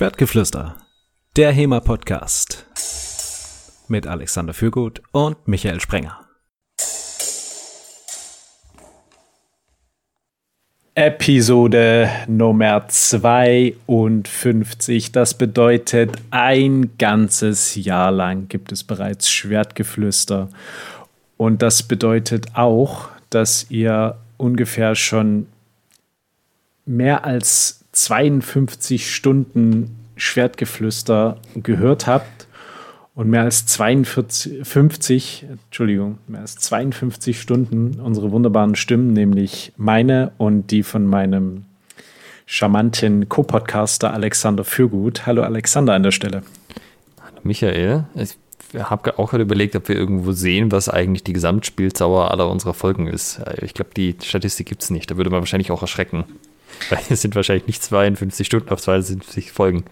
Schwertgeflüster, der HEMA-Podcast mit Alexander Fürgut und Michael Sprenger. Episode Nummer 52. Das bedeutet, ein ganzes Jahr lang gibt es bereits Schwertgeflüster. Und das bedeutet auch, dass ihr ungefähr schon mehr als 52 Stunden Schwertgeflüster gehört habt und mehr als 42, 50, Entschuldigung, mehr als 52 Stunden unsere wunderbaren Stimmen, nämlich meine und die von meinem charmanten Co-Podcaster Alexander Fürgut. Hallo Alexander an der Stelle. Hallo Michael. Ich habe auch gerade überlegt, ob wir irgendwo sehen, was eigentlich die Gesamtspielzauer aller unserer Folgen ist. Ich glaube, die Statistik gibt es nicht. Da würde man wahrscheinlich auch erschrecken. Weil es sind wahrscheinlich nicht 52 Stunden auf 52 Folgen.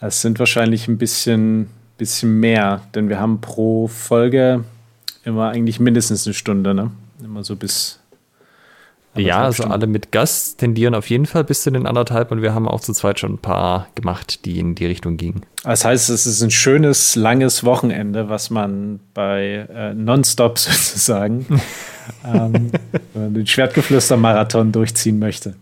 Es sind wahrscheinlich ein bisschen, bisschen mehr, denn wir haben pro Folge immer eigentlich mindestens eine Stunde, ne? Immer so bis. Ja, also Stunden. alle mit Gast tendieren auf jeden Fall bis zu den anderthalb und wir haben auch zu zweit schon ein paar gemacht, die in die Richtung gingen. Das heißt, es ist ein schönes, langes Wochenende, was man bei äh, Nonstop sozusagen ähm, den Schwertgeflüster-Marathon durchziehen möchte.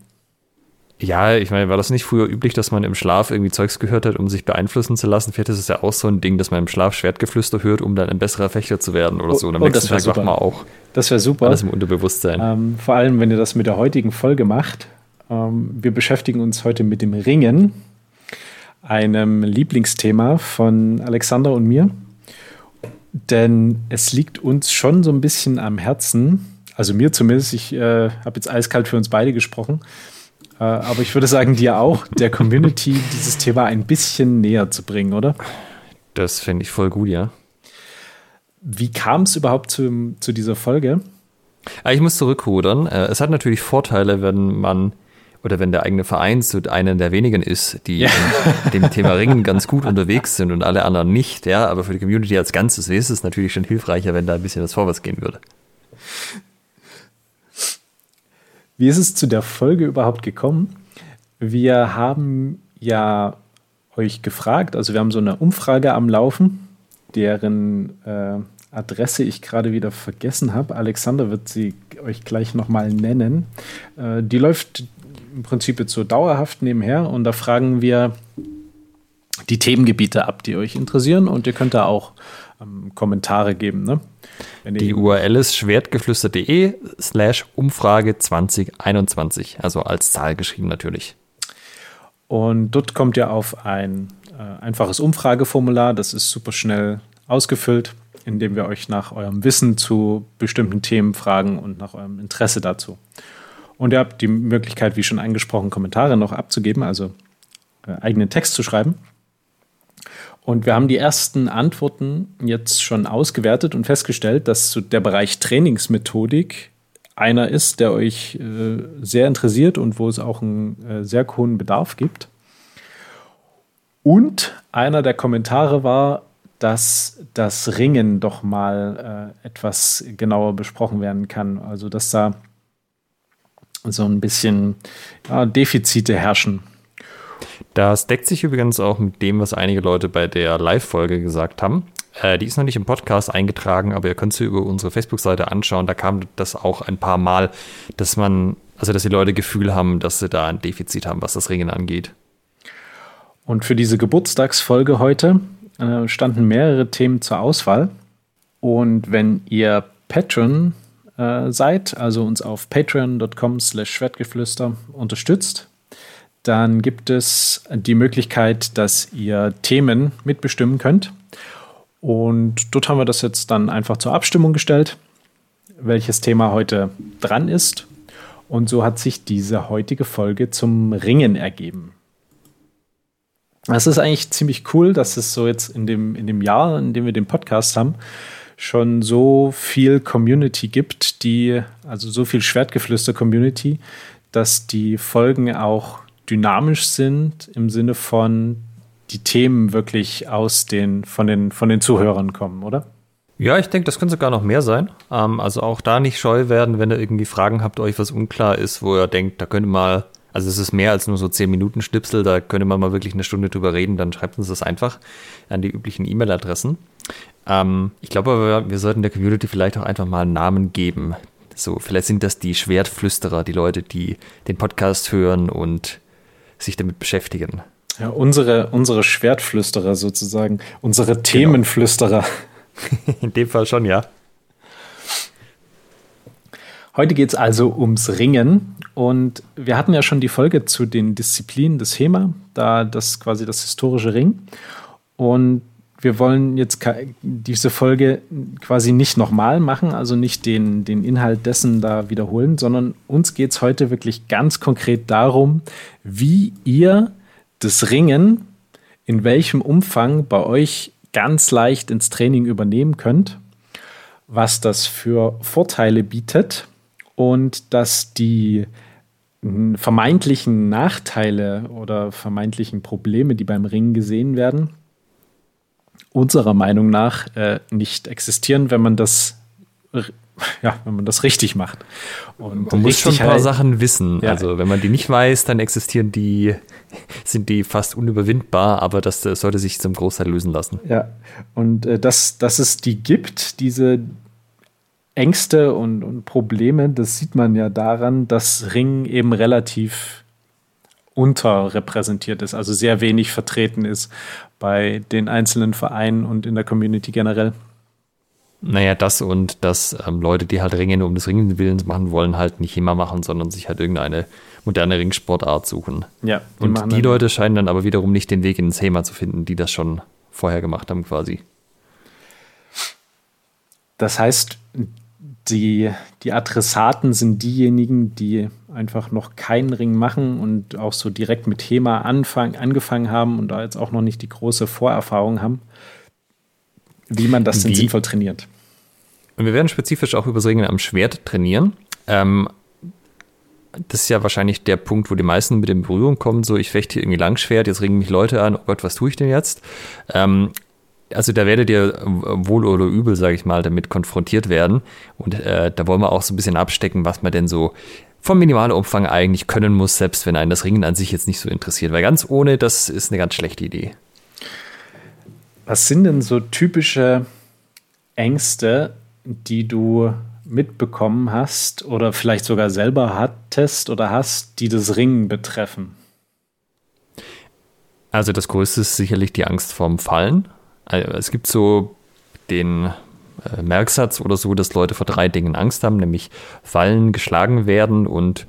Ja, ich meine, war das nicht früher üblich, dass man im Schlaf irgendwie Zeugs gehört hat, um sich beeinflussen zu lassen? Vielleicht ist es ja auch so ein Ding, dass man im Schlaf Schwertgeflüster hört, um dann ein besserer Fechter zu werden oder so. Und am oh, nächsten Tag wacht man auch. Das wäre super. Alles im Unterbewusstsein. Ähm, vor allem, wenn ihr das mit der heutigen Folge macht. Ähm, wir beschäftigen uns heute mit dem Ringen, einem Lieblingsthema von Alexander und mir. Denn es liegt uns schon so ein bisschen am Herzen, also mir zumindest, ich äh, habe jetzt eiskalt für uns beide gesprochen, aber ich würde sagen, dir auch, der Community dieses Thema ein bisschen näher zu bringen, oder? Das finde ich voll gut, ja. Wie kam es überhaupt zu, zu dieser Folge? Ah, ich muss zurückrudern. Äh, es hat natürlich Vorteile, wenn man oder wenn der eigene Verein so einer der wenigen ist, die ja. in dem Thema Ringen ganz gut unterwegs sind und alle anderen nicht, ja, aber für die Community als Ganzes ist es natürlich schon hilfreicher, wenn da ein bisschen was vorwärts gehen würde. Wie ist es zu der Folge überhaupt gekommen? Wir haben ja euch gefragt, also wir haben so eine Umfrage am Laufen, deren äh, Adresse ich gerade wieder vergessen habe. Alexander wird sie euch gleich nochmal nennen. Äh, die läuft im Prinzip jetzt so dauerhaft nebenher und da fragen wir die Themengebiete ab, die euch interessieren und ihr könnt da auch ähm, Kommentare geben. Ne? Die URL ist schwertgeflüster.de slash Umfrage 2021, also als Zahl geschrieben natürlich. Und dort kommt ihr auf ein äh, einfaches Umfrageformular, das ist super schnell ausgefüllt, indem wir euch nach eurem Wissen zu bestimmten Themen fragen und nach eurem Interesse dazu. Und ihr habt die Möglichkeit, wie schon angesprochen, Kommentare noch abzugeben, also äh, eigenen Text zu schreiben. Und wir haben die ersten Antworten jetzt schon ausgewertet und festgestellt, dass so der Bereich Trainingsmethodik einer ist, der euch äh, sehr interessiert und wo es auch einen äh, sehr hohen Bedarf gibt. Und einer der Kommentare war, dass das Ringen doch mal äh, etwas genauer besprochen werden kann. Also dass da so ein bisschen ja, Defizite herrschen das deckt sich übrigens auch mit dem, was einige Leute bei der Live-Folge gesagt haben. Äh, die ist noch nicht im Podcast eingetragen, aber ihr könnt sie über unsere Facebook-Seite anschauen. Da kam das auch ein paar Mal, dass man, also dass die Leute Gefühl haben, dass sie da ein Defizit haben, was das Ringen angeht. Und für diese Geburtstagsfolge heute äh, standen mehrere Themen zur Auswahl. Und wenn ihr Patron äh, seid, also uns auf patreon.com slash schwertgeflüster unterstützt, dann gibt es die Möglichkeit, dass ihr Themen mitbestimmen könnt. Und dort haben wir das jetzt dann einfach zur Abstimmung gestellt, welches Thema heute dran ist. Und so hat sich diese heutige Folge zum Ringen ergeben. Das ist eigentlich ziemlich cool, dass es so jetzt in dem, in dem Jahr, in dem wir den Podcast haben, schon so viel Community gibt, die, also so viel Schwertgeflüster-Community, dass die Folgen auch dynamisch sind im Sinne von die Themen wirklich aus den, von den, von den Zuhörern kommen, oder? Ja, ich denke, das könnte sogar noch mehr sein. Ähm, also auch da nicht scheu werden, wenn ihr irgendwie Fragen habt, euch was unklar ist, wo ihr denkt, da könnte mal, Also es ist mehr als nur so 10 Minuten Schnipsel, da könnte man mal wirklich eine Stunde drüber reden, dann schreibt uns das einfach an die üblichen E-Mail-Adressen. Ähm, ich glaube aber, wir sollten der Community vielleicht auch einfach mal einen Namen geben. So, vielleicht sind das die Schwertflüsterer, die Leute, die den Podcast hören und sich damit beschäftigen. Ja, unsere, unsere Schwertflüsterer sozusagen, unsere genau. Themenflüsterer. In dem Fall schon, ja. Heute geht es also ums Ringen und wir hatten ja schon die Folge zu den Disziplinen des HEMA, da das quasi das historische Ring. Und wir wollen jetzt diese Folge quasi nicht nochmal machen, also nicht den, den Inhalt dessen da wiederholen, sondern uns geht es heute wirklich ganz konkret darum, wie ihr das Ringen in welchem Umfang bei euch ganz leicht ins Training übernehmen könnt, was das für Vorteile bietet und dass die vermeintlichen Nachteile oder vermeintlichen Probleme, die beim Ringen gesehen werden, unserer Meinung nach äh, nicht existieren, wenn man das ja, wenn man das richtig macht. Und man muss schon ein paar halt, Sachen wissen. Ja. Also wenn man die nicht weiß, dann existieren die, sind die fast unüberwindbar, aber das, das sollte sich zum Großteil lösen lassen. Ja, und äh, dass, dass es die gibt, diese Ängste und, und Probleme, das sieht man ja daran, dass Ring eben relativ unterrepräsentiert ist, also sehr wenig vertreten ist bei den einzelnen Vereinen und in der Community generell. Naja, das und dass ähm, Leute, die halt Ringen um des Ringen Willens machen wollen, halt nicht immer machen, sondern sich halt irgendeine moderne Ringsportart suchen. Ja. Die und die Leute scheinen dann aber wiederum nicht den Weg ins HEMA zu finden, die das schon vorher gemacht haben, quasi. Das heißt, die, die Adressaten sind diejenigen, die einfach noch keinen Ring machen und auch so direkt mit Thema anfang, angefangen haben und da jetzt auch noch nicht die große Vorerfahrung haben, wie man das denn sinnvoll trainiert. Und wir werden spezifisch auch über das Ringen am Schwert trainieren. Ähm, das ist ja wahrscheinlich der Punkt, wo die meisten mit in Berührung kommen. So, ich fechte hier irgendwie Langschwert, jetzt ringen mich Leute an, oh Gott, was tue ich denn jetzt? Ähm, also da werdet ihr wohl oder übel, sage ich mal, damit konfrontiert werden. Und äh, da wollen wir auch so ein bisschen abstecken, was man denn so vom Minimalumfang eigentlich können muss, selbst wenn einen das Ringen an sich jetzt nicht so interessiert. Weil ganz ohne, das ist eine ganz schlechte Idee. Was sind denn so typische Ängste, die du mitbekommen hast oder vielleicht sogar selber hattest oder hast, die das Ringen betreffen? Also das Größte ist sicherlich die Angst vorm Fallen. Also es gibt so den äh, Merksatz oder so, dass Leute vor drei Dingen Angst haben, nämlich fallen, geschlagen werden und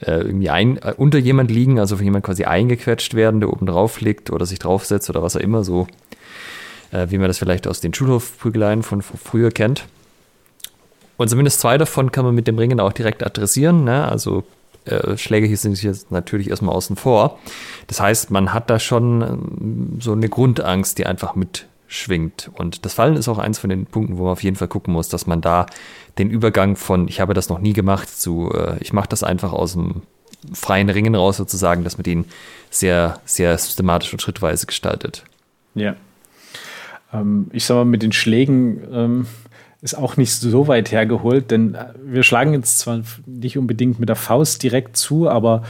äh, irgendwie ein, äh, unter jemand liegen, also von jemand quasi eingequetscht werden, der oben drauf liegt oder sich draufsetzt oder was auch immer, so äh, wie man das vielleicht aus den Schulhofprügeleien von früher kennt. Und zumindest zwei davon kann man mit dem Ringen auch direkt adressieren. Ne? Also äh, Schläge hier sind jetzt natürlich erstmal außen vor. Das heißt, man hat da schon ähm, so eine Grundangst, die einfach mit schwingt. Und das Fallen ist auch eins von den Punkten, wo man auf jeden Fall gucken muss, dass man da den Übergang von ich habe das noch nie gemacht zu äh, ich mache das einfach aus dem freien Ringen raus sozusagen, dass man den sehr, sehr systematisch und schrittweise gestaltet. Ja. Ähm, ich sag mal, mit den Schlägen ähm, ist auch nicht so weit hergeholt, denn äh, wir schlagen jetzt zwar nicht unbedingt mit der Faust direkt zu, aber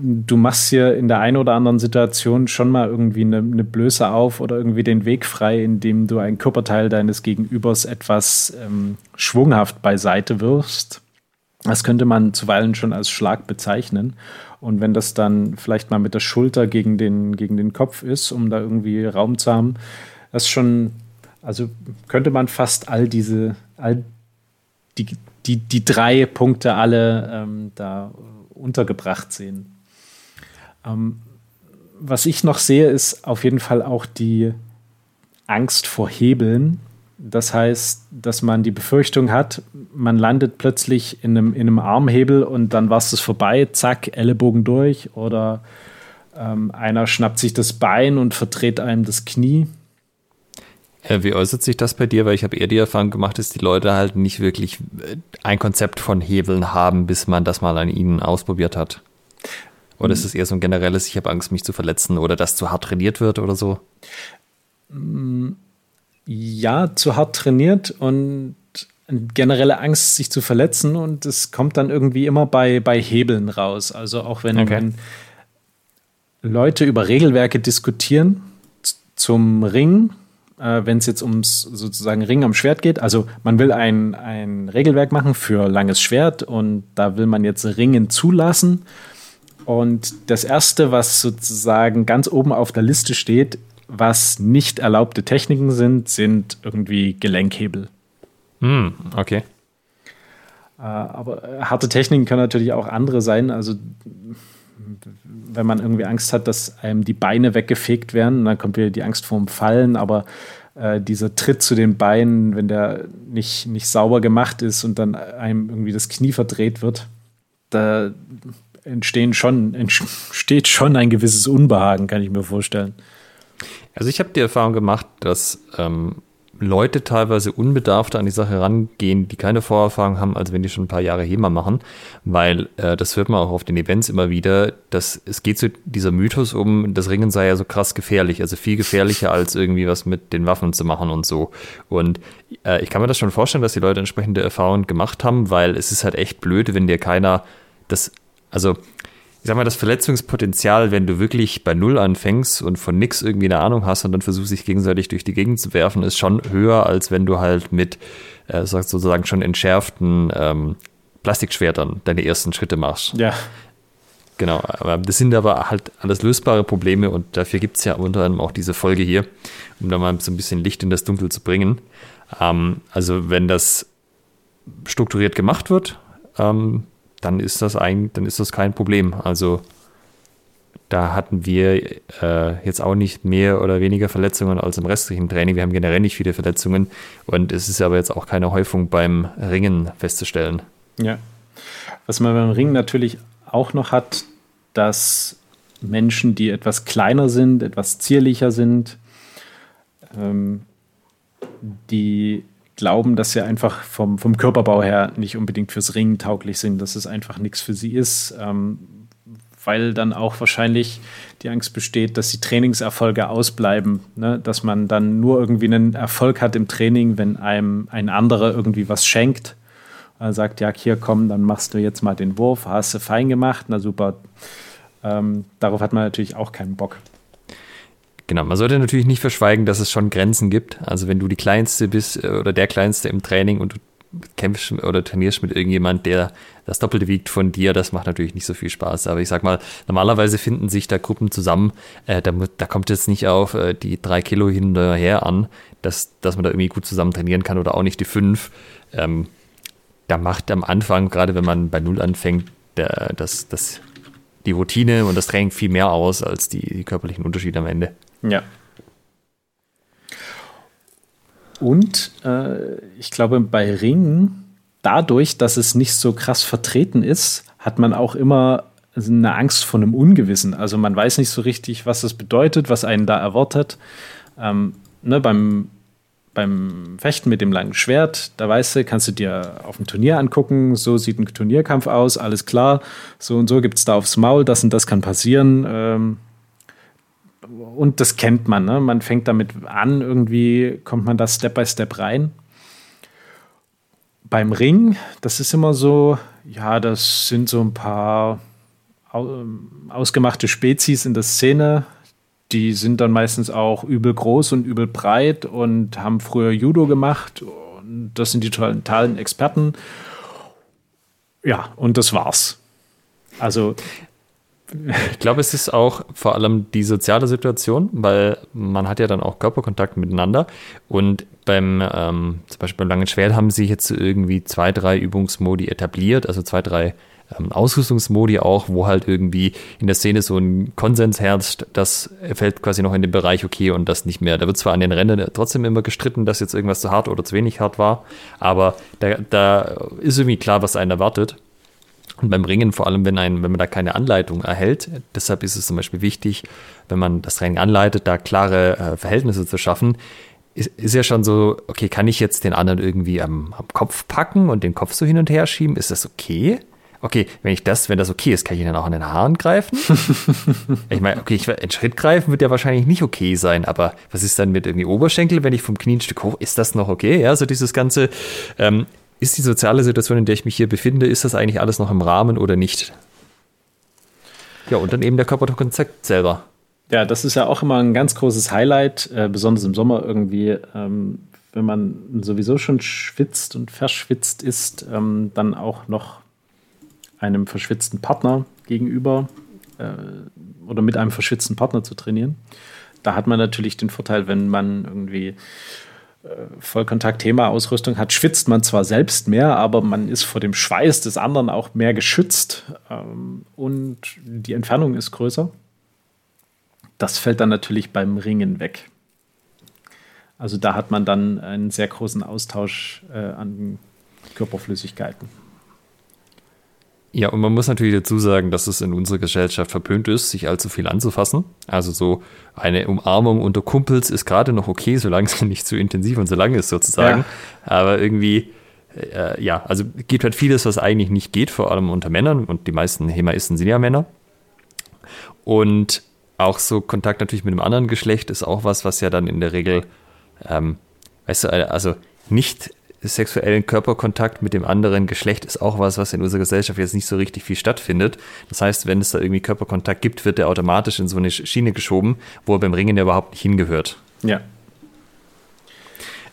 du machst hier in der einen oder anderen Situation schon mal irgendwie eine, eine, Blöße auf oder irgendwie den Weg frei, indem du ein Körperteil deines Gegenübers etwas ähm, schwunghaft beiseite wirfst. Das könnte man zuweilen schon als Schlag bezeichnen. Und wenn das dann vielleicht mal mit der Schulter gegen den, gegen den Kopf ist, um da irgendwie Raum zu haben, das schon, also könnte man fast all diese, all die, die, die drei Punkte alle ähm, da untergebracht sehen. Ähm, was ich noch sehe, ist auf jeden Fall auch die Angst vor Hebeln. Das heißt, dass man die Befürchtung hat, man landet plötzlich in einem, in einem Armhebel und dann war es vorbei, zack, Ellenbogen durch oder ähm, einer schnappt sich das Bein und verdreht einem das Knie. Wie äußert sich das bei dir? Weil ich habe eher die Erfahrung gemacht, dass die Leute halt nicht wirklich äh, ein Konzept von Hebeln haben, bis man das mal an ihnen ausprobiert hat. Oder ist es eher so ein generelles, ich habe Angst, mich zu verletzen oder dass zu hart trainiert wird oder so? Ja, zu hart trainiert und generelle Angst, sich zu verletzen und es kommt dann irgendwie immer bei, bei Hebeln raus. Also auch wenn, okay. wenn Leute über Regelwerke diskutieren zum Ring, äh, wenn es jetzt ums sozusagen Ring am Schwert geht. Also man will ein, ein Regelwerk machen für langes Schwert und da will man jetzt Ringen zulassen. Und das Erste, was sozusagen ganz oben auf der Liste steht, was nicht erlaubte Techniken sind, sind irgendwie Gelenkhebel. Hm, okay. Äh, aber harte Techniken können natürlich auch andere sein. Also wenn man irgendwie Angst hat, dass einem die Beine weggefegt werden, dann kommt wieder die Angst vorm Fallen, aber äh, dieser Tritt zu den Beinen, wenn der nicht, nicht sauber gemacht ist und dann einem irgendwie das Knie verdreht wird, da entstehen schon, entsteht schon ein gewisses Unbehagen, kann ich mir vorstellen. Also ich habe die Erfahrung gemacht, dass ähm, Leute teilweise unbedarfter an die Sache rangehen, die keine Vorerfahrung haben, als wenn die schon ein paar Jahre HEMA machen, weil äh, das hört man auch auf den Events immer wieder, dass es geht zu so dieser Mythos um, das Ringen sei ja so krass gefährlich, also viel gefährlicher als irgendwie was mit den Waffen zu machen und so. Und äh, ich kann mir das schon vorstellen, dass die Leute entsprechende Erfahrungen gemacht haben, weil es ist halt echt blöd, wenn dir keiner das, also ich sag mal, das Verletzungspotenzial, wenn du wirklich bei Null anfängst und von nix irgendwie eine Ahnung hast und dann versuchst, dich gegenseitig durch die Gegend zu werfen, ist schon höher, als wenn du halt mit äh, sozusagen schon entschärften ähm, Plastikschwertern deine ersten Schritte machst. Ja. Genau, aber das sind aber halt alles lösbare Probleme und dafür gibt es ja unter anderem auch diese Folge hier, um da mal so ein bisschen Licht in das Dunkel zu bringen. Ähm, also wenn das strukturiert gemacht wird, ähm, dann ist das ein, dann ist das kein Problem. Also da hatten wir äh, jetzt auch nicht mehr oder weniger Verletzungen als im restlichen Training. Wir haben generell nicht viele Verletzungen und es ist aber jetzt auch keine Häufung beim Ringen festzustellen. Ja. Was man beim Ringen natürlich auch noch hat, dass Menschen, die etwas kleiner sind, etwas zierlicher sind, ähm, die glauben, dass sie einfach vom, vom Körperbau her nicht unbedingt fürs Ringen tauglich sind, dass es einfach nichts für sie ist, ähm, weil dann auch wahrscheinlich die Angst besteht, dass die Trainingserfolge ausbleiben, ne? dass man dann nur irgendwie einen Erfolg hat im Training, wenn einem ein anderer irgendwie was schenkt. Er sagt, ja, hier komm, dann machst du jetzt mal den Wurf, hast du fein gemacht, na super. Ähm, darauf hat man natürlich auch keinen Bock. Genau, man sollte natürlich nicht verschweigen, dass es schon Grenzen gibt. Also wenn du die Kleinste bist äh, oder der Kleinste im Training und du kämpfst oder trainierst mit irgendjemand, der das Doppelte wiegt von dir, das macht natürlich nicht so viel Spaß. Aber ich sag mal, normalerweise finden sich da Gruppen zusammen. Äh, da, da, kommt jetzt nicht auf äh, die drei Kilo hinterher an, dass, dass man da irgendwie gut zusammen trainieren kann oder auch nicht die fünf. Ähm, da macht am Anfang, gerade wenn man bei Null anfängt, der, das, das, die Routine und das Training viel mehr aus als die, die körperlichen Unterschiede am Ende. Ja. Und äh, ich glaube, bei Ringen, dadurch, dass es nicht so krass vertreten ist, hat man auch immer eine Angst vor einem Ungewissen. Also man weiß nicht so richtig, was das bedeutet, was einen da erwartet. Ähm, ne, beim, beim Fechten mit dem langen Schwert, da weißt du, kannst du dir auf dem Turnier angucken, so sieht ein Turnierkampf aus, alles klar, so und so gibt es da aufs Maul, das und das kann passieren. Ähm, und das kennt man, ne? Man fängt damit an, irgendwie kommt man da Step by Step rein. Beim Ring, das ist immer so, ja, das sind so ein paar ausgemachte Spezies in der Szene. Die sind dann meistens auch übel groß und übel breit und haben früher Judo gemacht. Und das sind die totalen Experten. Ja, und das war's. Also ich glaube, es ist auch vor allem die soziale Situation, weil man hat ja dann auch Körperkontakt miteinander und beim ähm, zum Beispiel beim langen Schwert haben sich jetzt irgendwie zwei, drei Übungsmodi etabliert, also zwei, drei ähm, Ausrüstungsmodi auch, wo halt irgendwie in der Szene so ein Konsens herrscht, das fällt quasi noch in den Bereich okay und das nicht mehr. Da wird zwar an den Rändern trotzdem immer gestritten, dass jetzt irgendwas zu hart oder zu wenig hart war, aber da, da ist irgendwie klar, was einen erwartet. Und beim Ringen, vor allem wenn, ein, wenn man da keine Anleitung erhält, deshalb ist es zum Beispiel wichtig, wenn man das Training anleitet, da klare äh, Verhältnisse zu schaffen, ist, ist, ja schon so, okay, kann ich jetzt den anderen irgendwie am, am, Kopf packen und den Kopf so hin und her schieben? Ist das okay? okay, wenn ich das, wenn das okay ist, kann ich dann auch an den Haaren greifen? ich meine, okay, ich, ein Schritt greifen wird ja wahrscheinlich nicht okay sein, aber was ist dann mit irgendwie Oberschenkel, wenn ich vom Knie ein Stück hoch, ist das noch okay? Ja, so dieses ganze, ähm, ist die soziale Situation, in der ich mich hier befinde, ist das eigentlich alles noch im Rahmen oder nicht? Ja, und dann eben der Körperkontakt selber. Ja, das ist ja auch immer ein ganz großes Highlight, äh, besonders im Sommer irgendwie, ähm, wenn man sowieso schon schwitzt und verschwitzt ist, ähm, dann auch noch einem verschwitzten Partner gegenüber äh, oder mit einem verschwitzten Partner zu trainieren. Da hat man natürlich den Vorteil, wenn man irgendwie Vollkontakt-Thema-Ausrüstung hat, schwitzt man zwar selbst mehr, aber man ist vor dem Schweiß des anderen auch mehr geschützt ähm, und die Entfernung ist größer. Das fällt dann natürlich beim Ringen weg. Also da hat man dann einen sehr großen Austausch äh, an Körperflüssigkeiten. Ja, und man muss natürlich dazu sagen, dass es in unserer Gesellschaft verpönt ist, sich allzu viel anzufassen. Also so eine Umarmung unter Kumpels ist gerade noch okay, solange es nicht zu intensiv und so lang ist sozusagen. Ja. Aber irgendwie, äh, ja, also gibt halt vieles, was eigentlich nicht geht, vor allem unter Männern. Und die meisten Hemaisten sind ja Männer. Und auch so Kontakt natürlich mit einem anderen Geschlecht ist auch was, was ja dann in der Regel, ähm, weißt du, also nicht sexuellen Körperkontakt mit dem anderen Geschlecht ist auch was, was in unserer Gesellschaft jetzt nicht so richtig viel stattfindet. Das heißt, wenn es da irgendwie Körperkontakt gibt, wird er automatisch in so eine Schiene geschoben, wo er beim Ringen ja überhaupt nicht hingehört. Ja.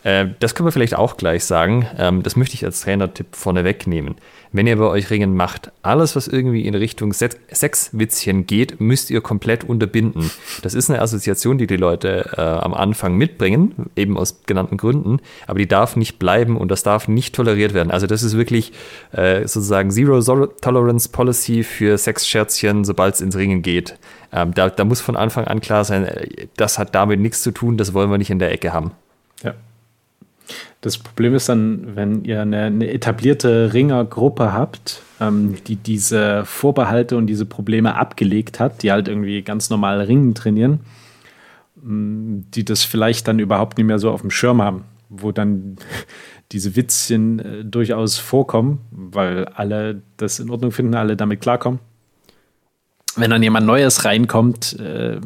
Äh, das können wir vielleicht auch gleich sagen. Ähm, das möchte ich als Trainertipp vorneweg nehmen. Wenn ihr bei euch Ringen macht, alles, was irgendwie in Richtung Sexwitzchen geht, müsst ihr komplett unterbinden. Das ist eine Assoziation, die die Leute äh, am Anfang mitbringen, eben aus genannten Gründen, aber die darf nicht bleiben und das darf nicht toleriert werden. Also das ist wirklich äh, sozusagen Zero Tolerance Policy für Sexscherzchen, sobald es ins Ringen geht. Ähm, da, da muss von Anfang an klar sein, äh, das hat damit nichts zu tun, das wollen wir nicht in der Ecke haben. Ja. Das Problem ist dann, wenn ihr eine, eine etablierte Ringergruppe habt, ähm, die diese Vorbehalte und diese Probleme abgelegt hat, die halt irgendwie ganz normal Ringen trainieren, mm, die das vielleicht dann überhaupt nicht mehr so auf dem Schirm haben, wo dann diese Witzchen äh, durchaus vorkommen, weil alle das in Ordnung finden, alle damit klarkommen. Wenn dann jemand Neues reinkommt, äh,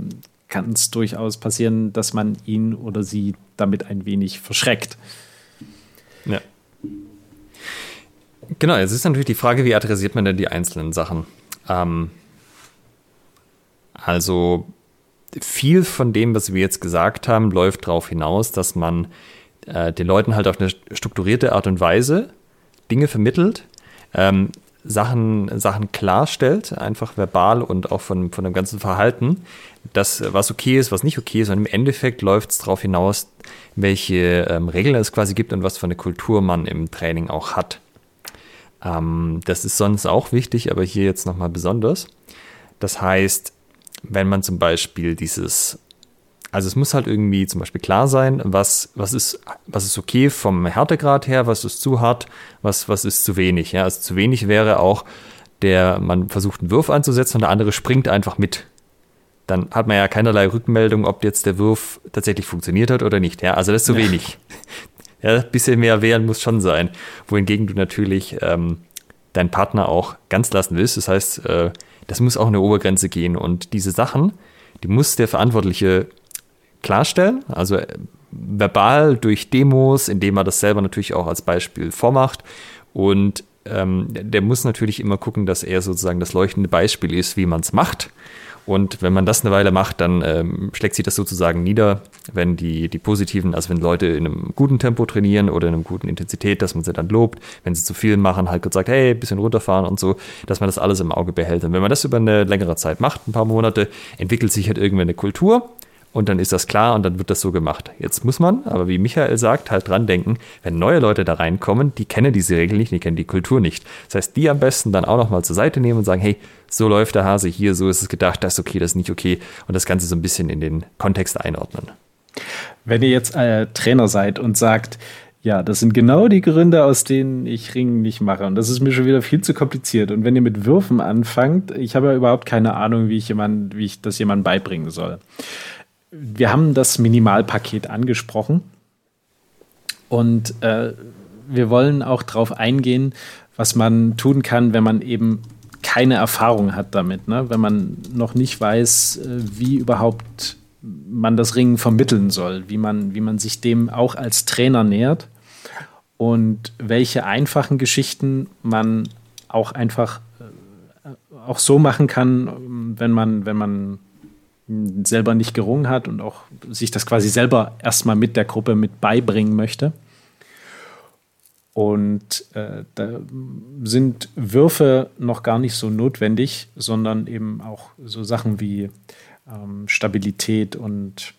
kann es durchaus passieren, dass man ihn oder sie damit ein wenig verschreckt. Ja. Genau, jetzt ist natürlich die Frage, wie adressiert man denn die einzelnen Sachen? Ähm, also viel von dem, was wir jetzt gesagt haben, läuft darauf hinaus, dass man äh, den Leuten halt auf eine strukturierte Art und Weise Dinge vermittelt, ähm, Sachen, Sachen klarstellt, einfach verbal und auch von, von dem ganzen Verhalten, das, was okay ist, was nicht okay ist. Und im Endeffekt läuft es darauf hinaus, welche ähm, Regeln es quasi gibt und was für eine Kultur man im Training auch hat. Ähm, das ist sonst auch wichtig, aber hier jetzt nochmal besonders. Das heißt, wenn man zum Beispiel dieses also es muss halt irgendwie zum Beispiel klar sein, was, was, ist, was ist okay vom Härtegrad her, was ist zu hart, was, was ist zu wenig. Ja? Also zu wenig wäre auch, der man versucht einen Wurf anzusetzen und der andere springt einfach mit. Dann hat man ja keinerlei Rückmeldung, ob jetzt der Wurf tatsächlich funktioniert hat oder nicht. Ja? Also das ist zu ja. wenig. Ja, ein bisschen mehr wehren muss schon sein. Wohingegen du natürlich ähm, deinen Partner auch ganz lassen willst. Das heißt, äh, das muss auch eine Obergrenze gehen. Und diese Sachen, die muss der Verantwortliche klarstellen. Also äh, verbal durch Demos, indem er das selber natürlich auch als Beispiel vormacht. Und ähm, der muss natürlich immer gucken, dass er sozusagen das leuchtende Beispiel ist, wie man es macht. Und wenn man das eine Weile macht, dann ähm, schlägt sich das sozusagen nieder, wenn die, die positiven, also wenn Leute in einem guten Tempo trainieren oder in einer guten Intensität, dass man sie dann lobt. Wenn sie zu viel machen, halt kurz sagt, hey, bisschen runterfahren und so, dass man das alles im Auge behält. Und wenn man das über eine längere Zeit macht, ein paar Monate, entwickelt sich halt irgendwann eine Kultur und dann ist das klar und dann wird das so gemacht. Jetzt muss man, aber wie Michael sagt, halt dran denken, wenn neue Leute da reinkommen, die kennen diese Regel nicht, die kennen die Kultur nicht. Das heißt, die am besten dann auch nochmal zur Seite nehmen und sagen, hey, so läuft der Hase hier, so ist es gedacht, das ist okay, das ist nicht okay und das Ganze so ein bisschen in den Kontext einordnen. Wenn ihr jetzt äh, Trainer seid und sagt, ja, das sind genau die Gründe, aus denen ich Ringen nicht mache. Und das ist mir schon wieder viel zu kompliziert. Und wenn ihr mit Würfen anfangt, ich habe ja überhaupt keine Ahnung, wie ich jemand, wie ich das jemandem beibringen soll wir haben das Minimalpaket angesprochen und äh, wir wollen auch darauf eingehen, was man tun kann, wenn man eben keine Erfahrung hat damit, ne? wenn man noch nicht weiß, äh, wie überhaupt man das Ringen vermitteln soll, wie man, wie man sich dem auch als Trainer nähert und welche einfachen Geschichten man auch einfach äh, auch so machen kann, wenn man, wenn man selber nicht gerungen hat und auch sich das quasi selber erstmal mit der Gruppe mit beibringen möchte. Und äh, da sind Würfe noch gar nicht so notwendig, sondern eben auch so Sachen wie ähm, Stabilität und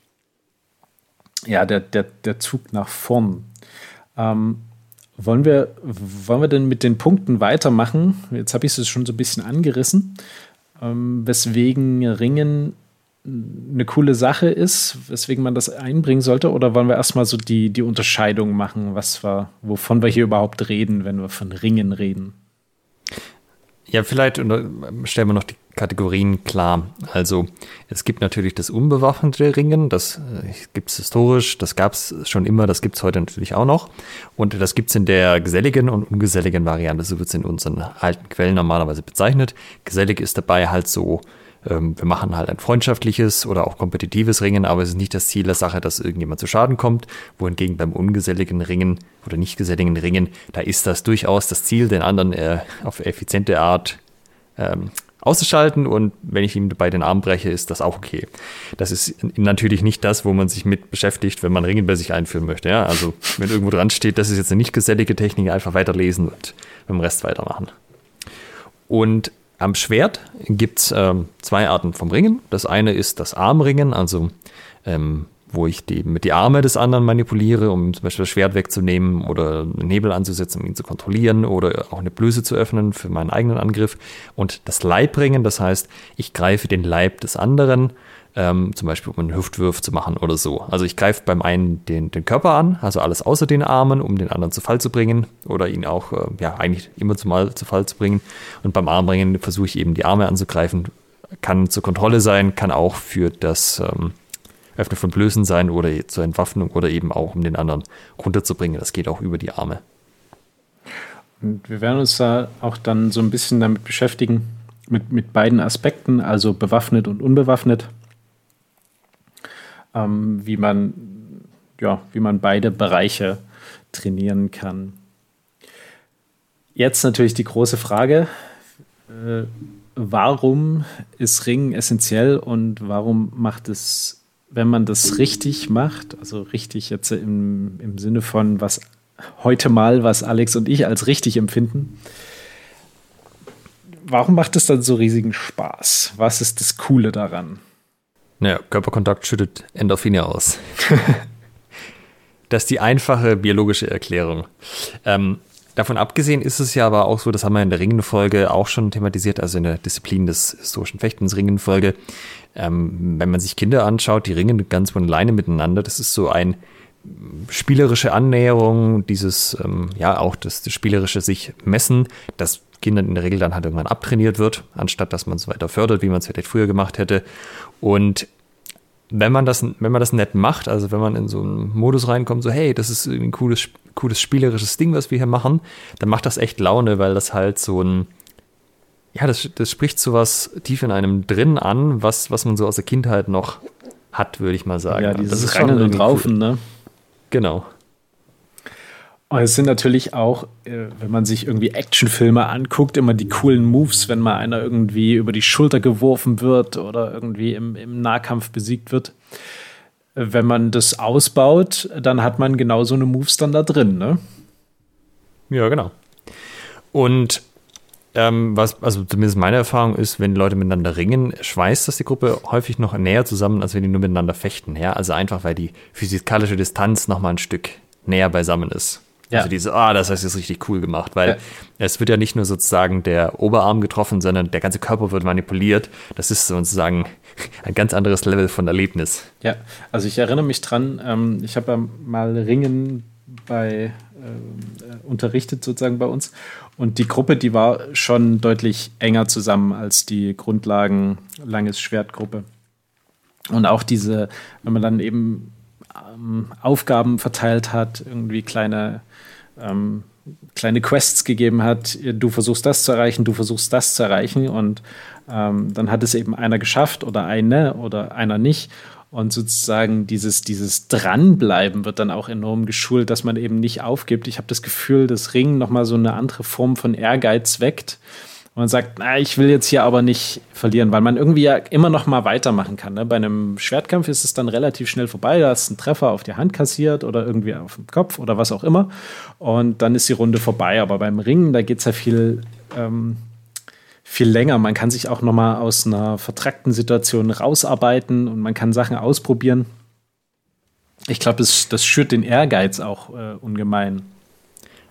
ja, der, der, der Zug nach vorn. Ähm, wollen, wir, wollen wir denn mit den Punkten weitermachen? Jetzt habe ich es schon so ein bisschen angerissen, ähm, weswegen Ringen eine coole Sache ist, weswegen man das einbringen sollte? Oder wollen wir erstmal so die, die Unterscheidung machen, was wir, wovon wir hier überhaupt reden, wenn wir von Ringen reden? Ja, vielleicht stellen wir noch die Kategorien klar. Also es gibt natürlich das unbewaffnete Ringen, das äh, gibt es historisch, das gab es schon immer, das gibt es heute natürlich auch noch. Und das gibt es in der geselligen und ungeselligen Variante, so wird es in unseren alten Quellen normalerweise bezeichnet. Gesellig ist dabei halt so wir machen halt ein freundschaftliches oder auch kompetitives Ringen, aber es ist nicht das Ziel der Sache, dass irgendjemand zu Schaden kommt. Wohingegen beim ungeselligen Ringen oder nicht geselligen Ringen, da ist das durchaus das Ziel, den anderen äh, auf effiziente Art ähm, auszuschalten und wenn ich ihm bei den Arm breche, ist das auch okay. Das ist natürlich nicht das, wo man sich mit beschäftigt, wenn man Ringen bei sich einführen möchte. Ja? Also wenn irgendwo dran steht, das ist jetzt eine nicht gesellige Technik, einfach weiterlesen und beim Rest weitermachen. Und am Schwert gibt es ähm, zwei Arten vom Ringen. Das eine ist das Armringen, also ähm, wo ich die, mit die Arme des anderen manipuliere, um zum Beispiel das Schwert wegzunehmen oder einen Hebel anzusetzen, um ihn zu kontrollieren oder auch eine Blöße zu öffnen für meinen eigenen Angriff. Und das Leibringen, das heißt, ich greife den Leib des anderen ähm, zum Beispiel um einen Hüftwurf zu machen oder so. Also ich greife beim einen den, den Körper an, also alles außer den Armen, um den anderen zu Fall zu bringen oder ihn auch, äh, ja, eigentlich immer zumal zu Fall zu bringen. Und beim Armbringen versuche ich eben die Arme anzugreifen. Kann zur Kontrolle sein, kann auch für das ähm, Öffnen von Blößen sein oder zur Entwaffnung oder eben auch, um den anderen runterzubringen. Das geht auch über die Arme. Und wir werden uns da auch dann so ein bisschen damit beschäftigen, mit, mit beiden Aspekten, also bewaffnet und unbewaffnet ähm, wie man ja, wie man beide Bereiche trainieren kann. Jetzt natürlich die große Frage, äh, warum ist Ringen essentiell und warum macht es, wenn man das richtig macht, also richtig jetzt im, im Sinne von was heute mal, was Alex und ich als richtig empfinden, warum macht es dann so riesigen Spaß? Was ist das Coole daran? Naja, Körperkontakt schüttet Endorphine aus. das ist die einfache biologische Erklärung. Ähm, davon abgesehen ist es ja aber auch so, das haben wir in der Ringenfolge auch schon thematisiert, also in der Disziplin des historischen Fechtens Ringenfolge. Ähm, wenn man sich Kinder anschaut, die ringen ganz von alleine miteinander, das ist so ein spielerische Annäherung, dieses, ähm, ja, auch das, das spielerische sich messen, das Kindern in der Regel dann halt irgendwann abtrainiert wird, anstatt dass man es weiter fördert, wie man es vielleicht früher gemacht hätte. Und wenn man das, wenn man das nett macht, also wenn man in so einen Modus reinkommt, so hey, das ist ein cooles, cooles spielerisches Ding, was wir hier machen, dann macht das echt Laune, weil das halt so ein, ja, das, das spricht so was tief in einem drin an, was, was man so aus der Kindheit noch hat, würde ich mal sagen. Ja, dieses das ist Rennen und Raufen, cool. ne? Genau. Und es sind natürlich auch, äh, wenn man sich irgendwie Actionfilme anguckt, immer die coolen Moves, wenn mal einer irgendwie über die Schulter geworfen wird oder irgendwie im, im Nahkampf besiegt wird. Wenn man das ausbaut, dann hat man genau so eine Moves dann da drin, ne? Ja, genau. Und ähm, was, also zumindest meine Erfahrung ist, wenn Leute miteinander ringen, schweißt das die Gruppe häufig noch näher zusammen, als wenn die nur miteinander fechten. Ja, also einfach, weil die physikalische Distanz noch mal ein Stück näher beisammen ist. Ja. Also diese, ah, das heißt jetzt richtig cool gemacht, weil ja. es wird ja nicht nur sozusagen der Oberarm getroffen, sondern der ganze Körper wird manipuliert. Das ist sozusagen ein ganz anderes Level von Erlebnis. Ja, also ich erinnere mich dran, ähm, ich habe ja mal Ringen bei äh, unterrichtet sozusagen bei uns und die Gruppe, die war schon deutlich enger zusammen als die Grundlagen langes Schwertgruppe. Und auch diese, wenn man dann eben ähm, Aufgaben verteilt hat, irgendwie kleine ähm, kleine Quests gegeben hat, du versuchst das zu erreichen, du versuchst das zu erreichen und ähm, dann hat es eben einer geschafft oder eine oder einer nicht. Und sozusagen dieses, dieses Dranbleiben wird dann auch enorm geschult, dass man eben nicht aufgibt. Ich habe das Gefühl, dass Ringen nochmal so eine andere Form von Ehrgeiz weckt. Und man sagt, na, ich will jetzt hier aber nicht verlieren, weil man irgendwie ja immer noch mal weitermachen kann. Ne? Bei einem Schwertkampf ist es dann relativ schnell vorbei. Da hast du einen Treffer auf die Hand kassiert oder irgendwie auf den Kopf oder was auch immer. Und dann ist die Runde vorbei. Aber beim Ringen, da geht es ja viel ähm, viel länger. Man kann sich auch noch mal aus einer vertrackten Situation rausarbeiten und man kann Sachen ausprobieren. Ich glaube, das, das schürt den Ehrgeiz auch äh, ungemein.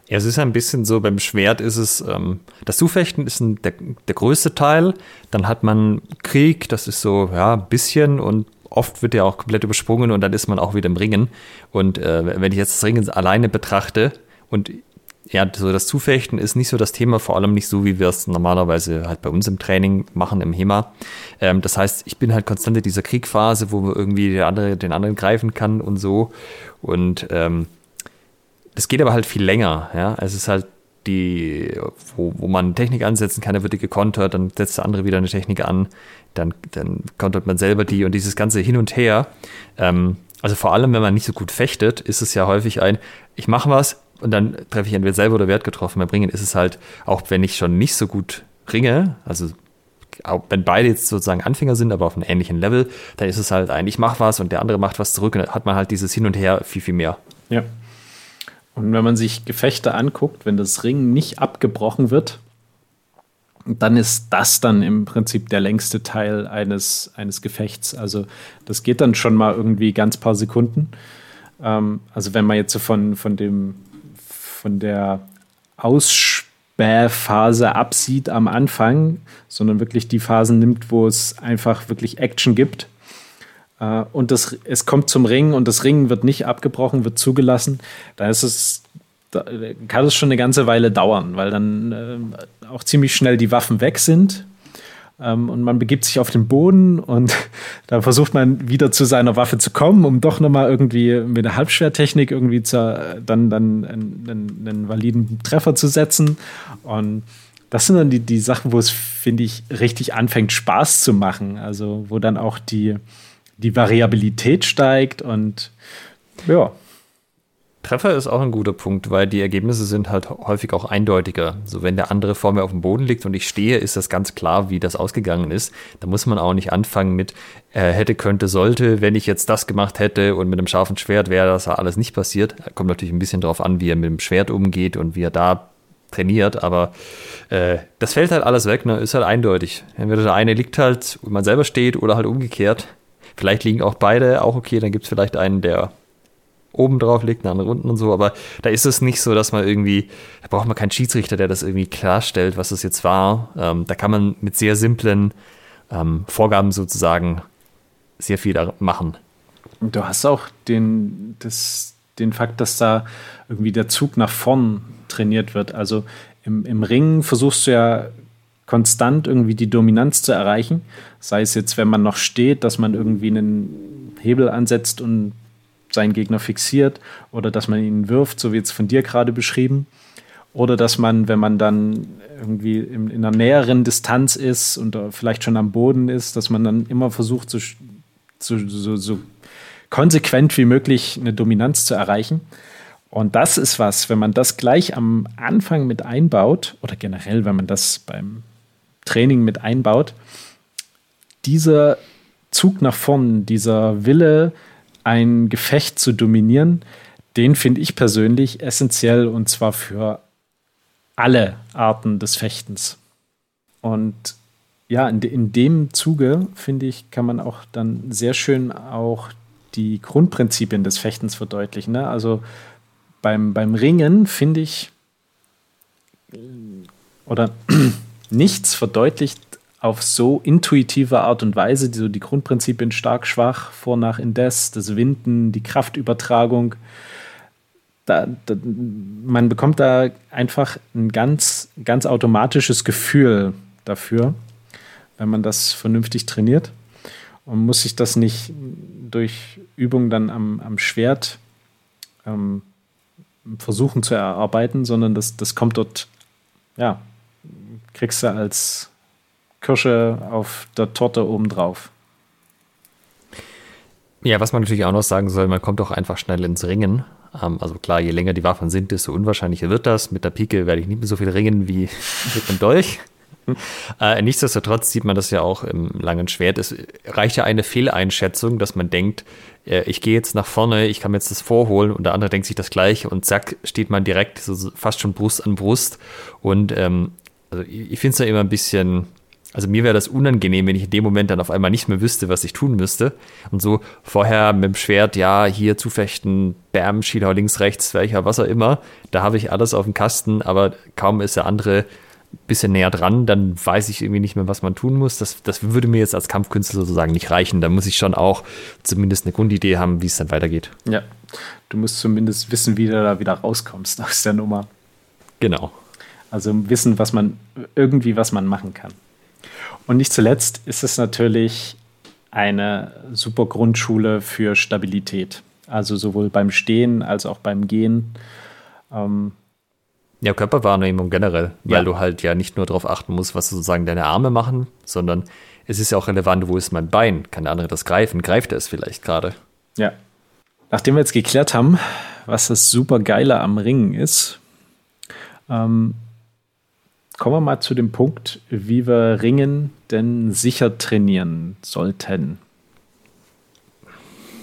Ja, es ist ein bisschen so, beim Schwert ist es, ähm, das Zufechten ist ein, der, der größte Teil. Dann hat man Krieg, das ist so, ja, ein bisschen und oft wird ja auch komplett übersprungen und dann ist man auch wieder im Ringen. Und äh, wenn ich jetzt das Ringen alleine betrachte und ja, so das Zufechten ist nicht so das Thema, vor allem nicht so, wie wir es normalerweise halt bei uns im Training machen, im HEMA. Ähm, das heißt, ich bin halt konstant in dieser Kriegphase, wo man irgendwie der andere, den anderen greifen kann und so. Und ähm, das geht aber halt viel länger, ja. Es ist halt die, wo, wo man Technik ansetzen kann, da wird die gekontert, dann setzt der andere wieder eine Technik an, dann, dann kontert man selber die und dieses ganze Hin und Her. Ähm, also vor allem, wenn man nicht so gut fechtet, ist es ja häufig ein, ich mache was, und dann treffe ich entweder selber oder Wert getroffen. Beim Ringen ist es halt, auch wenn ich schon nicht so gut ringe, also auch wenn beide jetzt sozusagen Anfänger sind, aber auf einem ähnlichen Level, dann ist es halt ein, ich mache was und der andere macht was zurück und dann hat man halt dieses Hin und Her viel, viel mehr. Ja. Und wenn man sich Gefechte anguckt, wenn das Ringen nicht abgebrochen wird, dann ist das dann im Prinzip der längste Teil eines, eines Gefechts. Also das geht dann schon mal irgendwie ganz paar Sekunden. Ähm, also wenn man jetzt so von, von dem von der Ausspähphase absieht am Anfang, sondern wirklich die Phasen nimmt, wo es einfach wirklich Action gibt. Äh, und das, es kommt zum Ringen und das Ringen wird nicht abgebrochen, wird zugelassen. Da ist es, da kann es schon eine ganze Weile dauern, weil dann äh, auch ziemlich schnell die Waffen weg sind ähm, und man begibt sich auf den Boden und da versucht man wieder zu seiner Waffe zu kommen, um doch nochmal irgendwie mit der Halbschwertechnik irgendwie zu, dann, dann einen, einen, einen validen Treffer zu setzen. Und das sind dann die, die Sachen, wo es, finde ich, richtig anfängt, Spaß zu machen. Also, wo dann auch die, die Variabilität steigt und ja. Treffer ist auch ein guter Punkt, weil die Ergebnisse sind halt häufig auch eindeutiger. So wenn der andere vor mir auf dem Boden liegt und ich stehe, ist das ganz klar, wie das ausgegangen ist. Da muss man auch nicht anfangen mit äh, hätte, könnte, sollte. Wenn ich jetzt das gemacht hätte und mit einem scharfen Schwert wäre das alles nicht passiert. Kommt natürlich ein bisschen darauf an, wie er mit dem Schwert umgeht und wie er da trainiert, aber äh, das fällt halt alles weg, ne? Ist halt eindeutig. Entweder der eine liegt halt, wo man selber steht, oder halt umgekehrt. Vielleicht liegen auch beide, auch okay, dann gibt es vielleicht einen, der oben drauf liegt, eine andere unten und so, aber da ist es nicht so, dass man irgendwie, da braucht man keinen Schiedsrichter, der das irgendwie klarstellt, was es jetzt war. Ähm, da kann man mit sehr simplen ähm, Vorgaben sozusagen sehr viel machen. Du hast auch den, das, den Fakt, dass da irgendwie der Zug nach vorn trainiert wird. Also im, im Ringen versuchst du ja konstant irgendwie die Dominanz zu erreichen. Sei es jetzt, wenn man noch steht, dass man irgendwie einen Hebel ansetzt und seinen Gegner fixiert oder dass man ihn wirft, so wie jetzt von dir gerade beschrieben. Oder dass man, wenn man dann irgendwie in, in einer näheren Distanz ist und vielleicht schon am Boden ist, dass man dann immer versucht, so, so, so, so konsequent wie möglich eine Dominanz zu erreichen. Und das ist was, wenn man das gleich am Anfang mit einbaut, oder generell, wenn man das beim Training mit einbaut, dieser Zug nach vorn, dieser Wille, ein Gefecht zu dominieren, den finde ich persönlich essentiell und zwar für alle Arten des Fechtens. Und ja, in, de, in dem Zuge, finde ich, kann man auch dann sehr schön auch die Grundprinzipien des Fechtens verdeutlichen. Ne? Also beim, beim Ringen finde ich, oder nichts verdeutlicht auf so intuitive Art und Weise, die, so die Grundprinzipien stark, schwach, vor, nach, indes, das Winden, die Kraftübertragung. Da, da, man bekommt da einfach ein ganz, ganz automatisches Gefühl dafür, wenn man das vernünftig trainiert. Und muss sich das nicht durch Übung dann am, am Schwert ähm, versuchen zu erarbeiten, sondern das, das kommt dort, ja, kriegst du als Kirsche auf der Torte obendrauf. Ja, was man natürlich auch noch sagen soll, man kommt auch einfach schnell ins Ringen. Ähm, also klar, je länger die Waffen sind, desto unwahrscheinlicher wird das. Mit der Pike werde ich nicht mehr so viel ringen wie mit dem Dolch. Äh, nichtsdestotrotz sieht man das ja auch im langen Schwert. Es reicht ja eine Fehleinschätzung, dass man denkt, äh, ich gehe jetzt nach vorne, ich kann mir jetzt das vorholen und der andere denkt sich das gleiche und zack, steht man direkt so fast schon Brust an Brust. Und ähm, also ich, ich finde es ja immer ein bisschen, also mir wäre das unangenehm, wenn ich in dem Moment dann auf einmal nicht mehr wüsste, was ich tun müsste. Und so vorher mit dem Schwert, ja, hier zufechten, bam, Schielhau links, rechts, welcher, was auch immer. Da habe ich alles auf dem Kasten, aber kaum ist der andere bisschen näher dran, dann weiß ich irgendwie nicht mehr, was man tun muss. Das, das würde mir jetzt als Kampfkünstler sozusagen nicht reichen. Da muss ich schon auch zumindest eine Grundidee haben, wie es dann weitergeht. Ja, du musst zumindest wissen, wie du da wieder rauskommst aus der Nummer. Genau. Also wissen, was man irgendwie, was man machen kann. Und nicht zuletzt ist es natürlich eine super Grundschule für Stabilität. Also sowohl beim Stehen als auch beim Gehen. Ähm, ja, Körperwahrnehmung generell, weil ja. du halt ja nicht nur darauf achten musst, was sozusagen deine Arme machen, sondern es ist ja auch relevant, wo ist mein Bein? Kann der andere das greifen? Greift er es vielleicht gerade? Ja. Nachdem wir jetzt geklärt haben, was das super Geile am Ringen ist, ähm, kommen wir mal zu dem Punkt, wie wir Ringen denn sicher trainieren sollten.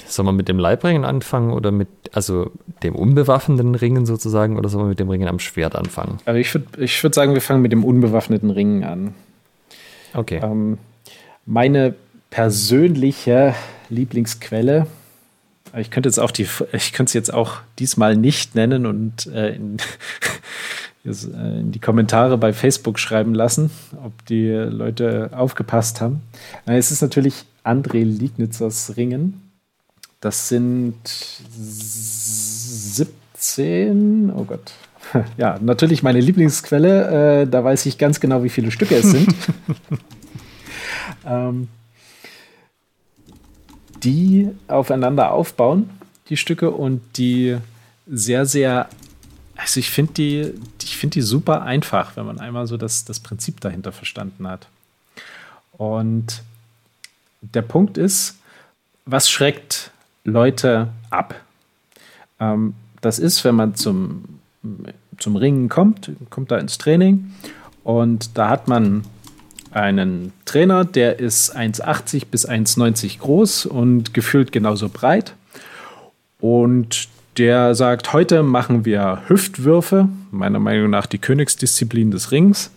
Soll man mit dem Leibringen anfangen oder mit, also dem unbewaffneten Ringen sozusagen, oder soll man mit dem Ringen am Schwert anfangen? Also ich würde ich würd sagen, wir fangen mit dem unbewaffneten Ringen an. Okay. Ähm, meine persönliche Lieblingsquelle, ich könnte jetzt auch die, ich könnte es jetzt auch diesmal nicht nennen und äh, in, in, die Kommentare bei Facebook schreiben lassen, ob die Leute aufgepasst haben. Äh, es ist natürlich André Liegnitzers Ringen. Das sind 17, oh Gott. Ja, natürlich meine Lieblingsquelle. Äh, da weiß ich ganz genau, wie viele Stücke es sind. ähm, die aufeinander aufbauen, die Stücke, und die sehr, sehr, also ich finde die, ich finde die super einfach, wenn man einmal so das, das Prinzip dahinter verstanden hat. Und der Punkt ist, was schreckt Leute ab. Ähm, das ist, wenn man zum, zum Ringen kommt, kommt da ins Training und da hat man einen Trainer, der ist 1,80 bis 1,90 groß und gefühlt genauso breit. Und der sagt, heute machen wir Hüftwürfe, meiner Meinung nach die Königsdisziplin des Rings.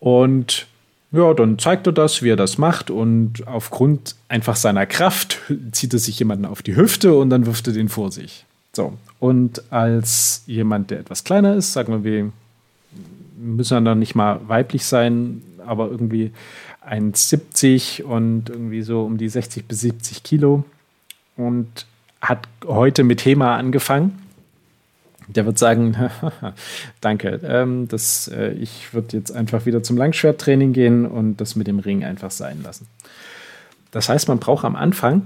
Und ja, dann zeigt er das, wie er das macht und aufgrund einfach seiner Kraft zieht er sich jemanden auf die Hüfte und dann wirft er den vor sich. So, und als jemand, der etwas kleiner ist, sagen wir, wir müssen dann nicht mal weiblich sein, aber irgendwie 1,70 und irgendwie so um die 60 bis 70 Kilo und hat heute mit HEMA angefangen der wird sagen, danke, ähm, das, äh, ich würde jetzt einfach wieder zum Langschwerttraining gehen und das mit dem Ring einfach sein lassen. Das heißt, man braucht am Anfang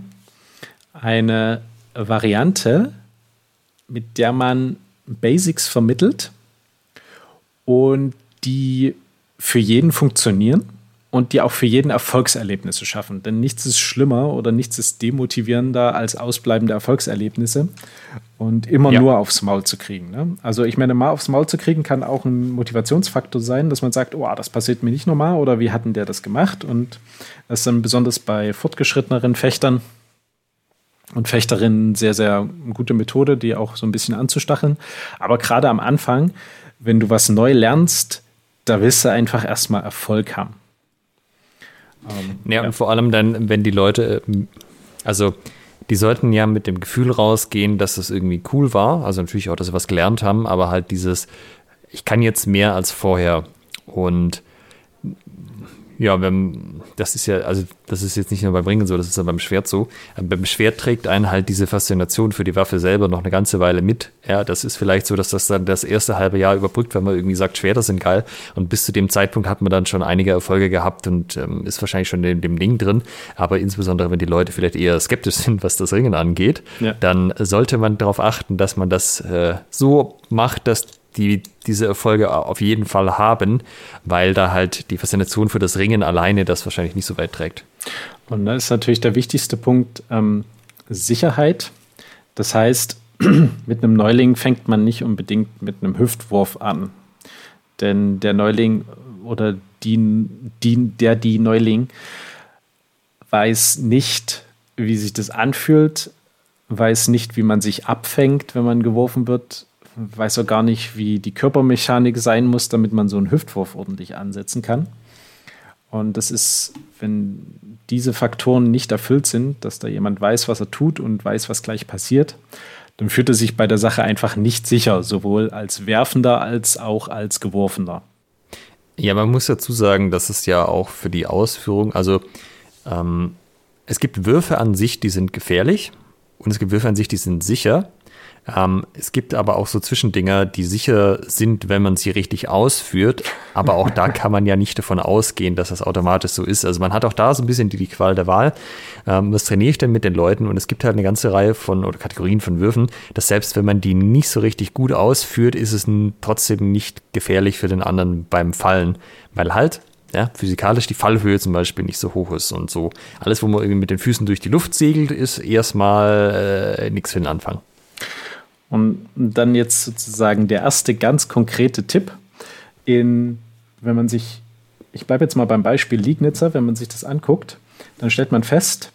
eine Variante, mit der man Basics vermittelt und die für jeden funktionieren und die auch für jeden Erfolgserlebnisse schaffen. Denn nichts ist schlimmer oder nichts ist demotivierender als ausbleibende Erfolgserlebnisse und immer ja. nur aufs Maul zu kriegen. Ne? Also ich meine, mal aufs Maul zu kriegen kann auch ein Motivationsfaktor sein, dass man sagt, oh, das passiert mir nicht normal oder wie hatten der das gemacht? Und das ist dann besonders bei fortgeschritteneren Fechtern und Fechterinnen sehr, sehr gute Methode, die auch so ein bisschen anzustacheln. Aber gerade am Anfang, wenn du was neu lernst, da willst du einfach erstmal Erfolg haben. Ähm, ja, ja, und vor allem dann, wenn die Leute, ähm, also die sollten ja mit dem Gefühl rausgehen, dass es irgendwie cool war. Also natürlich auch, dass sie was gelernt haben, aber halt dieses, ich kann jetzt mehr als vorher. Und Ja, wenn, das ist ja, also das ist jetzt nicht nur beim Ringen so, das ist ja beim Schwert so. Beim Schwert trägt einen halt diese Faszination für die Waffe selber noch eine ganze Weile mit. Ja, das ist vielleicht so, dass das dann das erste halbe Jahr überbrückt, wenn man irgendwie sagt, Schwerter sind geil. Und bis zu dem Zeitpunkt hat man dann schon einige Erfolge gehabt und ähm, ist wahrscheinlich schon in dem Ding drin. Aber insbesondere, wenn die Leute vielleicht eher skeptisch sind, was das Ringen angeht, ja. dann sollte man darauf achten, dass man das äh, so macht, dass die diese Erfolge auf jeden Fall haben, weil da halt die Faszination für das Ringen alleine das wahrscheinlich nicht so weit trägt. Und da ist natürlich der wichtigste Punkt ähm, Sicherheit. Das heißt, mit einem Neuling fängt man nicht unbedingt mit einem Hüftwurf an. Denn der Neuling oder die, die, der die Neuling weiß nicht, wie sich das anfühlt, weiß nicht, wie man sich abfängt, wenn man geworfen wird, weiß auch gar nicht, wie die Körpermechanik sein muss, damit man so einen Hüftwurf ordentlich ansetzen kann. Und das ist, wenn diese Faktoren nicht erfüllt sind, dass da jemand weiß, was er tut und weiß, was gleich passiert, dann fühlt er sich bei der Sache einfach nicht sicher, sowohl als Werfender als auch als Geworfener. Ja, man muss dazu sagen, dass es ja auch für die Ausführung, also ähm, es gibt Würfe an sich, die sind gefährlich und es gibt Würfe an sich, die sind sicher. Ähm, es gibt aber auch so Zwischendinger, die sicher sind, wenn man sie richtig ausführt. Aber auch da kann man ja nicht davon ausgehen, dass das automatisch so ist. Also man hat auch da so ein bisschen die, die Qual der Wahl. Ähm, was trainiere ich denn mit den Leuten? Und es gibt halt eine ganze Reihe von oder Kategorien von Würfen, dass selbst wenn man die nicht so richtig gut ausführt, ist es trotzdem nicht gefährlich für den anderen beim Fallen. Weil halt ja, physikalisch die Fallhöhe zum Beispiel nicht so hoch ist und so. Alles, wo man irgendwie mit den Füßen durch die Luft segelt, ist erstmal äh, nichts für den Anfang. Und dann jetzt sozusagen der erste ganz konkrete Tipp, in, wenn man sich, ich bleibe jetzt mal beim Beispiel Liegnitzer, wenn man sich das anguckt, dann stellt man fest,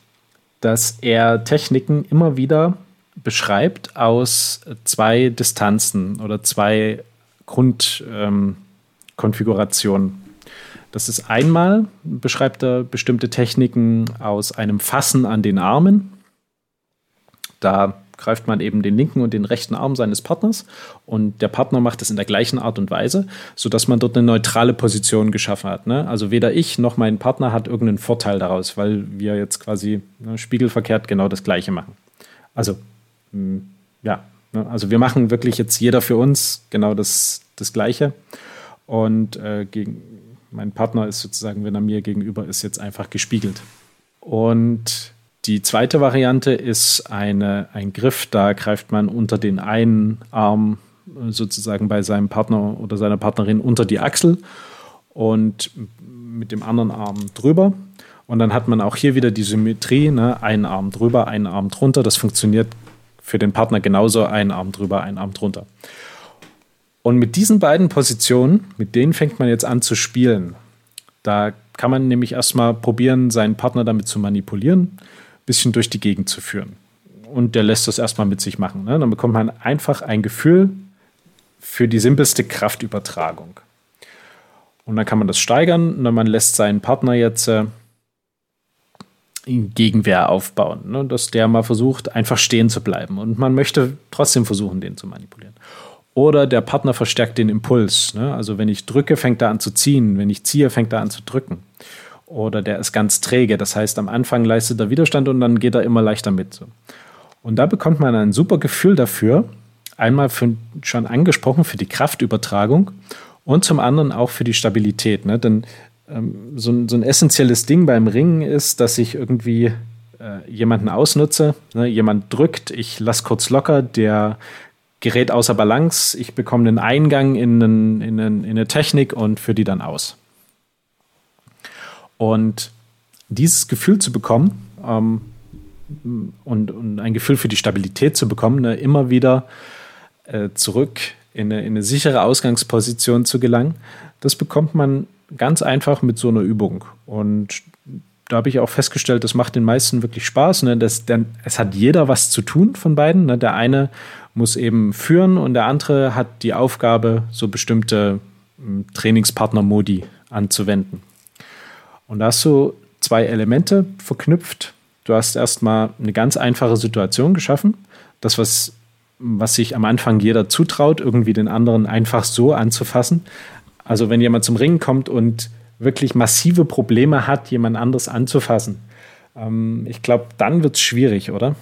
dass er Techniken immer wieder beschreibt aus zwei Distanzen oder zwei Grundkonfigurationen. Ähm, das ist einmal, beschreibt er bestimmte Techniken aus einem Fassen an den Armen. Da greift man eben den linken und den rechten Arm seines Partners und der Partner macht es in der gleichen Art und Weise, sodass man dort eine neutrale Position geschaffen hat. Ne? Also weder ich noch mein Partner hat irgendeinen Vorteil daraus, weil wir jetzt quasi ne, spiegelverkehrt genau das Gleiche machen. Also mh, hm, ja, ne? also wir machen wirklich jetzt jeder für uns genau das, das Gleiche und äh, gegen, mein Partner ist sozusagen, wenn er mir gegenüber ist, jetzt einfach gespiegelt. Und die zweite Variante ist eine, ein Griff, da greift man unter den einen Arm sozusagen bei seinem Partner oder seiner Partnerin unter die Achsel und mit dem anderen Arm drüber. Und dann hat man auch hier wieder die Symmetrie, ne? einen Arm drüber, einen Arm drunter. Das funktioniert für den Partner genauso, einen Arm drüber, einen Arm drunter. Und mit diesen beiden Positionen, mit denen fängt man jetzt an zu spielen. Da kann man nämlich erstmal probieren, seinen Partner damit zu manipulieren bisschen durch die Gegend zu führen. Und der lässt das erstmal mit sich machen. Ne? Dann bekommt man einfach ein Gefühl für die simpelste Kraftübertragung. Und dann kann man das steigern und man lässt seinen Partner jetzt äh, Gegenwehr aufbauen, ne? dass der mal versucht, einfach stehen zu bleiben. Und man möchte trotzdem versuchen, den zu manipulieren. Oder der Partner verstärkt den Impuls. Ne? Also wenn ich drücke, fängt er an zu ziehen. Wenn ich ziehe, fängt er an zu drücken oder der ist ganz träge. Das heißt, am Anfang leistet er Widerstand und dann geht er immer leichter mit. Und da bekommt man ein super Gefühl dafür, einmal für, schon angesprochen für die Kraftübertragung und zum anderen auch für die Stabilität. Ne? Denn ähm, so, ein, so, ein, essentielles Ding beim Ringen ist, dass ich irgendwie äh, jemanden ausnutze. Ne? Jemand drückt, ich lasse kurz locker, der gerät außer Balance, ich bekomme einen Eingang in, einen, in, einen, in eine Technik und führe die dann aus. Und dieses Gefühl zu bekommen ähm, und, und, ein Gefühl für die Stabilität zu bekommen, ne, immer wieder äh, zurück in eine, in eine, sichere Ausgangsposition zu gelangen, das bekommt man ganz einfach mit so einer Übung. Und da habe ich auch festgestellt, das macht den meisten wirklich Spaß. Ne? Das, denn es hat jeder was zu tun von beiden. Ne? Der eine muss eben führen und der andere hat die Aufgabe, so bestimmte hm, Trainingspartner-Modi anzuwenden. Und da hast du zwei Elemente verknüpft. Du hast erstmal eine ganz einfache Situation geschaffen. Das, was, was sich am Anfang jeder zutraut, irgendwie den anderen einfach so anzufassen. Also wenn jemand zum Ringen kommt und wirklich massive Probleme hat, jemand anderes anzufassen. Ähm, ich glaube, dann wird es schwierig, oder?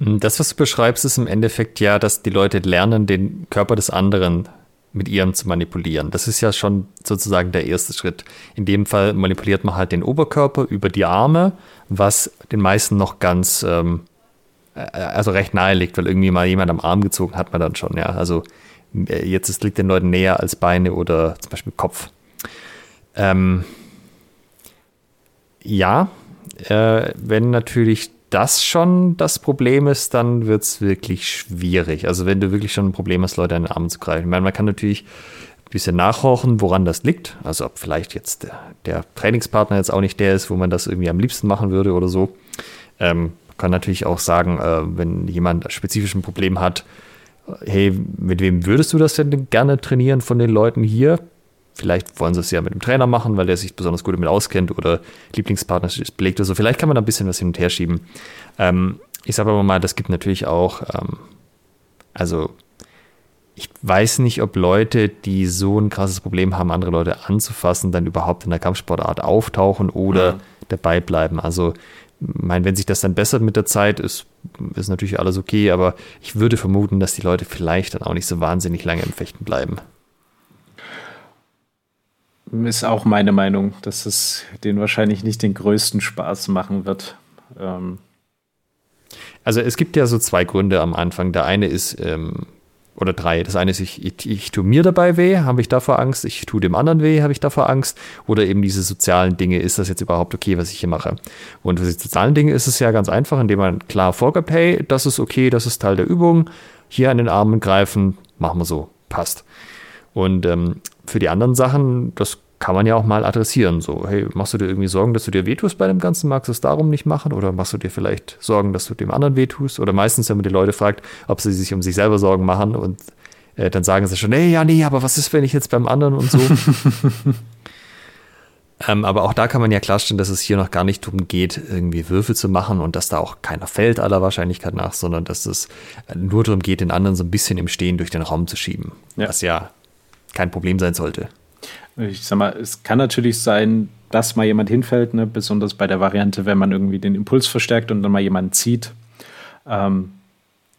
Das, was du beschreibst, ist im Endeffekt ja, dass die Leute lernen, den Körper des anderen mit ihrem zu manipulieren. Das ist ja schon sozusagen der erste Schritt. In dem Fall manipuliert man halt den Oberkörper über die Arme, was den meisten noch ganz, ähm, äh, also recht nahe liegt, weil irgendwie mal jemand am Arm gezogen hat man dann schon, ja. Also äh, jetzt es liegt den Leuten näher als Beine oder zum Beispiel Kopf. Ähm, ja, äh, wenn natürlich das schon das Problem ist, dann wird es wirklich schwierig. Also wenn du wirklich schon ein Problem hast, Leute an den Arm zu greifen. Ich meine, man kann natürlich ein bisschen nachhorchen, woran das liegt. Also ob vielleicht jetzt der, der Trainingspartner jetzt auch nicht der ist, wo man das irgendwie am liebsten machen würde oder so. Ähm, kann natürlich auch sagen, äh, wenn jemand spezifisch ein Problem hat, hey, mit wem würdest du das denn gerne trainieren von den Leuten hier? Vielleicht wollen sie es ja mit dem Trainer machen, weil der sich besonders gut damit auskennt oder Lieblingspartner ist belegt oder so. Vielleicht kann man da ein bisschen was hin und her schieben. Ähm, ich sage aber mal, das gibt natürlich auch, ähm, also ich weiß nicht, ob Leute, die so ein krasses Problem haben, andere Leute anzufassen, dann überhaupt in der Kampfsportart auftauchen oder mhm. dabei bleiben. Also, mein, wenn sich das dann bessert mit der Zeit, ist, ist natürlich alles okay, aber ich würde vermuten, dass die Leute vielleicht dann auch nicht so wahnsinnig lange im Fechten bleiben ist auch meine Meinung, dass es den wahrscheinlich nicht den größten Spaß machen wird. Ähm. Also es gibt ja so zwei Gründe am Anfang. Der eine ist, ähm, oder drei. Das eine ist, ich, ich, ich tue mir dabei weh, habe ich davor Angst. Ich tue dem anderen weh, habe ich davor Angst. Oder eben diese sozialen Dinge, ist das jetzt überhaupt okay, was ich hier mache? Und für die sozialen Dinge ist es ja ganz einfach, indem man klar vorgibt, hey, das ist okay, das ist Teil der Übung. Hier an den Armen greifen, machen wir so, passt. Und ähm, für die anderen Sachen, das kann man ja auch mal adressieren. So, hey, machst du dir irgendwie Sorgen, dass du dir wehtust bei dem Ganzen? Magst du es darum nicht machen? Oder machst du dir vielleicht Sorgen, dass du dem anderen wehtust? Oder meistens, wenn man die Leute fragt, ob sie sich um sich selber Sorgen machen und äh, dann sagen sie schon, nee, ja, nee, aber was ist, wenn ich jetzt beim anderen und so? ähm, aber auch da kann man ja klarstellen, dass es hier noch gar nicht darum geht, irgendwie Würfel zu machen und dass da auch keiner fällt aller Wahrscheinlichkeit nach, sondern dass es nur darum geht, den anderen so ein bisschen im Stehen durch den Raum zu schieben. Ja. Was ja kein Problem sein sollte. Ich sag mal, es kann natürlich sein, dass mal jemand hinfällt, ne? besonders bei der Variante, wenn man irgendwie den Impuls verstärkt und dann mal jemanden zieht. Ähm,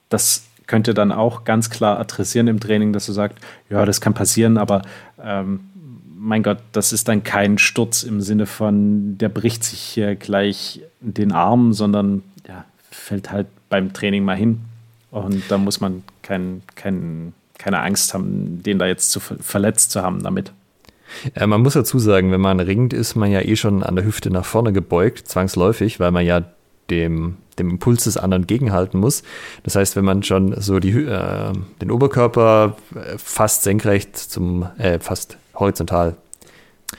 das könnte dann auch ganz klar adressieren im Training, dass du sagst, ja, das kann passieren, aber ähm, mein Gott, das ist dann kein Sturz im Sinne von, der bricht sich hier gleich den Arm, sondern ja, fällt halt beim Training mal hin. Und da muss man kein, kein, keine Angst haben, den da jetzt zu verletzt zu haben damit. Ja, man muss dazu sagen, wenn man ringt, ist man ja eh schon an der Hüfte nach vorne gebeugt, zwangsläufig, weil man ja dem, dem Impuls des anderen gegenhalten muss. Das heißt, wenn man schon so die, äh, den Oberkörper fast senkrecht zum, äh, fast horizontal,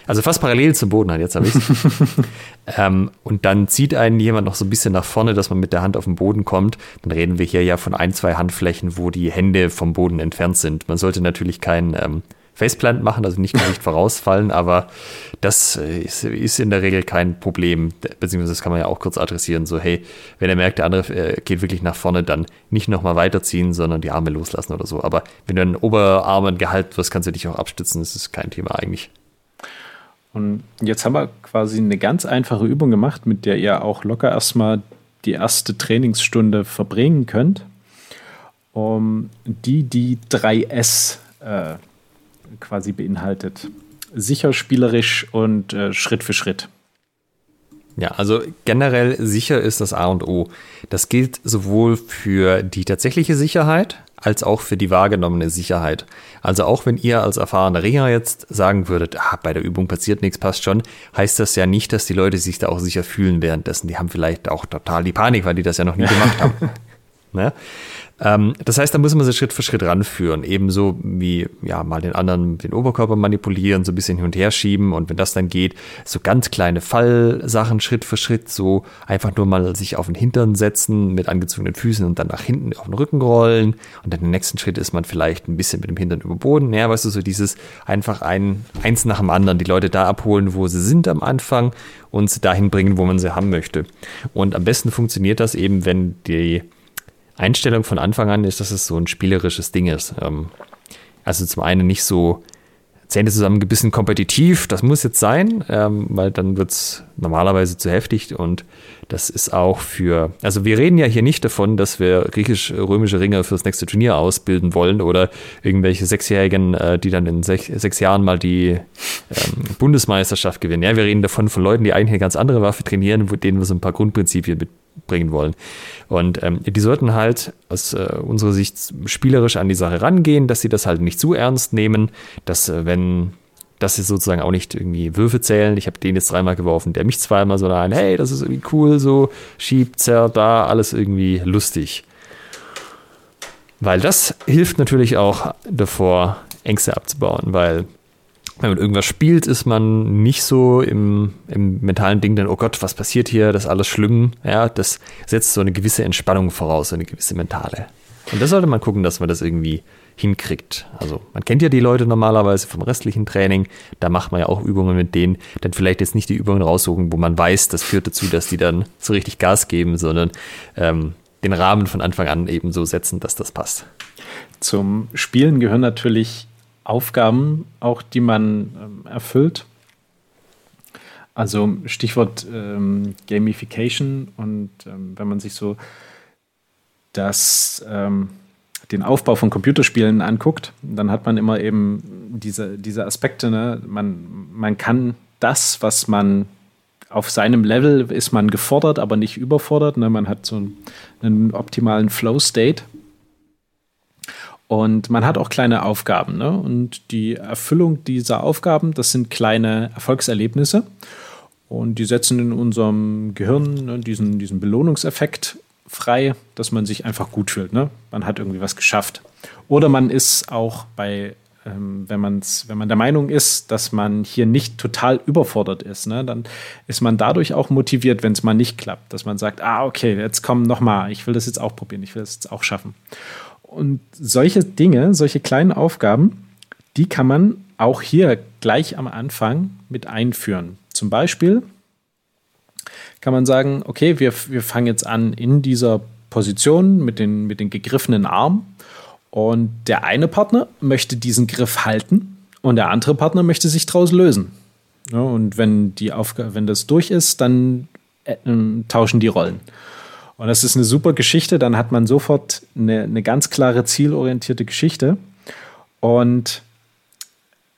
also fast parallel zum Boden hat, jetzt habe ich ähm, Und dann zieht einen jemand noch so ein bisschen nach vorne, dass man mit der Hand auf den Boden kommt. Dann reden wir hier ja von ein, zwei Handflächen, wo die Hände vom Boden entfernt sind. Man sollte natürlich kein ähm, Faceplant machen, also nicht Gesicht vorausfallen, aber das ist, ist, in der Regel kein Problem, beziehungsweise das kann man ja auch kurz adressieren, so hey, wenn er merkt, der andere äh, geht wirklich nach vorne, dann nicht nochmal weiterziehen, sondern die Arme loslassen oder so, aber wenn du an Oberarmen gehalten wirst, kannst du dich auch abstützen, das ist kein Thema eigentlich. Und jetzt haben wir quasi eine ganz einfache Übung gemacht, mit der ihr auch locker erstmal die erste Trainingsstunde verbringen könnt, um die die 3S äh, quasi beinhaltet. Sicher, spielerisch und äh, Schritt für Schritt. Ja, also generell sicher ist das A und O. Das gilt sowohl für die tatsächliche Sicherheit als auch für die wahrgenommene Sicherheit. Also auch wenn ihr als erfahrener Ringer jetzt sagen würdet, ah, bei der Übung passiert nichts, passt schon, heißt das ja nicht, dass die Leute sich da auch sicher fühlen währenddessen. Die haben vielleicht auch total die Panik, weil die das ja noch nie gemacht haben. ne? Ähm, das heißt, da muss man sich Schritt für Schritt ranführen. Ebenso wie ja mal den anderen den Oberkörper manipulieren, so ein bisschen hin und her schieben und wenn das dann geht, so ganz kleine Fallsachen Schritt für Schritt, so einfach nur mal sich auf den Hintern setzen mit angezogenen Füßen und dann nach hinten auf den Rücken rollen und dann im nächsten Schritt ist man vielleicht ein bisschen mit dem Hintern über Boden. Ja, weißt du, so dieses einfach ein, eins nach dem anderen, die Leute da abholen, wo sie sind am Anfang und sie dahin bringen, wo man sie haben möchte. Und am besten funktioniert das eben, wenn die Einstellung von Anfang an ist, dass es so ein spielerisches Ding ist. Ähm, also zum einen nicht so Zähne zusammengebissen kompetitiv. Das muss jetzt sein, ähm, weil dann wird es normalerweise zu heftig und das ist auch für, also wir reden ja hier nicht davon, dass wir griechisch-römische Ringer fürs nächste Turnier ausbilden wollen oder irgendwelche Sechsjährigen, äh, die dann in sech, sechs Jahren mal die ähm, Bundesmeisterschaft gewinnen. Ja, wir reden davon von Leuten, die eigentlich eine ganz andere Waffe trainieren, denen wir so ein paar Grundprinzipien mitbringen wollen. Und ähm, die sollten halt aus äh, unserer Sicht spielerisch an die Sache rangehen, dass sie das halt nicht zu ernst nehmen, dass äh, wenn dass sie sozusagen auch nicht irgendwie Würfe zählen. Ich habe den jetzt dreimal geworfen, der mich zweimal so ein, hey, das ist irgendwie cool, so schiebt, zerrt da, alles irgendwie lustig. Weil das hilft natürlich auch davor, Ängste abzubauen, weil wenn man irgendwas spielt, ist man nicht so im, im mentalen Ding, dann, oh Gott, was passiert hier, das ist alles schlimm. Ja, das setzt so eine gewisse Entspannung voraus, so eine gewisse mentale. Und da sollte man gucken, dass man das irgendwie hinkriegt. Also man kennt ja die Leute normalerweise vom restlichen Training, da macht man ja auch Übungen mit denen, dann vielleicht jetzt nicht die Übungen raussuchen, wo man weiß, das führt dazu, dass die dann so richtig Gas geben, sondern ähm, den Rahmen von Anfang an eben so setzen, dass das passt. Zum Spielen gehören natürlich Aufgaben, auch die man ähm, erfüllt. Also Stichwort ähm, Gamification und ähm, wenn man sich so das ähm, den Aufbau von Computerspielen anguckt, dann hat man immer eben diese, diese Aspekte. Ne? Man, man kann das, was man auf seinem Level ist man gefordert, aber nicht überfordert. Ne? Man hat so einen, einen optimalen Flow-State. Und man hat auch kleine Aufgaben. Ne? Und die Erfüllung dieser Aufgaben, das sind kleine Erfolgserlebnisse. Und die setzen in unserem Gehirn ne, diesen, diesen Belohnungseffekt frei, dass man sich einfach gut fühlt. Ne? Man hat irgendwie was geschafft. Oder man ist auch bei, ähm, wenn, man's, wenn man der Meinung ist, dass man hier nicht total überfordert ist, ne? dann ist man dadurch auch motiviert, wenn es mal nicht klappt. Dass man sagt, ah, okay, jetzt komm noch mal, ich will das jetzt auch probieren, ich will das jetzt auch schaffen. Und solche Dinge, solche kleinen Aufgaben, die kann man auch hier gleich am Anfang mit einführen. Zum Beispiel kann man sagen, okay, wir, wir fangen jetzt an in dieser Position mit den, mit den gegriffenen Armen und der eine Partner möchte diesen Griff halten und der andere Partner möchte sich daraus lösen. Ja, und wenn, die Aufgabe, wenn das durch ist, dann äh, tauschen die Rollen. Und das ist eine super Geschichte, dann hat man sofort eine, eine ganz klare zielorientierte Geschichte. Und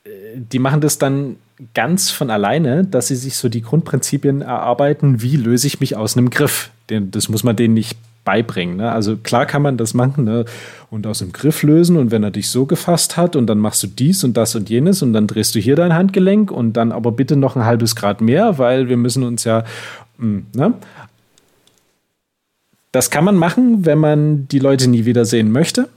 äh, die machen das dann ganz von alleine, dass sie sich so die Grundprinzipien erarbeiten, wie löse ich mich aus einem Griff. Das muss man denen nicht beibringen. Ne? Also klar kann man das machen ne? und aus dem Griff lösen und wenn er dich so gefasst hat und dann machst du dies und das und jenes und dann drehst du hier dein Handgelenk und dann aber bitte noch ein halbes Grad mehr, weil wir müssen uns ja, hm, ne? Das kann man machen, wenn man die Leute nie wiedersehen möchte.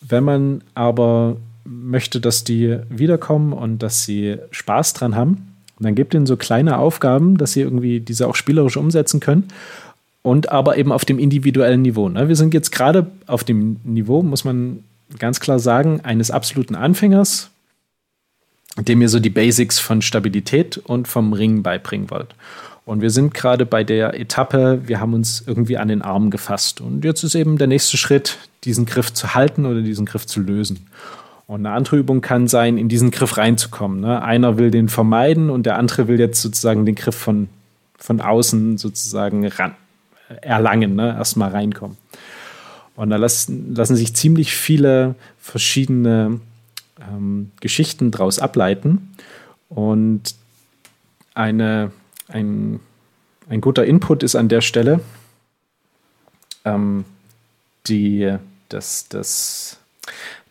Wenn man aber möchte, dass die wiederkommen und dass sie Spaß dran haben. Dann gibt ihnen so kleine Aufgaben, dass sie irgendwie diese auch spielerisch umsetzen können. Und aber eben auf dem individuellen Niveau. Ne? Wir sind jetzt gerade auf dem Niveau, muss man ganz klar sagen, eines absoluten Anfängers, dem ihr so die Basics von Stabilität und vom Ringen beibringen wollt. Und wir sind gerade bei der Etappe, wir haben uns irgendwie an den Arm gefasst. Und jetzt ist eben der nächste Schritt, diesen Griff zu halten oder diesen Griff zu lösen. Und eine andere Übung kann sein, in diesen Griff reinzukommen. Ne? Einer will den vermeiden und der andere will jetzt sozusagen den Griff von, von außen sozusagen ran, erlangen, ne? erstmal reinkommen. Und da lassen, lassen sich ziemlich viele verschiedene ähm, Geschichten daraus ableiten. Und eine, ein, ein guter Input ist an der Stelle ähm, die, das, das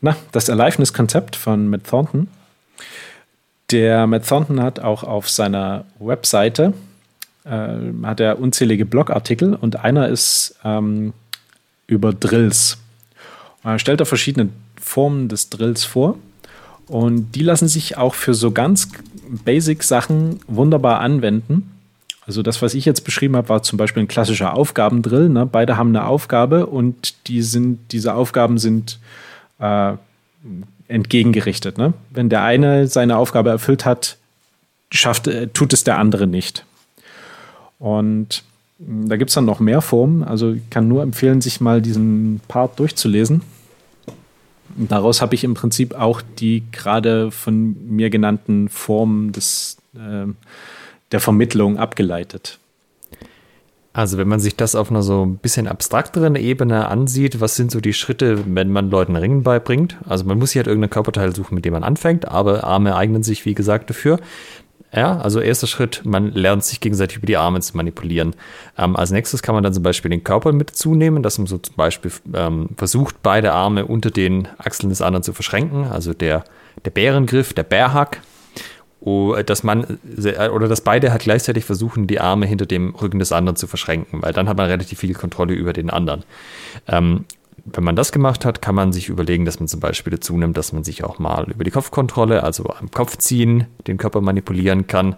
na, das Aliveness-Konzept von Matt Thornton. Der Matt Thornton hat auch auf seiner Webseite äh, hat er unzählige Blogartikel und einer ist ähm, über Drills. Er stellt da verschiedene Formen des Drills vor und die lassen sich auch für so ganz basic Sachen wunderbar anwenden. Also das, was ich jetzt beschrieben habe, war zum Beispiel ein klassischer Aufgabendrill. Ne? Beide haben eine Aufgabe und die sind, diese Aufgaben sind äh, entgegengerichtet. Ne? Wenn der eine seine Aufgabe erfüllt hat, schafft, äh, tut es der andere nicht. Und hm, da gibt es dann noch mehr Formen. Also ich kann nur empfehlen, sich mal diesen Part durchzulesen. Daraus habe ich im Prinzip auch die gerade von mir genannten Formen des, äh, der Vermittlung abgeleitet. Also wenn man sich das auf einer so ein bisschen abstrakteren Ebene ansieht, was sind so die Schritte, wenn man Leuten Ringen beibringt? Also man muss sich halt irgendein Körperteil suchen, mit dem man anfängt, aber Arme eignen sich, wie gesagt, dafür. Ja, also erster Schritt, man lernt sich gegenseitig über die Arme zu manipulieren. Ähm, als nächstes kann man dann zum Beispiel den Körper mit zunehmen, dass man so zum Beispiel ähm, versucht, beide Arme unter den Achseln des anderen zu verschränken. Also der, der Bärengriff, der Bärhack, dass man oder dass beide halt gleichzeitig versuchen, die Arme hinter dem Rücken des anderen zu verschränken, weil dann hat man relativ viel Kontrolle über den anderen. Ähm, wenn man das gemacht hat, kann man sich überlegen, dass man zum Beispiel dazu nimmt, dass man sich auch mal über die Kopfkontrolle, also am Kopf ziehen, den Körper manipulieren kann.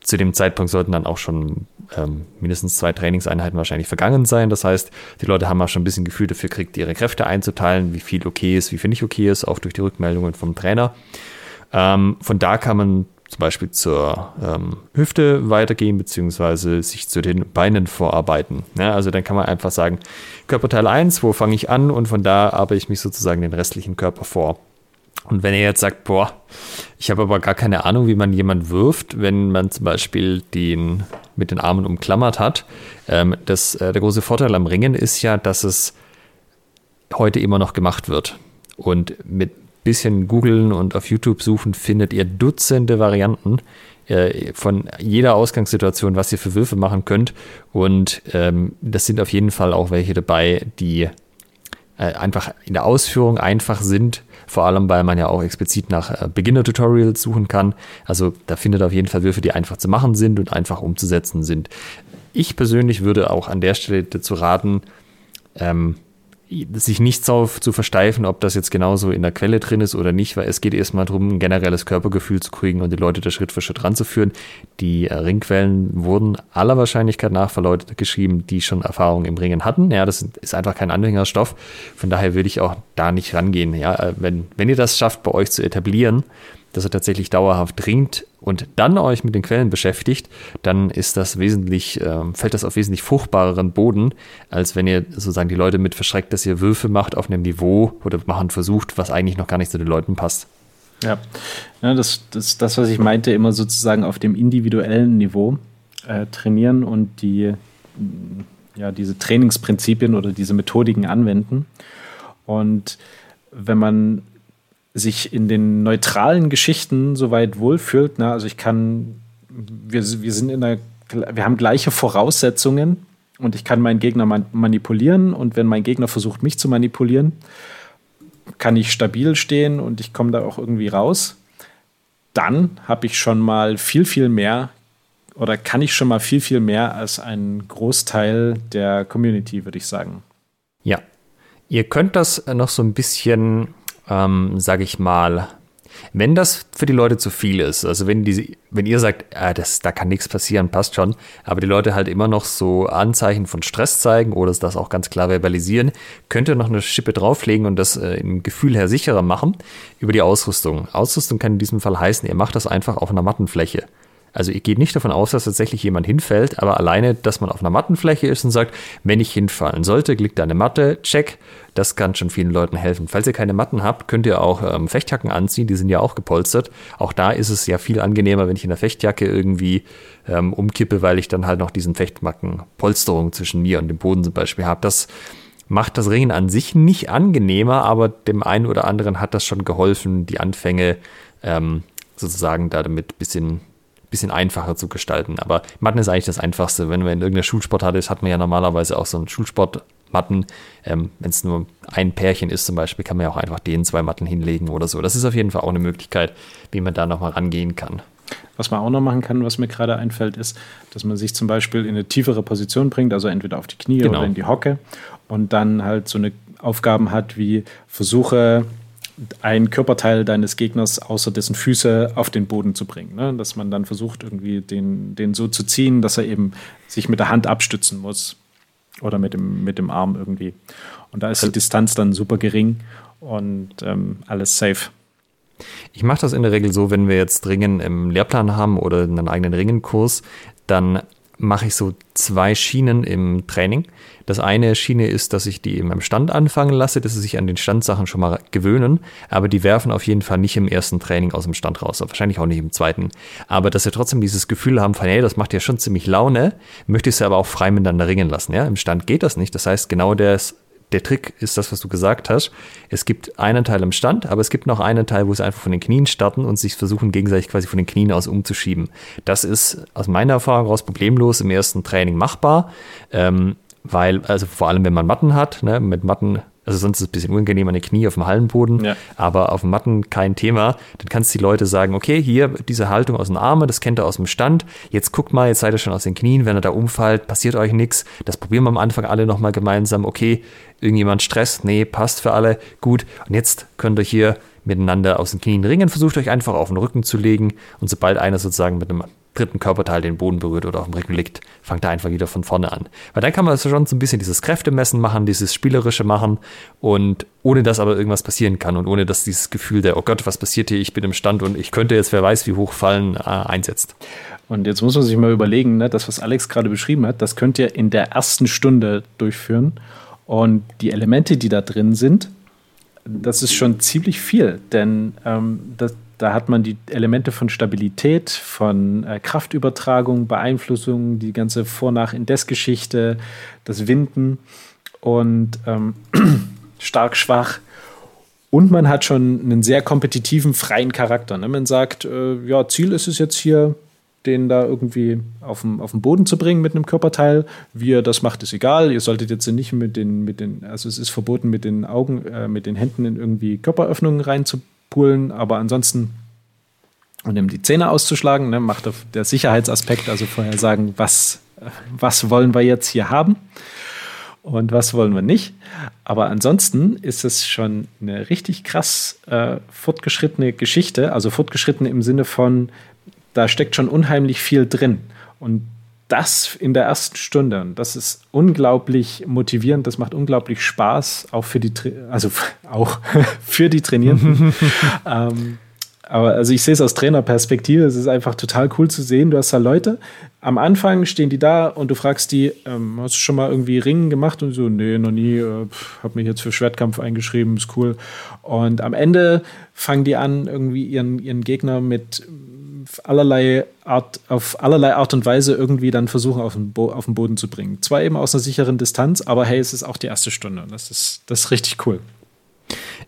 Zu dem Zeitpunkt sollten dann auch schon ähm, mindestens zwei Trainingseinheiten wahrscheinlich vergangen sein. Das heißt, die Leute haben auch schon ein bisschen Gefühl dafür kriegt, ihre Kräfte einzuteilen, wie viel okay ist, wie viel nicht okay ist, auch durch die Rückmeldungen vom Trainer. Ähm, von da kann man zum Beispiel zur ähm, Hüfte weitergehen, beziehungsweise sich zu den Beinen vorarbeiten. Ja, also dann kann man einfach sagen, Körperteil 1, wo fange ich an und von da arbeite ich mich sozusagen den restlichen Körper vor. Und wenn ihr jetzt sagt, boah, ich habe aber gar keine Ahnung, wie man jemand wirft, wenn man zum Beispiel den mit den Armen umklammert hat, ähm, das, äh, der große Vorteil am Ringen ist ja, dass es heute immer noch gemacht wird. Und mit bisschen googeln und auf YouTube suchen, findet ihr Dutzende Varianten äh, von jeder Ausgangssituation, was ihr für Würfe machen könnt. Und ähm, das sind auf jeden Fall auch welche dabei, die äh, einfach in der Ausführung einfach sind. Vor allem, weil man ja auch explizit nach äh, Beginner-Tutorials suchen kann. Also da findet auf jeden Fall Würfe, die einfach zu machen sind und einfach umzusetzen sind. Ich persönlich würde auch an der Stelle dazu raten, ähm, sich nicht so zu versteifen, ob das jetzt genauso in der Quelle drin ist oder nicht, weil es geht erstmal darum, ein generelles Körpergefühl zu kriegen und die Leute da Schritt für Schritt ranzuführen. Die äh, Ringquellen wurden aller Wahrscheinlichkeit nach für Leute geschrieben, die schon Erfahrung im Ringen hatten. Ja, das ist einfach kein Anhängerstoff. Von daher würde ich auch da nicht rangehen. Ja, äh, wenn, wenn ihr das schafft, bei euch zu etablieren, dass er tatsächlich dauerhaft ringt und dann euch mit den Quellen beschäftigt, dann ist das wesentlich, äh, fällt das auf wesentlich fruchtbareren Boden, als wenn ihr sozusagen die Leute mit verschreckt, dass ihr Würfe macht auf einem Niveau oder machen versucht, was eigentlich noch gar nicht zu den Leuten passt. Ja, ja das, das, das, was ich meinte, immer sozusagen auf dem individuellen Niveau äh, trainieren und die, ja, diese Trainingsprinzipien oder diese Methodiken anwenden. Und wenn man sich in den neutralen Geschichten soweit wohlfühlt. Ne? Also ich kann, wir, wir sind in der, wir haben gleiche Voraussetzungen und ich kann meinen Gegner man manipulieren und wenn mein Gegner versucht, mich zu manipulieren, kann ich stabil stehen und ich komme da auch irgendwie raus. Dann habe ich schon mal viel, viel mehr oder kann ich schon mal viel, viel mehr als ein Großteil der Community, würde ich sagen. Ja. Ihr könnt das noch so ein bisschen ähm, sage ich mal, wenn das für die Leute zu viel ist, also wenn, die, wenn ihr sagt, äh, das, da kann nichts passieren, passt schon, aber die Leute halt immer noch so Anzeichen von Stress zeigen oder das auch ganz klar verbalisieren, könnt ihr noch eine Schippe drauflegen und das äh, im Gefühl her sicherer machen über die Ausrüstung. Ausrüstung kann in diesem Fall heißen, ihr macht das einfach auf einer Mattenfläche. Also ihr geht nicht davon aus, dass tatsächlich jemand hinfällt, aber alleine, dass man auf einer Mattenfläche ist und sagt, wenn ich hinfallen sollte, liegt da eine Matte, check, das kann schon vielen Leuten helfen. Falls ihr keine Matten habt, könnt ihr auch ähm, Fechtjacken anziehen, die sind ja auch gepolstert. Auch da ist es ja viel angenehmer, wenn ich in der Fechtjacke irgendwie ähm, umkippe, weil ich dann halt noch diesen Fechtmacken-Polsterung zwischen mir und dem Boden zum Beispiel habe. Das macht das Ringen an sich nicht angenehmer, aber dem einen oder anderen hat das schon geholfen, die Anfänge ähm, sozusagen da damit ein bisschen bisschen einfacher zu gestalten. Aber Matten ist eigentlich das Einfachste. Wenn man in irgendeiner Schulsportart ist, hat man ja normalerweise auch so einen Schulsportmatten. Ähm, Wenn es nur ein Pärchen ist zum Beispiel, kann man ja auch einfach den zwei Matten hinlegen oder so. Das ist auf jeden Fall auch eine Möglichkeit, wie man da nochmal rangehen kann. Was man auch noch machen kann, was mir gerade einfällt, ist, dass man sich zum Beispiel in eine tiefere Position bringt, also entweder auf die Knie genau. oder in die Hocke und dann halt so eine Aufgaben hat wie versuche ein Körperteil deines Gegners außer dessen Füße auf den Boden zu bringen. Ne? Dass man dann versucht, irgendwie den, den so zu ziehen, dass er eben sich mit der Hand abstützen muss oder mit dem, mit dem Arm irgendwie. Und da ist die Distanz dann super gering und ähm, alles safe. Ich mache das in der Regel so, wenn wir jetzt Ringen im Lehrplan haben oder einen eigenen Ringenkurs, dann mache ich so zwei Schienen im Training. Das eine Schiene ist, dass ich die im Stand anfangen lasse, dass sie sich an den Standsachen schon mal gewöhnen, aber die werfen auf jeden Fall nicht im ersten Training aus dem Stand raus, wahrscheinlich auch nicht im zweiten. Aber dass sie trotzdem dieses Gefühl haben von, hey, das macht ja schon ziemlich Laune, möchte ich sie aber auch frei miteinander ringen lassen. Ja? Im Stand geht das nicht. Das heißt, genau das der Trick ist das, was du gesagt hast. Es gibt einen Teil im Stand, aber es gibt noch einen Teil, wo sie einfach von den Knien starten und sich versuchen, gegenseitig quasi von den Knien aus umzuschieben. Das ist aus meiner Erfahrung heraus problemlos im ersten Training machbar, ähm, weil, also vor allem, wenn man Matten hat, ne, mit Matten also sonst ist es ein bisschen unangenehm an den Knie auf dem Hallenboden, ja. aber auf dem Matten kein Thema. Dann kannst du die Leute sagen, okay, hier diese Haltung aus den Armen, das kennt ihr aus dem Stand. Jetzt guckt mal, jetzt seid ihr schon aus den Knien, wenn ihr da umfällt, passiert euch nichts. Das probieren wir am Anfang alle nochmal gemeinsam. Okay, irgendjemand Stress? Nee, passt für alle. Gut. Und jetzt könnt ihr hier miteinander aus den Knien ringen. Versucht euch einfach auf den Rücken zu legen und sobald einer sozusagen mit einem dritten Körperteil den Boden berührt oder auf dem Rücken liegt, fangt er einfach wieder von vorne an. Weil dann kann man schon so ein bisschen dieses Kräftemessen machen, dieses Spielerische machen und ohne dass aber irgendwas passieren kann und ohne dass dieses Gefühl der, oh Gott, was passiert hier, ich bin im Stand und ich könnte jetzt, wer weiß, wie hoch fallen, äh, einsetzt. Und jetzt muss man sich mal überlegen, ne, das, was Alex gerade beschrieben hat, das könnt ihr in der ersten Stunde durchführen. Und die Elemente, die da drin sind, das ist schon ziemlich viel, denn ähm, das, da hat man die Elemente von Stabilität, von äh, Kraftübertragung, Beeinflussung, die ganze Vor-Nach-Indes-Geschichte, das Winden und ähm, stark, schwach. Und man hat schon einen sehr kompetitiven, freien Charakter. Ne? Man sagt, äh, ja, Ziel ist es jetzt hier, den da irgendwie auf den, auf den Boden zu bringen mit einem Körperteil. Wie ihr das macht, ist egal. Ihr solltet jetzt nicht mit den, mit den, also es ist verboten, mit den Augen, äh, mit den Händen in irgendwie Körperöffnungen reinzubringen Poolen, aber ansonsten und um die Zähne auszuschlagen, ne, macht der Sicherheitsaspekt, also vorher sagen, was, was wollen wir jetzt hier haben und was wollen wir nicht. Aber ansonsten ist es schon eine richtig krass äh, fortgeschrittene Geschichte, also fortgeschritten im Sinne von, da steckt schon unheimlich viel drin. Und das in der ersten Stunde. Und das ist unglaublich motivierend, das macht unglaublich Spaß, auch für die, also auch für die Trainierenden. ähm, aber also ich sehe es aus Trainerperspektive, es ist einfach total cool zu sehen. Du hast da Leute, am Anfang stehen die da und du fragst die, ähm, hast du schon mal irgendwie Ringen gemacht? Und so, nee, noch nie, äh, hab mich jetzt für Schwertkampf eingeschrieben, ist cool. Und am Ende fangen die an, irgendwie ihren, ihren Gegner mit allerlei Art, auf allerlei Art und Weise irgendwie dann versuchen, auf den, auf den Boden zu bringen. Zwar eben aus einer sicheren Distanz, aber hey, es ist auch die erste Stunde. Und das ist, das ist richtig cool.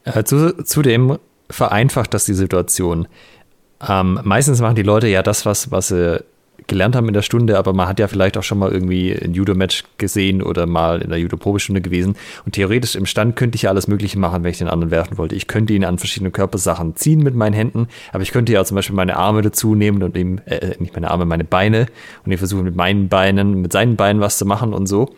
Äh, zu, zudem vereinfacht das die Situation. Ähm, meistens machen die Leute ja das, was, was sie gelernt haben in der Stunde, aber man hat ja vielleicht auch schon mal irgendwie ein Judo-Match gesehen oder mal in der Judo-Probestunde gewesen. Und theoretisch im Stand könnte ich ja alles Mögliche machen, wenn ich den anderen werfen wollte. Ich könnte ihn an verschiedene Körpersachen ziehen mit meinen Händen, aber ich könnte ja zum Beispiel meine Arme dazu nehmen und ihm, äh, nicht meine Arme, meine Beine und ich versuche mit meinen Beinen, mit seinen Beinen was zu machen und so.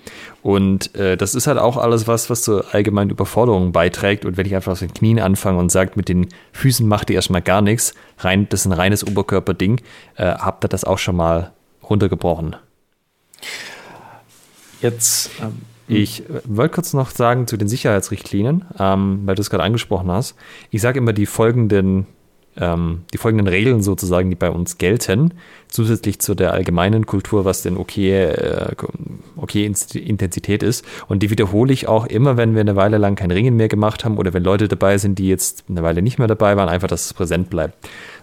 Und äh, das ist halt auch alles was, was zur allgemeinen Überforderung beiträgt. Und wenn ich einfach aus den Knien anfange und sage, mit den Füßen macht ihr erstmal gar nichts, rein, das ist ein reines Oberkörperding, äh, habt ihr das auch schon mal runtergebrochen. Jetzt. Ähm, ich wollte kurz noch sagen zu den Sicherheitsrichtlinien, ähm, weil du es gerade angesprochen hast. Ich sage immer die folgenden ähm, die folgenden Regeln sozusagen, die bei uns gelten, zusätzlich zu der allgemeinen Kultur, was denn okay, äh, okay Intensität ist. Und die wiederhole ich auch immer, wenn wir eine Weile lang kein Ringen mehr gemacht haben oder wenn Leute dabei sind, die jetzt eine Weile nicht mehr dabei waren, einfach, dass es präsent bleibt.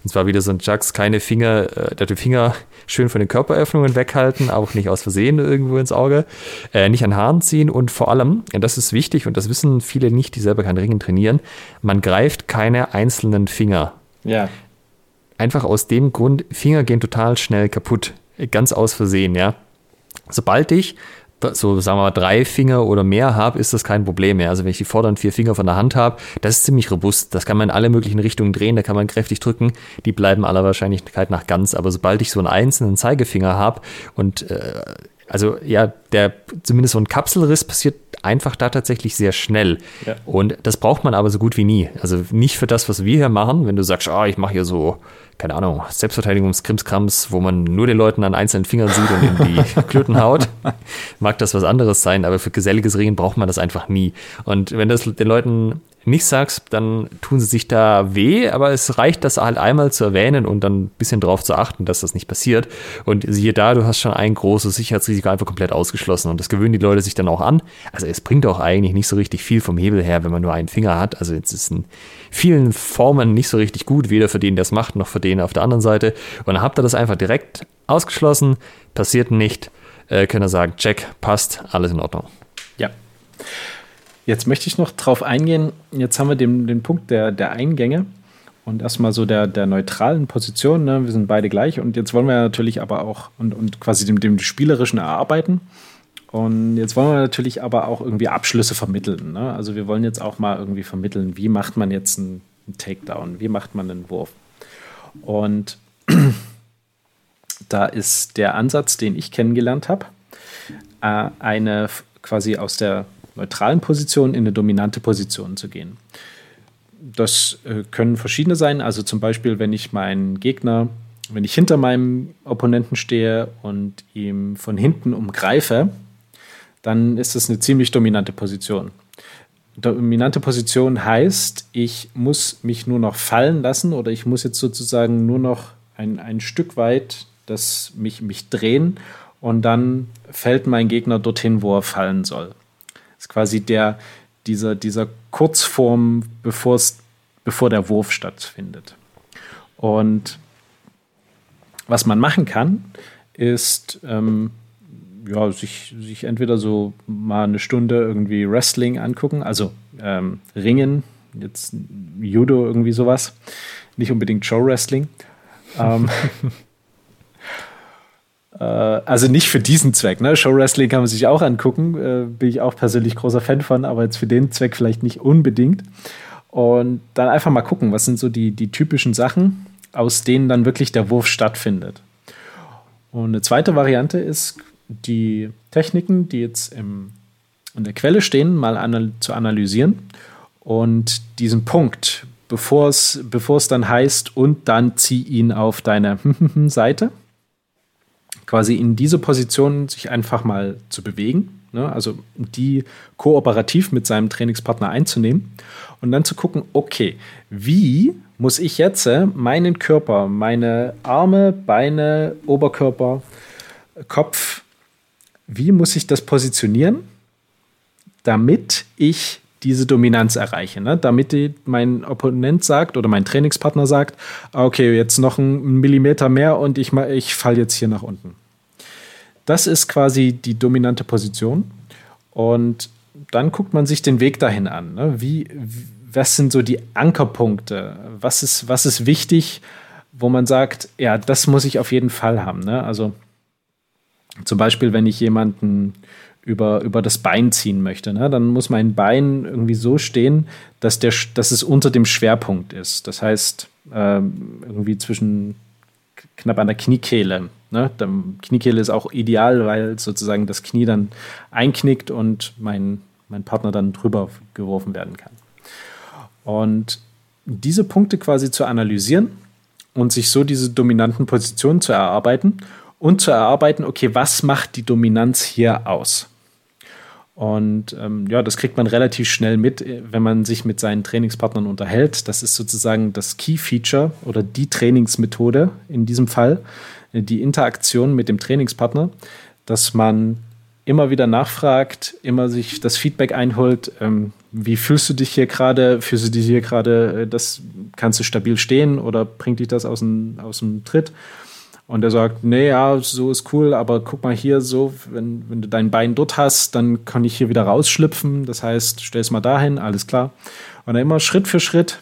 Und zwar wieder so ein Jacks, keine Finger, äh, die Finger schön von den Körperöffnungen weghalten, auch nicht aus Versehen irgendwo ins Auge, äh, nicht an Haaren ziehen und vor allem, und das ist wichtig und das wissen viele nicht, die selber kein Ringen trainieren, man greift keine einzelnen Finger ja. Einfach aus dem Grund, Finger gehen total schnell kaputt. Ganz aus Versehen, ja. Sobald ich so sagen wir mal drei Finger oder mehr habe, ist das kein Problem mehr. Also wenn ich die vorderen vier Finger von der Hand habe, das ist ziemlich robust. Das kann man in alle möglichen Richtungen drehen, da kann man kräftig drücken. Die bleiben aller Wahrscheinlichkeit nach ganz. Aber sobald ich so einen einzelnen Zeigefinger habe und äh, also ja, der zumindest so ein Kapselriss passiert einfach da tatsächlich sehr schnell. Ja. Und das braucht man aber so gut wie nie. Also nicht für das, was wir hier machen, wenn du sagst, ah, ich mache hier so, keine Ahnung, Selbstverteidigungskrimskrams, wo man nur den Leuten an einzelnen Fingern sieht und in die Klöten haut, mag das was anderes sein, aber für geselliges Ringen braucht man das einfach nie. Und wenn das den Leuten nicht sagst, dann tun sie sich da weh, aber es reicht, das halt einmal zu erwähnen und dann ein bisschen drauf zu achten, dass das nicht passiert. Und siehe da, du hast schon ein großes Sicherheitsrisiko einfach komplett ausgeschlossen und das gewöhnen die Leute sich dann auch an. Also es bringt auch eigentlich nicht so richtig viel vom Hebel her, wenn man nur einen Finger hat. Also es ist in vielen Formen nicht so richtig gut, weder für den, der es macht, noch für den auf der anderen Seite. Und dann habt ihr das einfach direkt ausgeschlossen, passiert nicht, äh, könnt ihr sagen, check, passt, alles in Ordnung. Ja. Jetzt möchte ich noch drauf eingehen. Jetzt haben wir den, den Punkt der, der Eingänge und erstmal so der, der neutralen Position. Ne? Wir sind beide gleich und jetzt wollen wir natürlich aber auch und, und quasi dem, dem Spielerischen erarbeiten. Und jetzt wollen wir natürlich aber auch irgendwie Abschlüsse vermitteln. Ne? Also wir wollen jetzt auch mal irgendwie vermitteln, wie macht man jetzt einen, Takedown, wie macht man einen Wurf. Und da ist der Ansatz, den ich kennengelernt habe, äh, eine quasi aus der neutralen Position in eine dominante Position zu gehen. Das äh, können verschiedene sein. Also zum Beispiel, wenn ich meinen Gegner, wenn ich hinter meinem Opponenten stehe und ihm von hinten umgreife, dann ist das eine ziemlich dominante Position. Dominante Position heißt, ich muss mich nur noch fallen lassen oder ich muss jetzt sozusagen nur noch ein, ein Stück weit das mich, mich drehen und dann fällt mein Gegner dorthin, wo er fallen soll ist quasi der, dieser, dieser Kurzform, bevor der Wurf stattfindet. Und was man machen kann, ist ähm, ja, sich, sich entweder so mal eine Stunde irgendwie Wrestling angucken, also ähm, Ringen, jetzt Judo, irgendwie sowas, nicht unbedingt Show-Wrestling. ähm, äh, also nicht für diesen Zweck. Ne? Show Wrestling kann man sich auch angucken, äh, bin ich auch persönlich großer Fan von, aber jetzt für den Zweck vielleicht nicht unbedingt. Und dann einfach mal gucken, was sind so die, die typischen Sachen, aus denen dann wirklich der Wurf stattfindet. Und eine zweite Variante ist, die Techniken, die jetzt im, in der Quelle stehen, mal anal zu analysieren und diesen Punkt, bevor es dann heißt, und dann zieh ihn auf deine Seite, quasi in diese Position sich einfach mal zu bewegen, ne? also die kooperativ mit seinem Trainingspartner einzunehmen und dann zu gucken, okay, wie muss ich jetzt äh, meinen Körper, meine Arme, Beine, Oberkörper, Kopf, wie muss ich das positionieren, damit ich diese Dominanz erreiche, ne? damit die, mein Opponent sagt oder mein Trainingspartner sagt, okay, jetzt noch einen Millimeter mehr und ich, ich falle jetzt hier nach unten. Das ist quasi die dominante Position und dann guckt man sich den Weg dahin an. Ne? Wie, was sind so die Ankerpunkte? Was ist, was ist wichtig, wo man sagt, ja, das muss ich auf jeden Fall haben. Ne? Also zum Beispiel, wenn ich jemanden über, über das Bein ziehen möchte. Ne? Dann muss mein Bein irgendwie so stehen, dass, der, dass es unter dem Schwerpunkt ist. Das heißt, ähm, irgendwie zwischen knapp an der Kniekehle. Ne? Der Kniekehle ist auch ideal, weil sozusagen das Knie dann einknickt und mein, mein Partner dann drüber geworfen werden kann. Und diese Punkte quasi zu analysieren und sich so diese dominanten Positionen zu erarbeiten und zu erarbeiten, okay, was macht die Dominanz hier aus? Und ähm, ja, das kriegt man relativ schnell mit, äh, wenn man sich mit seinen Trainingspartnern unterhält. Das ist sozusagen das Key-Feature oder die Trainingsmethode in diesem Fall, äh, die Interaktion mit dem Trainingspartner, dass man immer wieder nachfragt, immer sich das Feedback einholt, ähm, wie fühlst du dich hier gerade, fühlst du dich hier gerade, äh, das kannst du stabil stehen oder bringt dich das aus dem, aus dem Tritt? Und er sagt, nee, ja, so ist cool, aber guck mal hier so, wenn, wenn du dein Bein dort hast, dann kann ich hier wieder rausschlüpfen. Das heißt, stell es mal dahin, alles klar. Und dann immer Schritt für Schritt,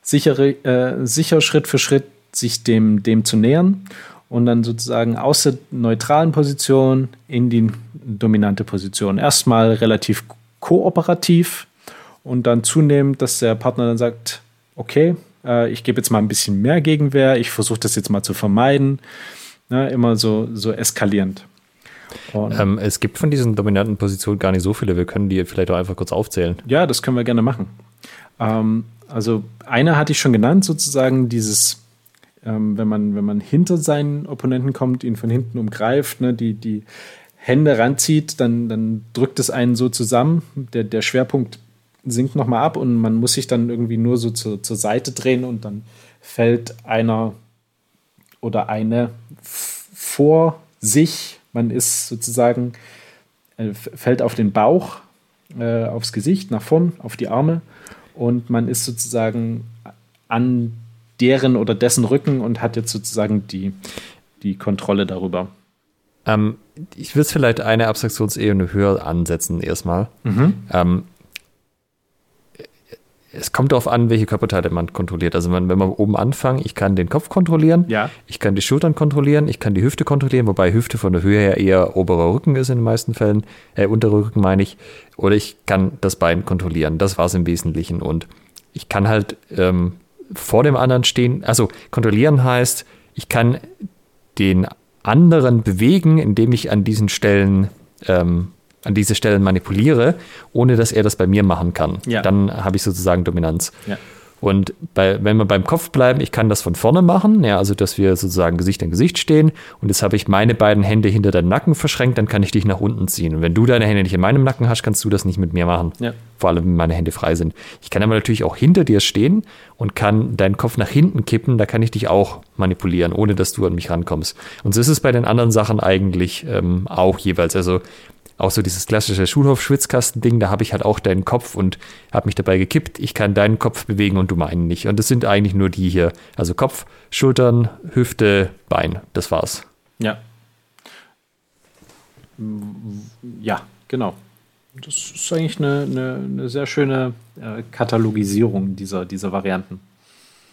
sichere, äh, sicher Schritt für Schritt sich dem, dem zu nähern und dann sozusagen aus der neutralen Position in die dominante Position. Erstmal relativ kooperativ und dann zunehmend, dass der Partner dann sagt, okay, äh, ich gebe jetzt mal ein bisschen mehr Gegenwehr, ich versuche das jetzt mal zu vermeiden. Ne, immer so, so eskalierend. Ähm, es gibt von diesen dominanten Positionen gar nicht so viele. Wir können die vielleicht auch einfach kurz aufzählen. Ja, das können wir gerne machen. Ähm, also eine hatte ich schon genannt, sozusagen dieses, ähm, wenn, man, wenn man hinter seinen Opponenten kommt, ihn von hinten umgreift, ne, die, die Hände ranzieht, dann, dann drückt es einen so zusammen. Der, der Schwerpunkt sinkt nochmal ab und man muss sich dann irgendwie nur so zur, zur Seite drehen und dann fällt einer oder eine vor sich. Man ist sozusagen, äh, fällt auf den Bauch, äh, aufs Gesicht, nach vorn, auf die Arme und man ist sozusagen an deren oder dessen Rücken und hat jetzt sozusagen die, die Kontrolle darüber. Ähm, ich würde vielleicht eine Abstraktionsebene höher ansetzen erstmal. Mhm. Ähm, es kommt darauf an, welche Körperteile man kontrolliert. Also man, wenn man oben anfangen, ich kann den Kopf kontrollieren, ja. ich kann die Schultern kontrollieren, ich kann die Hüfte kontrollieren, wobei Hüfte von der Höhe her eher oberer Rücken ist in den meisten Fällen, äh, unterer Rücken meine ich. Oder ich kann das Bein kontrollieren. Das war es im Wesentlichen. Und ich kann halt ähm, vor dem anderen stehen. Also kontrollieren heißt, ich kann den anderen bewegen, indem ich an diesen Stellen ähm, an diese Stellen manipuliere, ohne dass er das bei mir machen kann. Ja. Dann habe ich sozusagen Dominanz. Ja. Und bei, wenn wir beim Kopf bleiben, ich kann das von vorne machen, ja, also dass wir sozusagen Gesicht an Gesicht stehen und jetzt habe ich meine beiden Hände hinter deinem Nacken verschränkt, dann kann ich dich nach unten ziehen. Und wenn du deine Hände nicht in meinem Nacken hast, kannst du das nicht mit mir machen. Ja. Vor allem, wenn meine Hände frei sind. Ich kann aber natürlich auch hinter dir stehen und kann deinen Kopf nach hinten kippen, da kann ich dich auch manipulieren, ohne dass du an mich rankommst. Und so ist es bei den anderen Sachen eigentlich ähm, auch jeweils. Also auch so dieses klassische Schulhof-Schwitzkasten-Ding, da habe ich halt auch deinen Kopf und habe mich dabei gekippt. Ich kann deinen Kopf bewegen und du meinen nicht. Und das sind eigentlich nur die hier. Also Kopf, Schultern, Hüfte, Bein. Das war's. Ja. Ja, genau. Das ist eigentlich eine, eine, eine sehr schöne äh, Katalogisierung dieser, dieser Varianten.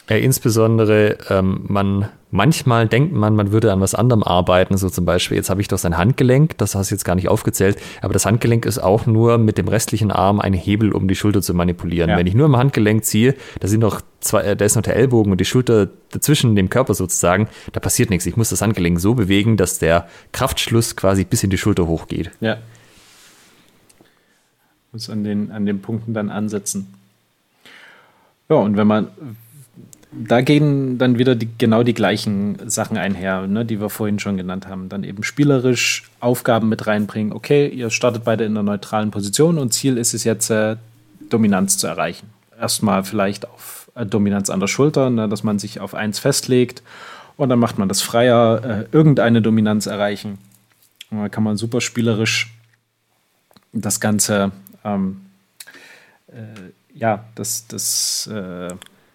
Ja, insbesondere ähm, man manchmal denkt man, man würde an was anderem arbeiten, so zum Beispiel, jetzt habe ich doch sein Handgelenk, das hast du jetzt gar nicht aufgezählt, aber das Handgelenk ist auch nur mit dem restlichen Arm ein Hebel, um die Schulter zu manipulieren. Ja. Wenn ich nur am Handgelenk ziehe, da sind noch zwei, äh, da ist noch der Ellbogen und die Schulter dazwischen dem Körper sozusagen, da passiert nichts. Ich muss das Handgelenk so bewegen, dass der Kraftschluss quasi bis in die Schulter hochgeht. Ja. Muss an den, an den Punkten dann ansetzen. Ja, und wenn man, da gehen dann wieder die, genau die gleichen Sachen einher, ne, die wir vorhin schon genannt haben. Dann eben spielerisch Aufgaben mit reinbringen. Okay, ihr startet beide in einer neutralen Position und Ziel ist es jetzt, äh, Dominanz zu erreichen. Erstmal vielleicht auf äh, Dominanz an der Schulter, ne, dass man sich auf eins festlegt und dann macht man das freier, äh, irgendeine Dominanz erreichen. Und dann kann man super spielerisch das Ganze, ähm, äh, ja, das, das äh,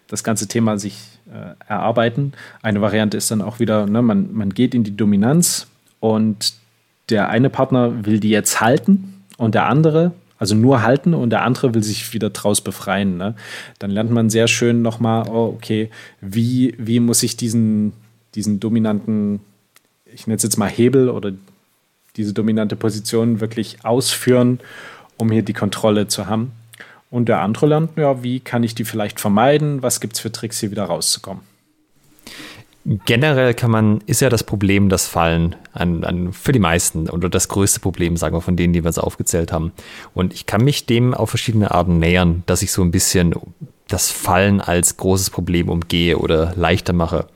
das ganze Thema sich äh, erarbeiten. Eine Variante ist dann auch wieder, ne, man, man geht in die Dominanz und der eine Partner will die jetzt halten und der andere, also nur halten und der andere will sich wieder draus befreien. Ne? Dann lernt man sehr schön nochmal, oh, okay, wie, wie muss ich diesen, diesen dominanten, ich nenne es jetzt mal Hebel oder diese dominante Position wirklich ausführen, um hier die Kontrolle zu haben. Und der andere lernt, ja, wie kann ich die vielleicht vermeiden? Was gibt es für Tricks, hier wieder rauszukommen? Generell kann man, ist ja das Problem das Fallen an, an, für die meisten oder das größte Problem, sagen wir, von denen, die wir jetzt aufgezählt haben. Und ich kann mich dem auf verschiedene Arten nähern, dass ich so ein bisschen das Fallen als großes Problem umgehe oder leichter mache.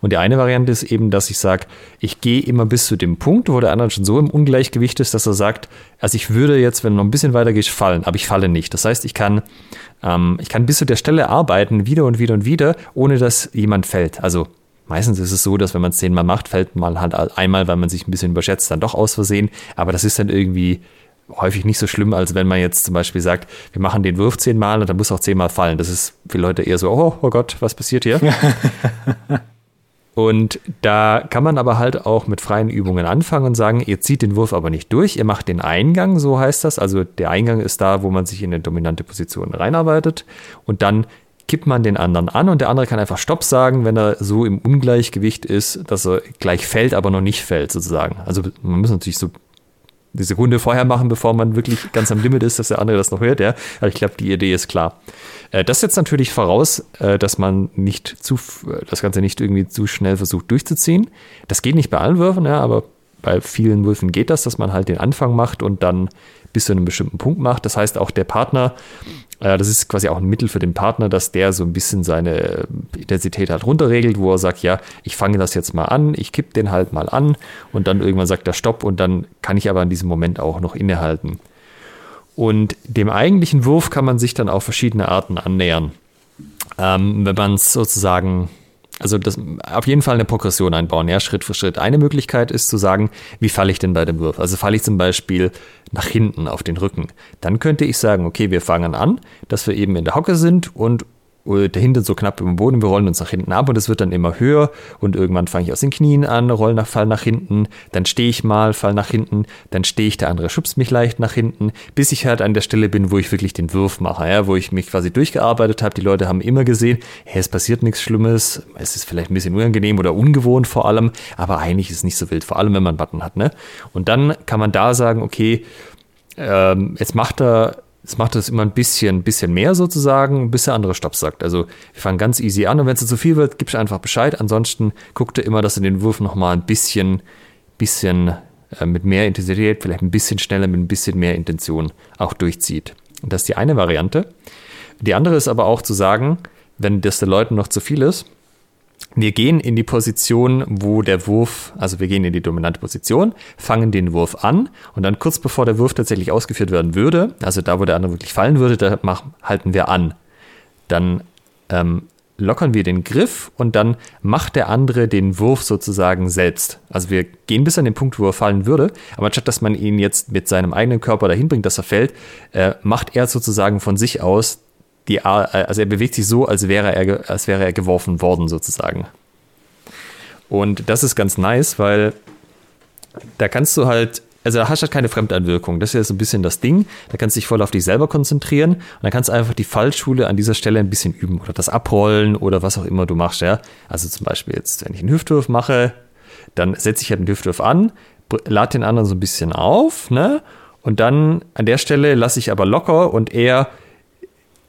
Und die eine Variante ist eben, dass ich sage, ich gehe immer bis zu dem Punkt, wo der andere schon so im Ungleichgewicht ist, dass er sagt, also ich würde jetzt, wenn du noch ein bisschen weiter gehst, fallen, aber ich falle nicht. Das heißt, ich kann, ähm, ich kann bis zu der Stelle arbeiten, wieder und wieder und wieder, ohne dass jemand fällt. Also Meistens ist es so, dass wenn man es zehnmal macht, fällt man halt einmal, weil man sich ein bisschen überschätzt, dann doch aus Versehen. Aber das ist dann irgendwie häufig nicht so schlimm, als wenn man jetzt zum Beispiel sagt, wir machen den Wurf zehnmal und dann muss auch zehnmal fallen. Das ist für Leute eher so, oh, oh Gott, was passiert hier? und da kann man aber halt auch mit freien Übungen anfangen und sagen, ihr zieht den Wurf aber nicht durch, ihr macht den Eingang, so heißt das. Also der Eingang ist da, wo man sich in eine dominante Position reinarbeitet und dann kippt man den anderen an und der andere kann einfach Stopp sagen, wenn er so im Ungleichgewicht ist, dass er gleich fällt, aber noch nicht fällt, sozusagen. Also man muss natürlich so die Sekunde vorher machen, bevor man wirklich ganz am Limit ist, dass der andere das noch hört, ja. Aber ich glaube, die Idee ist klar. Äh, das setzt natürlich voraus, äh, dass man nicht zu, das Ganze nicht irgendwie zu schnell versucht durchzuziehen. Das geht nicht bei allen Würfen, ja, aber bei vielen Würfen geht das, dass man halt den Anfang macht und dann bis zu einem bestimmten Punkt macht. Das heißt, auch der Partner äh, das ist quasi auch ein Mittel für den Partner, dass der so ein bisschen seine Intensität halt runterregelt, wo er sagt, ja, ich fange das jetzt mal an, ich kipp den halt mal an und dann irgendwann sagt er Stopp und dann kann ich aber in diesem Moment auch noch innehalten. Und dem eigentlichen Wurf kann man sich dann auf verschiedene Arten annähern. Ähm, wenn man es sozusagen also das, auf jeden Fall eine Progression einbauen, ja, Schritt für Schritt. Eine Möglichkeit ist zu sagen, wie falle ich denn bei dem Wurf? Also falle ich zum Beispiel nach hinten auf den Rücken. Dann könnte ich sagen, okay, wir fangen an, dass wir eben in der Hocke sind und dahinter so knapp über dem Boden, wir rollen uns nach hinten ab und es wird dann immer höher und irgendwann fange ich aus den Knien an, roll nach, fall nach hinten, dann stehe ich mal, fall nach hinten, dann stehe ich, der andere schubst mich leicht nach hinten, bis ich halt an der Stelle bin, wo ich wirklich den Wurf mache, ja, wo ich mich quasi durchgearbeitet habe. Die Leute haben immer gesehen, hey, es passiert nichts Schlimmes, es ist vielleicht ein bisschen unangenehm oder ungewohnt vor allem, aber eigentlich ist es nicht so wild, vor allem wenn man einen Button hat, ne? Und dann kann man da sagen, okay, ähm, jetzt macht er es macht es immer ein bisschen, bisschen mehr sozusagen, bis der andere Stopp sagt. Also wir fangen ganz easy an und wenn es zu viel wird, gibst du einfach Bescheid. Ansonsten guckt ihr immer, dass ihr den Wurf nochmal ein bisschen, bisschen äh, mit mehr Intensität, vielleicht ein bisschen schneller, mit ein bisschen mehr Intention auch durchzieht. Und das ist die eine Variante. Die andere ist aber auch zu sagen, wenn das den Leuten noch zu viel ist, wir gehen in die Position, wo der Wurf, also wir gehen in die dominante Position, fangen den Wurf an und dann kurz bevor der Wurf tatsächlich ausgeführt werden würde, also da, wo der andere wirklich fallen würde, da machen, halten wir an. Dann ähm, lockern wir den Griff und dann macht der andere den Wurf sozusagen selbst. Also wir gehen bis an den Punkt, wo er fallen würde, aber anstatt dass man ihn jetzt mit seinem eigenen Körper dahin bringt, dass er fällt, äh, macht er sozusagen von sich aus die, also er bewegt sich so, als wäre er, als wäre er geworfen worden, sozusagen. Und das ist ganz nice, weil da kannst du halt, also da hast du halt keine Fremdeinwirkung. Das ist ja so ein bisschen das Ding. Da kannst du dich voll auf dich selber konzentrieren und dann kannst du einfach die Fallschule an dieser Stelle ein bisschen üben oder das abrollen oder was auch immer du machst, ja. Also zum Beispiel jetzt, wenn ich einen Hüftwurf mache, dann setze ich halt einen Hüftwurf an, lade den anderen so ein bisschen auf, ne? Und dann an der Stelle lasse ich aber locker und er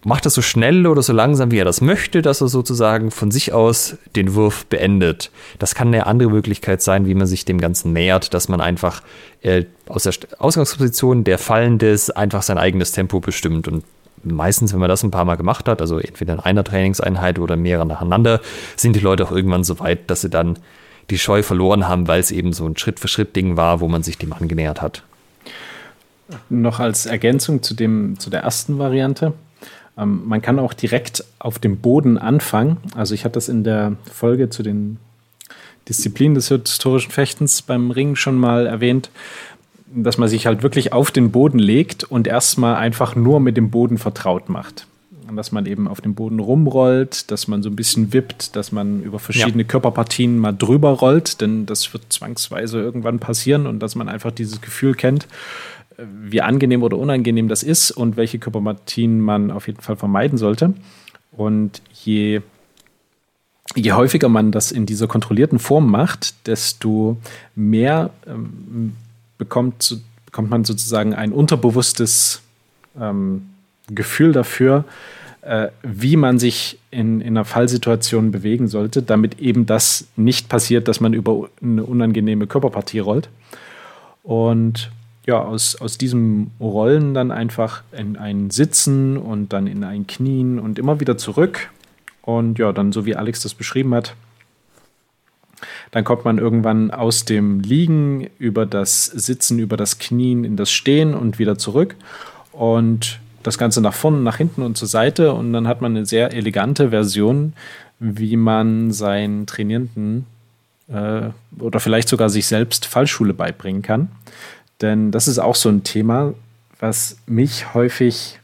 macht das so schnell oder so langsam, wie er das möchte, dass er sozusagen von sich aus den Wurf beendet. Das kann eine andere Möglichkeit sein, wie man sich dem Ganzen nähert, dass man einfach äh, aus der Ausgangsposition der Fallendes einfach sein eigenes Tempo bestimmt. Und meistens, wenn man das ein paar Mal gemacht hat, also entweder in einer Trainingseinheit oder mehrere nacheinander, sind die Leute auch irgendwann so weit, dass sie dann die Scheu verloren haben, weil es eben so ein Schritt-für-Schritt-Ding war, wo man sich dem angenähert hat. Noch als Ergänzung zu, dem, zu der ersten Variante. Ähm, man kann auch direkt auf dem Boden anfangen. Also ich hatte das in der Folge zu den Disziplinen des historischen Fechtens beim Ring schon mal erwähnt, dass man sich halt wirklich auf den Boden legt und erstmal einfach nur mit dem Boden vertraut macht. Und dass man eben auf dem Boden rumrollt, dass man so ein bisschen wippt, dass man über verschiedene ja. Körperpartien mal drüber rollt, denn das wird zwangsweise irgendwann passieren und dass man einfach dieses Gefühl kennt, wie angenehm oder unangenehm das ist und welche Körperpartien man auf jeden Fall vermeiden sollte. Und je, je häufiger man das in dieser kontrollierten Form macht, desto mehr ähm, bekommt, bekommt man sozusagen ein unterbewusstes ähm, Gefühl dafür, äh, wie man sich in, in einer Fallsituation bewegen sollte, damit eben das nicht passiert, dass man über eine unangenehme Körperpartie rollt. Und ja, aus, aus diesem Rollen dann einfach in ein Sitzen und dann in ein Knien und immer wieder zurück. Und ja, dann so wie Alex das beschrieben hat, dann kommt man irgendwann aus dem Liegen über das Sitzen, über das Knien in das Stehen und wieder zurück. Und das Ganze nach vorne, nach hinten und zur Seite. Und dann hat man eine sehr elegante Version, wie man seinen Trainierenden äh, oder vielleicht sogar sich selbst Fallschule beibringen kann. Denn das ist auch so ein Thema, was mich häufig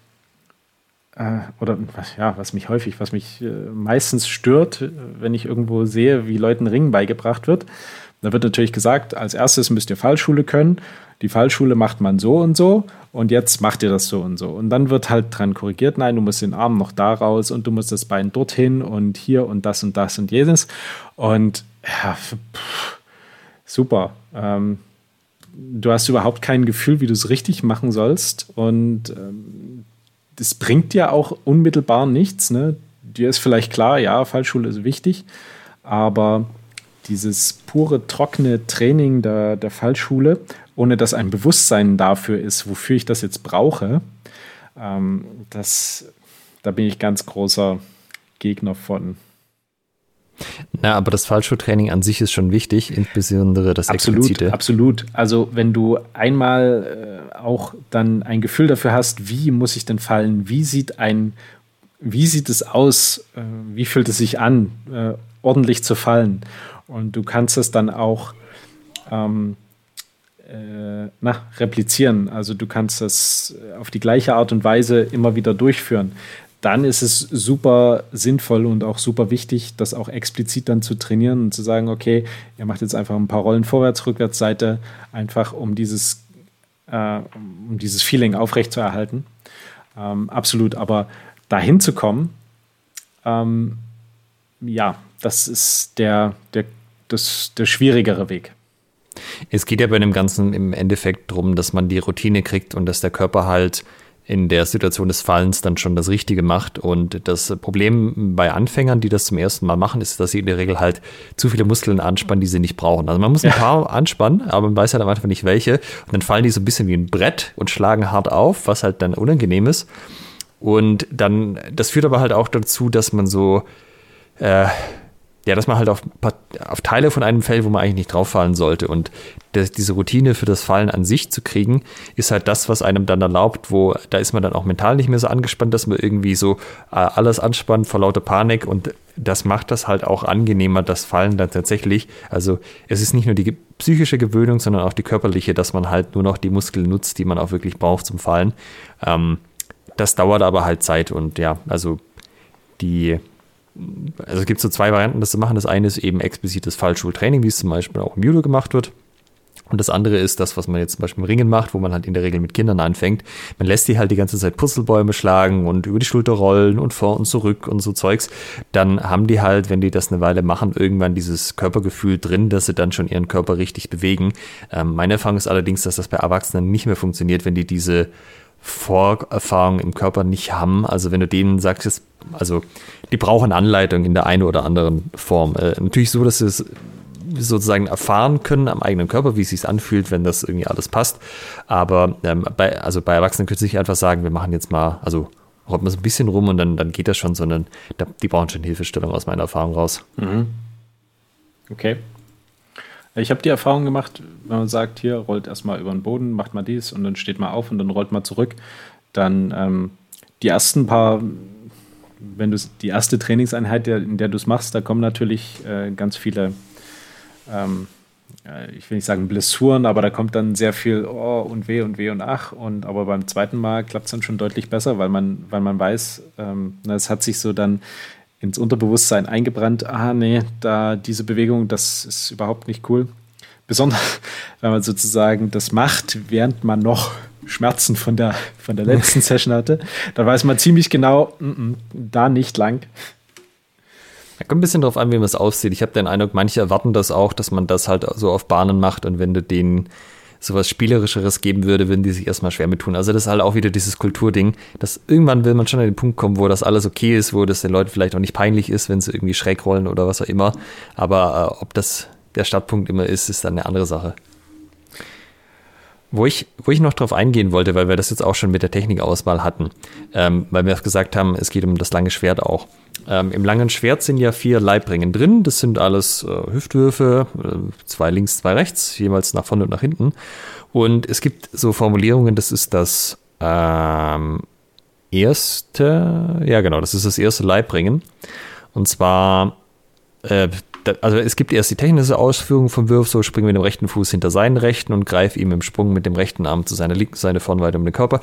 äh, oder ja, was mich häufig, was mich äh, meistens stört, wenn ich irgendwo sehe, wie Leuten Ringen beigebracht wird. Da wird natürlich gesagt, als erstes müsst ihr Fallschule können. Die Fallschule macht man so und so und jetzt macht ihr das so und so. Und dann wird halt dran korrigiert, nein, du musst den Arm noch da raus und du musst das Bein dorthin und hier und das und das und jenes. Und ja, pff, super. Ähm, du hast überhaupt kein Gefühl, wie du es richtig machen sollst. Und ähm, das bringt dir auch unmittelbar nichts. Ne? Dir ist vielleicht klar, ja, Fallschule ist wichtig, aber dieses pure, trockene Training der, der Fallschule, ohne dass ein Bewusstsein dafür ist, wofür ich das jetzt brauche, ähm, das, da bin ich ganz großer Gegner von. Na, aber das Fallschuhtraining an sich ist schon wichtig, insbesondere das absolut, Explizite. Absolut. Also wenn du einmal äh, auch dann ein Gefühl dafür hast, wie muss ich denn fallen, wie sieht ein, wie sieht es aus, äh, wie fühlt es sich an, äh, ordentlich zu fallen. Und du kannst es dann auch ähm, äh, na, replizieren. Also du kannst das auf die gleiche Art und Weise immer wieder durchführen. Dann ist es super sinnvoll und auch super wichtig, das auch explizit dann zu trainieren und zu sagen, okay, ihr macht jetzt einfach ein paar Rollen vorwärts, rückwärts, Seite, einfach um dieses, äh, um dieses Feeling aufrechtzuerhalten. Ähm, absolut, aber dahin zu kommen, ähm, ja, das ist der, der, das, der schwierigere Weg. Es geht ja bei dem Ganzen im Endeffekt darum, dass man die Routine kriegt und dass der Körper halt in der Situation des Fallens dann schon das Richtige macht. Und das Problem bei Anfängern, die das zum ersten Mal machen, ist, dass sie in der Regel halt zu viele Muskeln anspannen, die sie nicht brauchen. Also man muss ein ja. paar anspannen, aber man weiß halt am Anfang nicht welche. Und dann fallen die so ein bisschen wie ein Brett und schlagen hart auf, was halt dann unangenehm ist. Und dann, das führt aber halt auch dazu, dass man so, äh, ja, dass man halt auf, auf Teile von einem fällt, wo man eigentlich nicht drauf fallen sollte. Und das, diese Routine für das Fallen an sich zu kriegen, ist halt das, was einem dann erlaubt, wo da ist man dann auch mental nicht mehr so angespannt, dass man irgendwie so äh, alles anspannt vor lauter Panik und das macht das halt auch angenehmer, das Fallen dann tatsächlich. Also es ist nicht nur die psychische Gewöhnung, sondern auch die körperliche, dass man halt nur noch die Muskeln nutzt, die man auch wirklich braucht zum Fallen. Ähm, das dauert aber halt Zeit und ja, also die also es gibt so zwei Varianten, das zu machen. Das eine ist eben explizites Fallschultraining, wie es zum Beispiel auch im Judo gemacht wird. Und das andere ist das, was man jetzt zum Beispiel im Ringen macht, wo man halt in der Regel mit Kindern anfängt. Man lässt die halt die ganze Zeit Purzelbäume schlagen und über die Schulter rollen und vor und zurück und so Zeugs. Dann haben die halt, wenn die das eine Weile machen, irgendwann dieses Körpergefühl drin, dass sie dann schon ihren Körper richtig bewegen. Ähm, meine Erfahrung ist allerdings, dass das bei Erwachsenen nicht mehr funktioniert, wenn die diese Vorerfahrung im Körper nicht haben. Also wenn du denen sagst, also die brauchen Anleitung in der einen oder anderen Form. Äh, natürlich so, dass sie es sozusagen erfahren können am eigenen Körper, wie es sich anfühlt, wenn das irgendwie alles passt. Aber ähm, bei, also bei Erwachsenen könnte ich einfach sagen, wir machen jetzt mal, also rollt man so ein bisschen rum und dann, dann geht das schon, sondern die brauchen schon Hilfestellung aus meiner Erfahrung raus. Mhm. Okay. Ich habe die Erfahrung gemacht, wenn man sagt, hier rollt erstmal über den Boden, macht mal dies und dann steht mal auf und dann rollt mal zurück. Dann ähm, die ersten paar, wenn du die erste Trainingseinheit, in der du es machst, da kommen natürlich äh, ganz viele, ähm, ich will nicht sagen Blessuren, aber da kommt dann sehr viel Oh und weh und weh und ach. Und aber beim zweiten Mal klappt es dann schon deutlich besser, weil man, weil man weiß, ähm, es hat sich so dann ins Unterbewusstsein eingebrannt, ah nee, da diese Bewegung, das ist überhaupt nicht cool. Besonders, wenn man sozusagen das macht, während man noch Schmerzen von der, von der letzten Session hatte, da weiß man ziemlich genau, mm -mm, da nicht lang. Ja, kommt ein bisschen drauf an, wie man es aussieht. Ich habe den Eindruck, manche erwarten das auch, dass man das halt so auf Bahnen macht und wenn du den sowas Spielerischeres geben würde, würden die sich erstmal schwer mit tun. Also das ist halt auch wieder dieses Kulturding, dass irgendwann will man schon an den Punkt kommen, wo das alles okay ist, wo das den Leuten vielleicht auch nicht peinlich ist, wenn sie irgendwie schräg rollen oder was auch immer. Aber äh, ob das der Startpunkt immer ist, ist dann eine andere Sache. Wo ich, wo ich noch drauf eingehen wollte, weil wir das jetzt auch schon mit der Technikauswahl hatten, ähm, weil wir auch gesagt haben, es geht um das lange Schwert auch. Ähm, Im langen Schwert sind ja vier Leibringen drin. Das sind alles äh, Hüftwürfe, äh, zwei links, zwei rechts, jeweils nach vorne und nach hinten. Und es gibt so Formulierungen, das ist das ähm, erste, ja genau, das ist das erste Leibringen. Und zwar äh, also es gibt erst die technische Ausführung vom Wurf, so springen mit dem rechten Fuß hinter seinen rechten und greif ihm im Sprung mit dem rechten Arm zu seiner linken Seite vorn weiter um den Körper.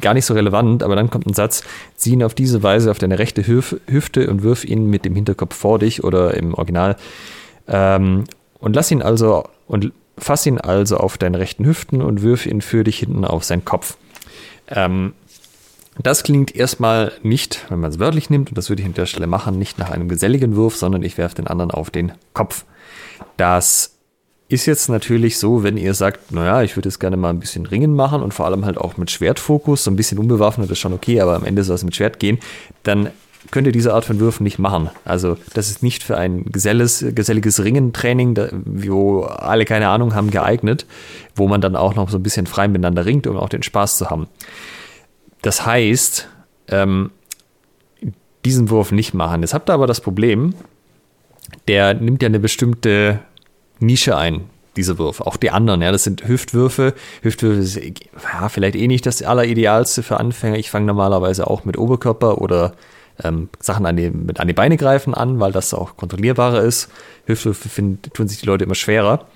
Gar nicht so relevant, aber dann kommt ein Satz, zieh ihn auf diese Weise auf deine rechte Hüfte und wirf ihn mit dem Hinterkopf vor dich oder im Original ähm, und lass ihn also und fass ihn also auf deine rechten Hüften und wirf ihn für dich hinten auf seinen Kopf. Ähm, das klingt erstmal nicht, wenn man es wörtlich nimmt, und das würde ich an der Stelle machen, nicht nach einem geselligen Wurf, sondern ich werfe den anderen auf den Kopf. Das ist jetzt natürlich so, wenn ihr sagt, naja, ich würde jetzt gerne mal ein bisschen Ringen machen und vor allem halt auch mit Schwertfokus, so ein bisschen unbewaffnet ist schon okay, aber am Ende soll es mit Schwert gehen, dann könnt ihr diese Art von Würfen nicht machen. Also das ist nicht für ein geselles, geselliges Ringentraining, wo alle keine Ahnung haben, geeignet, wo man dann auch noch so ein bisschen frei miteinander ringt, um auch den Spaß zu haben. Das heißt, ähm, diesen Wurf nicht machen. Jetzt habt ihr aber das Problem, der nimmt ja eine bestimmte Nische ein, diese Würfe. Auch die anderen, ja, das sind Hüftwürfe. Hüftwürfe ist ja, vielleicht eh nicht das Alleridealste für Anfänger. Ich fange normalerweise auch mit Oberkörper oder ähm, Sachen an die, mit an die Beine greifen an, weil das auch kontrollierbarer ist. Hüftwürfe finden, tun sich die Leute immer schwerer.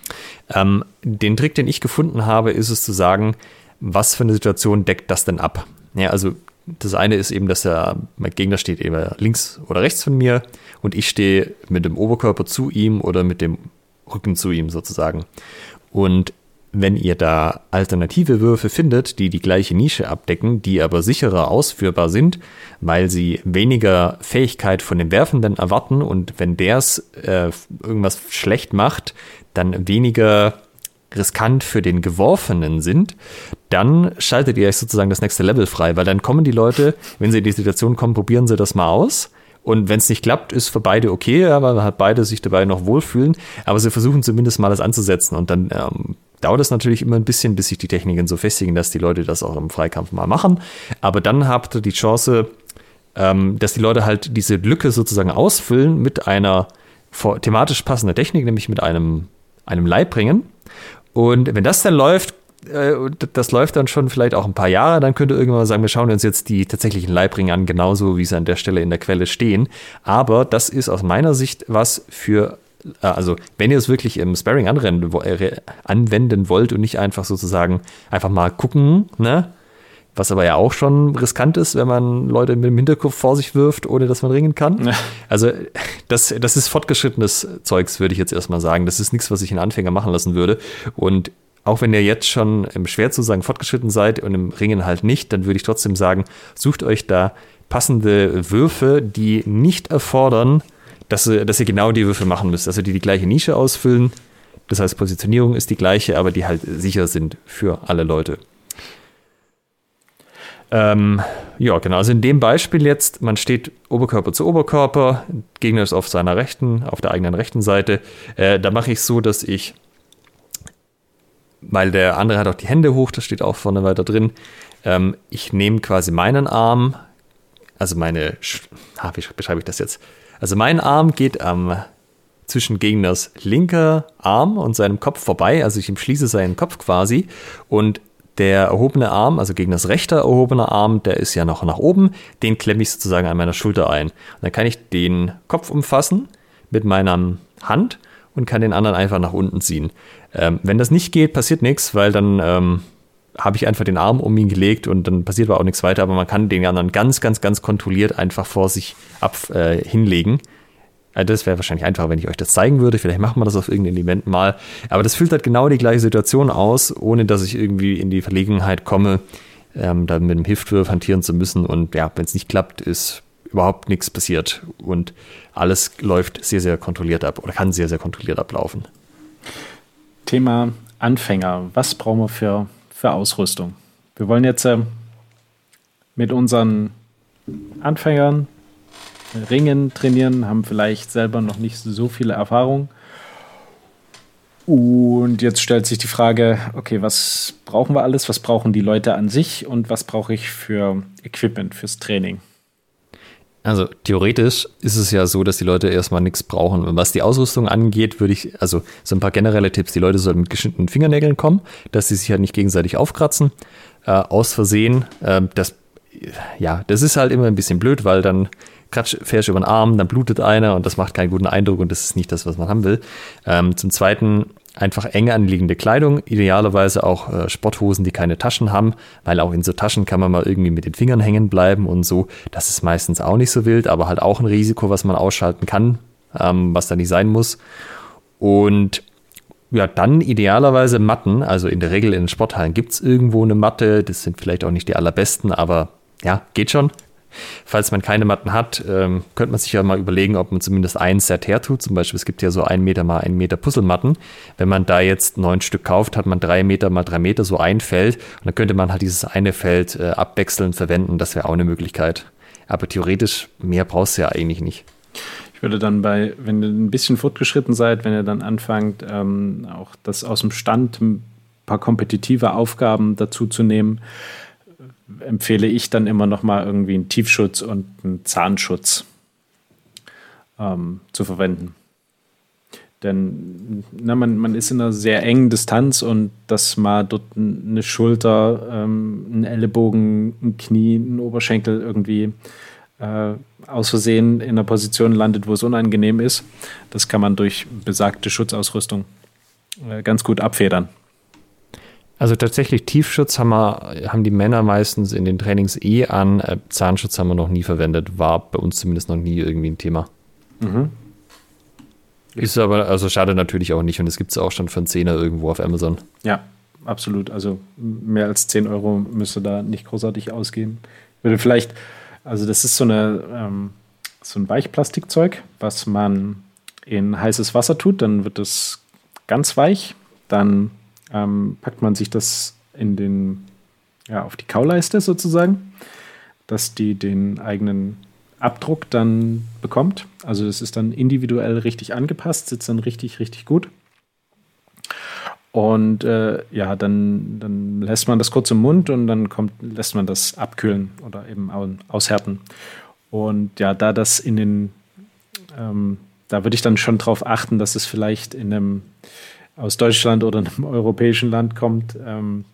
Ähm, den Trick, den ich gefunden habe, ist es zu sagen, was für eine Situation deckt das denn ab? Ja, also das eine ist eben, dass der mein Gegner steht eben links oder rechts von mir und ich stehe mit dem Oberkörper zu ihm oder mit dem Rücken zu ihm sozusagen. Und wenn ihr da alternative Würfe findet, die die gleiche Nische abdecken, die aber sicherer ausführbar sind, weil sie weniger Fähigkeit von dem Werfenden erwarten und wenn der es äh, irgendwas schlecht macht, dann weniger riskant für den Geworfenen sind, dann schaltet ihr euch sozusagen das nächste Level frei, weil dann kommen die Leute, wenn sie in die Situation kommen, probieren sie das mal aus. Und wenn es nicht klappt, ist für beide okay, aber hat beide sich dabei noch wohlfühlen. Aber sie versuchen zumindest mal das anzusetzen. Und dann ähm, dauert es natürlich immer ein bisschen, bis sich die Techniken so festigen, dass die Leute das auch im Freikampf mal machen. Aber dann habt ihr die Chance, ähm, dass die Leute halt diese Lücke sozusagen ausfüllen mit einer thematisch passenden Technik, nämlich mit einem, einem Leibringen. Und wenn das dann läuft, äh, das läuft dann schon vielleicht auch ein paar Jahre, dann könnt ihr irgendwann mal sagen, wir schauen uns jetzt die tatsächlichen Leibringe an, genauso wie sie an der Stelle in der Quelle stehen. Aber das ist aus meiner Sicht was für äh, also wenn ihr es wirklich im Sparring äh, anwenden wollt und nicht einfach sozusagen einfach mal gucken, ne? Was aber ja auch schon riskant ist, wenn man Leute mit dem Hinterkopf vor sich wirft, ohne dass man ringen kann. Ja. Also das, das ist fortgeschrittenes Zeugs, würde ich jetzt erstmal sagen. Das ist nichts, was ich einen Anfänger machen lassen würde. Und auch wenn ihr jetzt schon im schwer zu sagen fortgeschritten seid und im Ringen halt nicht, dann würde ich trotzdem sagen, sucht euch da passende Würfe, die nicht erfordern, dass ihr, dass ihr genau die Würfe machen müsst. Also die die gleiche Nische ausfüllen. Das heißt, Positionierung ist die gleiche, aber die halt sicher sind für alle Leute. Ähm, ja, genau. Also in dem Beispiel jetzt, man steht Oberkörper zu Oberkörper, Gegner ist auf seiner rechten, auf der eigenen rechten Seite. Äh, da mache ich es so, dass ich, weil der andere hat auch die Hände hoch, das steht auch vorne weiter drin. Ähm, ich nehme quasi meinen Arm, also meine, ah, wie beschreibe ich das jetzt? Also mein Arm geht am zwischen Gegners linker Arm und seinem Kopf vorbei, also ich umschließe seinen Kopf quasi und der erhobene Arm, also Gegners rechter erhobener Arm, der ist ja noch nach oben, den klemme ich sozusagen an meiner Schulter ein. Und dann kann ich den Kopf umfassen mit meiner Hand und kann den anderen einfach nach unten ziehen. Ähm, wenn das nicht geht, passiert nichts, weil dann ähm, habe ich einfach den Arm um ihn gelegt und dann passiert aber auch nichts weiter, aber man kann den anderen ganz, ganz, ganz kontrolliert einfach vor sich ab äh, hinlegen. Also das wäre wahrscheinlich einfacher, wenn ich euch das zeigen würde. Vielleicht machen wir das auf irgendeinem Event mal. Aber das füllt halt genau die gleiche Situation aus, ohne dass ich irgendwie in die Verlegenheit komme, ähm, dann mit dem Hüftwurf hantieren zu müssen. Und ja, wenn es nicht klappt, ist überhaupt nichts passiert. Und alles läuft sehr, sehr kontrolliert ab oder kann sehr, sehr kontrolliert ablaufen. Thema Anfänger. Was brauchen wir für für Ausrüstung. Wir wollen jetzt äh, mit unseren Anfängern Ringen trainieren, haben vielleicht selber noch nicht so viele Erfahrungen. Und jetzt stellt sich die Frage, okay, was brauchen wir alles? Was brauchen die Leute an sich und was brauche ich für Equipment fürs Training? Also theoretisch ist es ja so, dass die Leute erstmal nichts brauchen. Und was die Ausrüstung angeht, würde ich, also so ein paar generelle Tipps, die Leute sollten mit geschnittenen Fingernägeln kommen, dass sie sich halt nicht gegenseitig aufkratzen. Äh, aus Versehen, äh, das, ja, das ist halt immer ein bisschen blöd, weil dann kratsch, fährst über den Arm, dann blutet einer und das macht keinen guten Eindruck und das ist nicht das, was man haben will. Ähm, zum Zweiten einfach eng anliegende Kleidung, idealerweise auch äh, Sporthosen, die keine Taschen haben, weil auch in so Taschen kann man mal irgendwie mit den Fingern hängen bleiben und so. Das ist meistens auch nicht so wild, aber halt auch ein Risiko, was man ausschalten kann, ähm, was da nicht sein muss. Und ja, dann idealerweise Matten. Also in der Regel in den Sporthallen gibt es irgendwo eine Matte. Das sind vielleicht auch nicht die allerbesten, aber ja, geht schon. Falls man keine Matten hat, ähm, könnte man sich ja mal überlegen, ob man zumindest ein Set her tut. Zum Beispiel, es gibt ja so ein Meter mal ein Meter Puzzlematten. Wenn man da jetzt neun Stück kauft, hat man drei Meter mal drei Meter, so ein Feld. Und dann könnte man halt dieses eine Feld äh, abwechselnd verwenden. Das wäre auch eine Möglichkeit. Aber theoretisch, mehr brauchst du ja eigentlich nicht. Ich würde dann bei, wenn ihr ein bisschen fortgeschritten seid, wenn ihr dann anfangt, ähm, auch das aus dem Stand ein paar kompetitive Aufgaben dazu zu nehmen, empfehle ich dann immer noch mal irgendwie einen Tiefschutz und einen Zahnschutz ähm, zu verwenden. Denn na, man, man ist in einer sehr engen Distanz und dass mal dort eine Schulter, ähm, ein Ellenbogen, ein Knie, ein Oberschenkel irgendwie äh, aus Versehen in einer Position landet, wo es unangenehm ist, das kann man durch besagte Schutzausrüstung äh, ganz gut abfedern. Also tatsächlich Tiefschutz haben, wir, haben die Männer meistens in den Trainings eh an. Äh, Zahnschutz haben wir noch nie verwendet, war bei uns zumindest noch nie irgendwie ein Thema. Mhm. Ist aber, also schade natürlich auch nicht und es gibt es auch schon für einen Zehner irgendwo auf Amazon. Ja, absolut. Also mehr als 10 Euro müsste da nicht großartig ausgeben. Würde vielleicht, also das ist so eine ähm, so ein Weichplastikzeug, was man in heißes Wasser tut, dann wird es ganz weich, dann ähm, packt man sich das in den, ja, auf die Kauleiste sozusagen, dass die den eigenen Abdruck dann bekommt. Also das ist dann individuell richtig angepasst, sitzt dann richtig, richtig gut. Und äh, ja, dann, dann lässt man das kurz im Mund und dann kommt, lässt man das abkühlen oder eben aushärten. Und ja, da das in den, ähm, da würde ich dann schon darauf achten, dass es vielleicht in einem aus Deutschland oder einem europäischen Land kommt, ähm,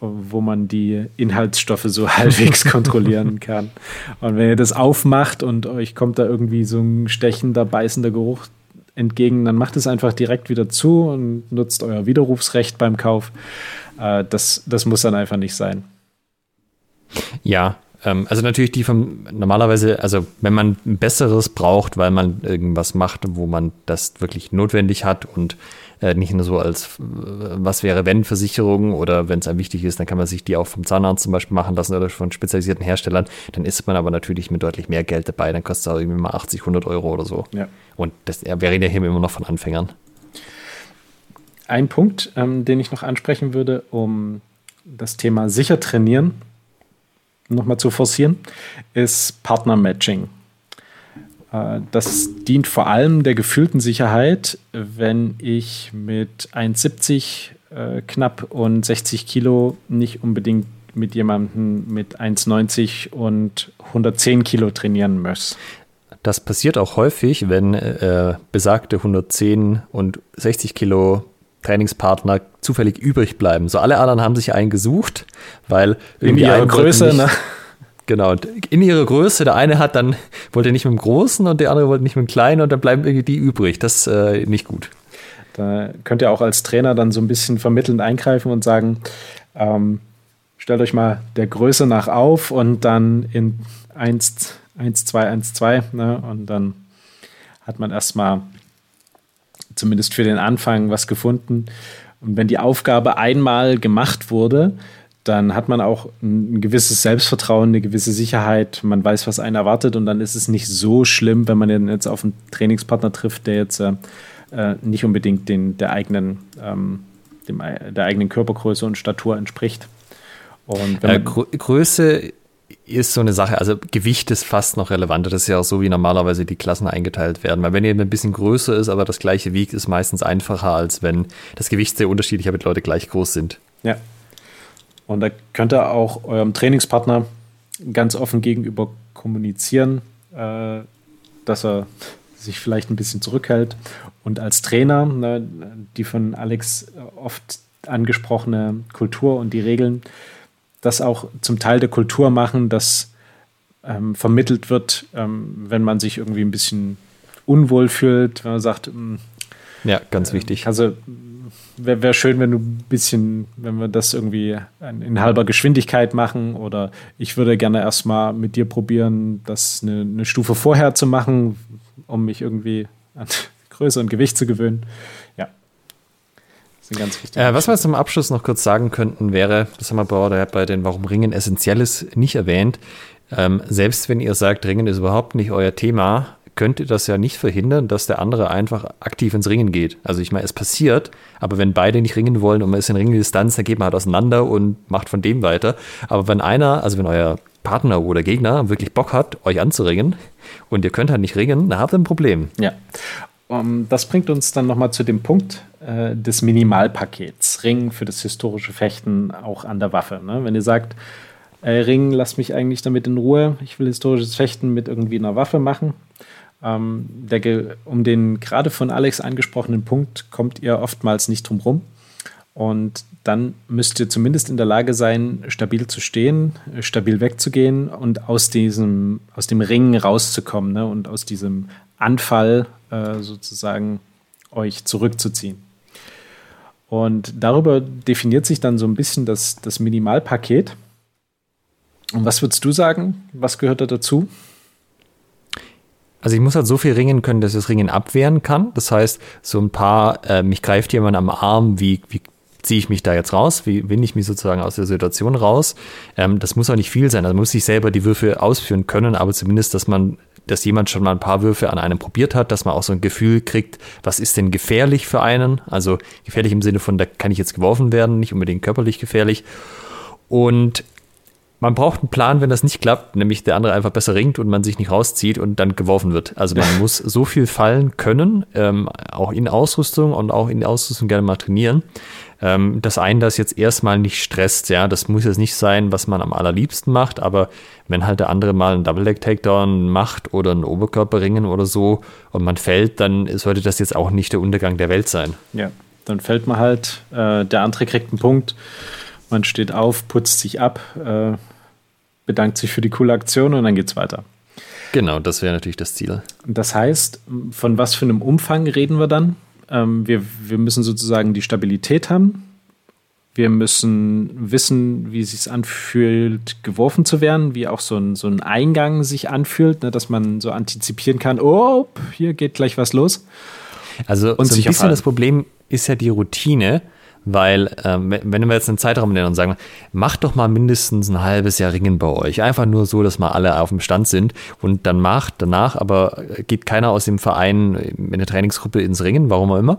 wo man die Inhaltsstoffe so halbwegs kontrollieren kann. Und wenn ihr das aufmacht und euch kommt da irgendwie so ein stechender, beißender Geruch entgegen, dann macht es einfach direkt wieder zu und nutzt euer Widerrufsrecht beim Kauf. Äh, das, das muss dann einfach nicht sein. Ja, ähm, also natürlich die vom normalerweise, also wenn man ein besseres braucht, weil man irgendwas macht, wo man das wirklich notwendig hat und äh, nicht nur so als, äh, was wäre wenn Versicherung oder wenn es einem wichtig ist, dann kann man sich die auch vom Zahnarzt zum Beispiel machen lassen oder von spezialisierten Herstellern. Dann ist man aber natürlich mit deutlich mehr Geld dabei. Dann kostet es auch irgendwie mal 80, 100 Euro oder so. Ja. Und das, wir reden ja hier immer noch von Anfängern. Ein Punkt, ähm, den ich noch ansprechen würde, um das Thema sicher trainieren nochmal zu forcieren, ist Partner-Matching. Äh, das dient vor allem der gefühlten Sicherheit, wenn ich mit 1,70 äh, knapp und 60 Kilo nicht unbedingt mit jemandem mit 1,90 und 110 Kilo trainieren muss. Das passiert auch häufig, wenn äh, besagte 110 und 60 Kilo Trainingspartner zufällig übrig bleiben. So alle anderen haben sich einen gesucht, weil irgendwie in ihrer Größe, nicht, ne? Genau, in ihrer Größe, der eine hat dann, wollte nicht mit dem Großen und der andere wollte nicht mit dem Kleinen und dann bleiben irgendwie die übrig. Das ist äh, nicht gut. Da könnt ihr auch als Trainer dann so ein bisschen vermittelnd eingreifen und sagen, ähm, stellt euch mal der Größe nach auf und dann in 1, 1 2, 1, 2. Ne? Und dann hat man erstmal zumindest für den Anfang was gefunden. Und wenn die Aufgabe einmal gemacht wurde, dann hat man auch ein gewisses Selbstvertrauen, eine gewisse Sicherheit. Man weiß, was einen erwartet und dann ist es nicht so schlimm, wenn man jetzt auf einen Trainingspartner trifft, der jetzt äh, äh, nicht unbedingt den, der, eigenen, ähm, dem, der eigenen Körpergröße und Statur entspricht. Und äh, Größe ist so eine Sache, also Gewicht ist fast noch relevanter. Das ist ja auch so, wie normalerweise die Klassen eingeteilt werden. Weil wenn ihr ein bisschen größer ist, aber das gleiche wiegt, ist meistens einfacher, als wenn das Gewicht sehr unterschiedlich, aber die Leute gleich groß sind. Ja, und da könnt ihr auch eurem Trainingspartner ganz offen gegenüber kommunizieren, äh, dass er sich vielleicht ein bisschen zurückhält. Und als Trainer, ne, die von Alex oft angesprochene Kultur und die Regeln, das auch zum Teil der Kultur machen, dass ähm, vermittelt wird, ähm, wenn man sich irgendwie ein bisschen unwohl fühlt, wenn man sagt, hm, ja, ganz wichtig. Also wäre wär schön, wenn du ein bisschen, wenn wir das irgendwie in halber Geschwindigkeit machen oder ich würde gerne erstmal mit dir probieren, das eine, eine Stufe vorher zu machen, um mich irgendwie an Größe und Gewicht zu gewöhnen. Ja. Das sind ganz wichtig. Äh, was wir zum Abschluss noch kurz sagen könnten, wäre, das haben wir bei, bei den Warum Ringen essentiell ist, nicht erwähnt. Ähm, selbst wenn ihr sagt, Ringen ist überhaupt nicht euer Thema, könnte das ja nicht verhindern, dass der andere einfach aktiv ins Ringen geht. Also ich meine, es passiert, aber wenn beide nicht ringen wollen und man ist in Ringdistanz, dann geht man halt auseinander und macht von dem weiter. Aber wenn einer, also wenn euer Partner oder Gegner wirklich Bock hat, euch anzuringen und ihr könnt halt nicht ringen, dann habt ihr ein Problem. Ja. Um, das bringt uns dann nochmal zu dem Punkt äh, des Minimalpakets. Ring für das historische Fechten auch an der Waffe. Ne? Wenn ihr sagt, äh, Ring, lasst mich eigentlich damit in Ruhe, ich will historisches Fechten mit irgendwie einer Waffe machen, Ähm, der, um den gerade von Alex angesprochenen Punkt kommt ihr oftmals nicht drum rum. Und dann müsst ihr zumindest in der Lage sein, stabil zu stehen, stabil wegzugehen und aus diesem, aus dem Ringen rauszukommen ne? und aus diesem Anfall äh, sozusagen euch zurückzuziehen. Und darüber definiert sich dann so ein bisschen das, das Minimalpaket. Und was würdest du sagen? Was gehört da dazu? Also ich muss halt so viel ringen können, dass ich das Ringen abwehren kann. Das heißt, so ein paar, äh, mich greift jemand am Arm, wie, wie ziehe ich mich da jetzt raus? Wie winde ich mich sozusagen aus der Situation raus? Ähm, das muss auch nicht viel sein. Also muss sich selber die Würfe ausführen können, aber zumindest, dass man, dass jemand schon mal ein paar Würfe an einem probiert hat, dass man auch so ein Gefühl kriegt, was ist denn gefährlich für einen? Also gefährlich im Sinne von, da kann ich jetzt geworfen werden, nicht unbedingt körperlich gefährlich. Und man braucht einen Plan, wenn das nicht klappt, nämlich der andere einfach besser ringt und man sich nicht rauszieht und dann geworfen wird. Also man muss so viel fallen können, ähm, auch in Ausrüstung und auch in Ausrüstung gerne mal trainieren, ähm, dass einen das jetzt erstmal nicht stresst. Ja, das muss jetzt nicht sein, was man am allerliebsten macht, aber wenn halt der andere mal einen Double Leg Takedown macht oder einen Oberkörperringen oder so und man fällt, dann sollte das jetzt auch nicht der Untergang der Welt sein. Ja, dann fällt man halt, äh, der andere kriegt einen Punkt, man steht auf, putzt sich ab, äh, bedankt sich für die coole Aktion und dann geht's weiter. Genau, das wäre natürlich das Ziel. Das heißt, von was für einem Umfang reden wir dann? Ähm, wir, wir müssen sozusagen die Stabilität haben. Wir müssen wissen, wie es sich anfühlt, geworfen zu werden, wie auch so ein, so ein Eingang sich anfühlt, ne, dass man so antizipieren kann, oh, hier geht gleich was los. Also und so ein bisschen das Problem ist ja die Routine. Weil, ähm, wenn wir jetzt einen Zeitraum nennen und sagen, macht doch mal mindestens ein halbes Jahr Ringen bei euch. Einfach nur so, dass mal alle auf dem Stand sind. Und dann macht danach, aber geht keiner aus dem Verein in der Trainingsgruppe ins Ringen, warum auch immer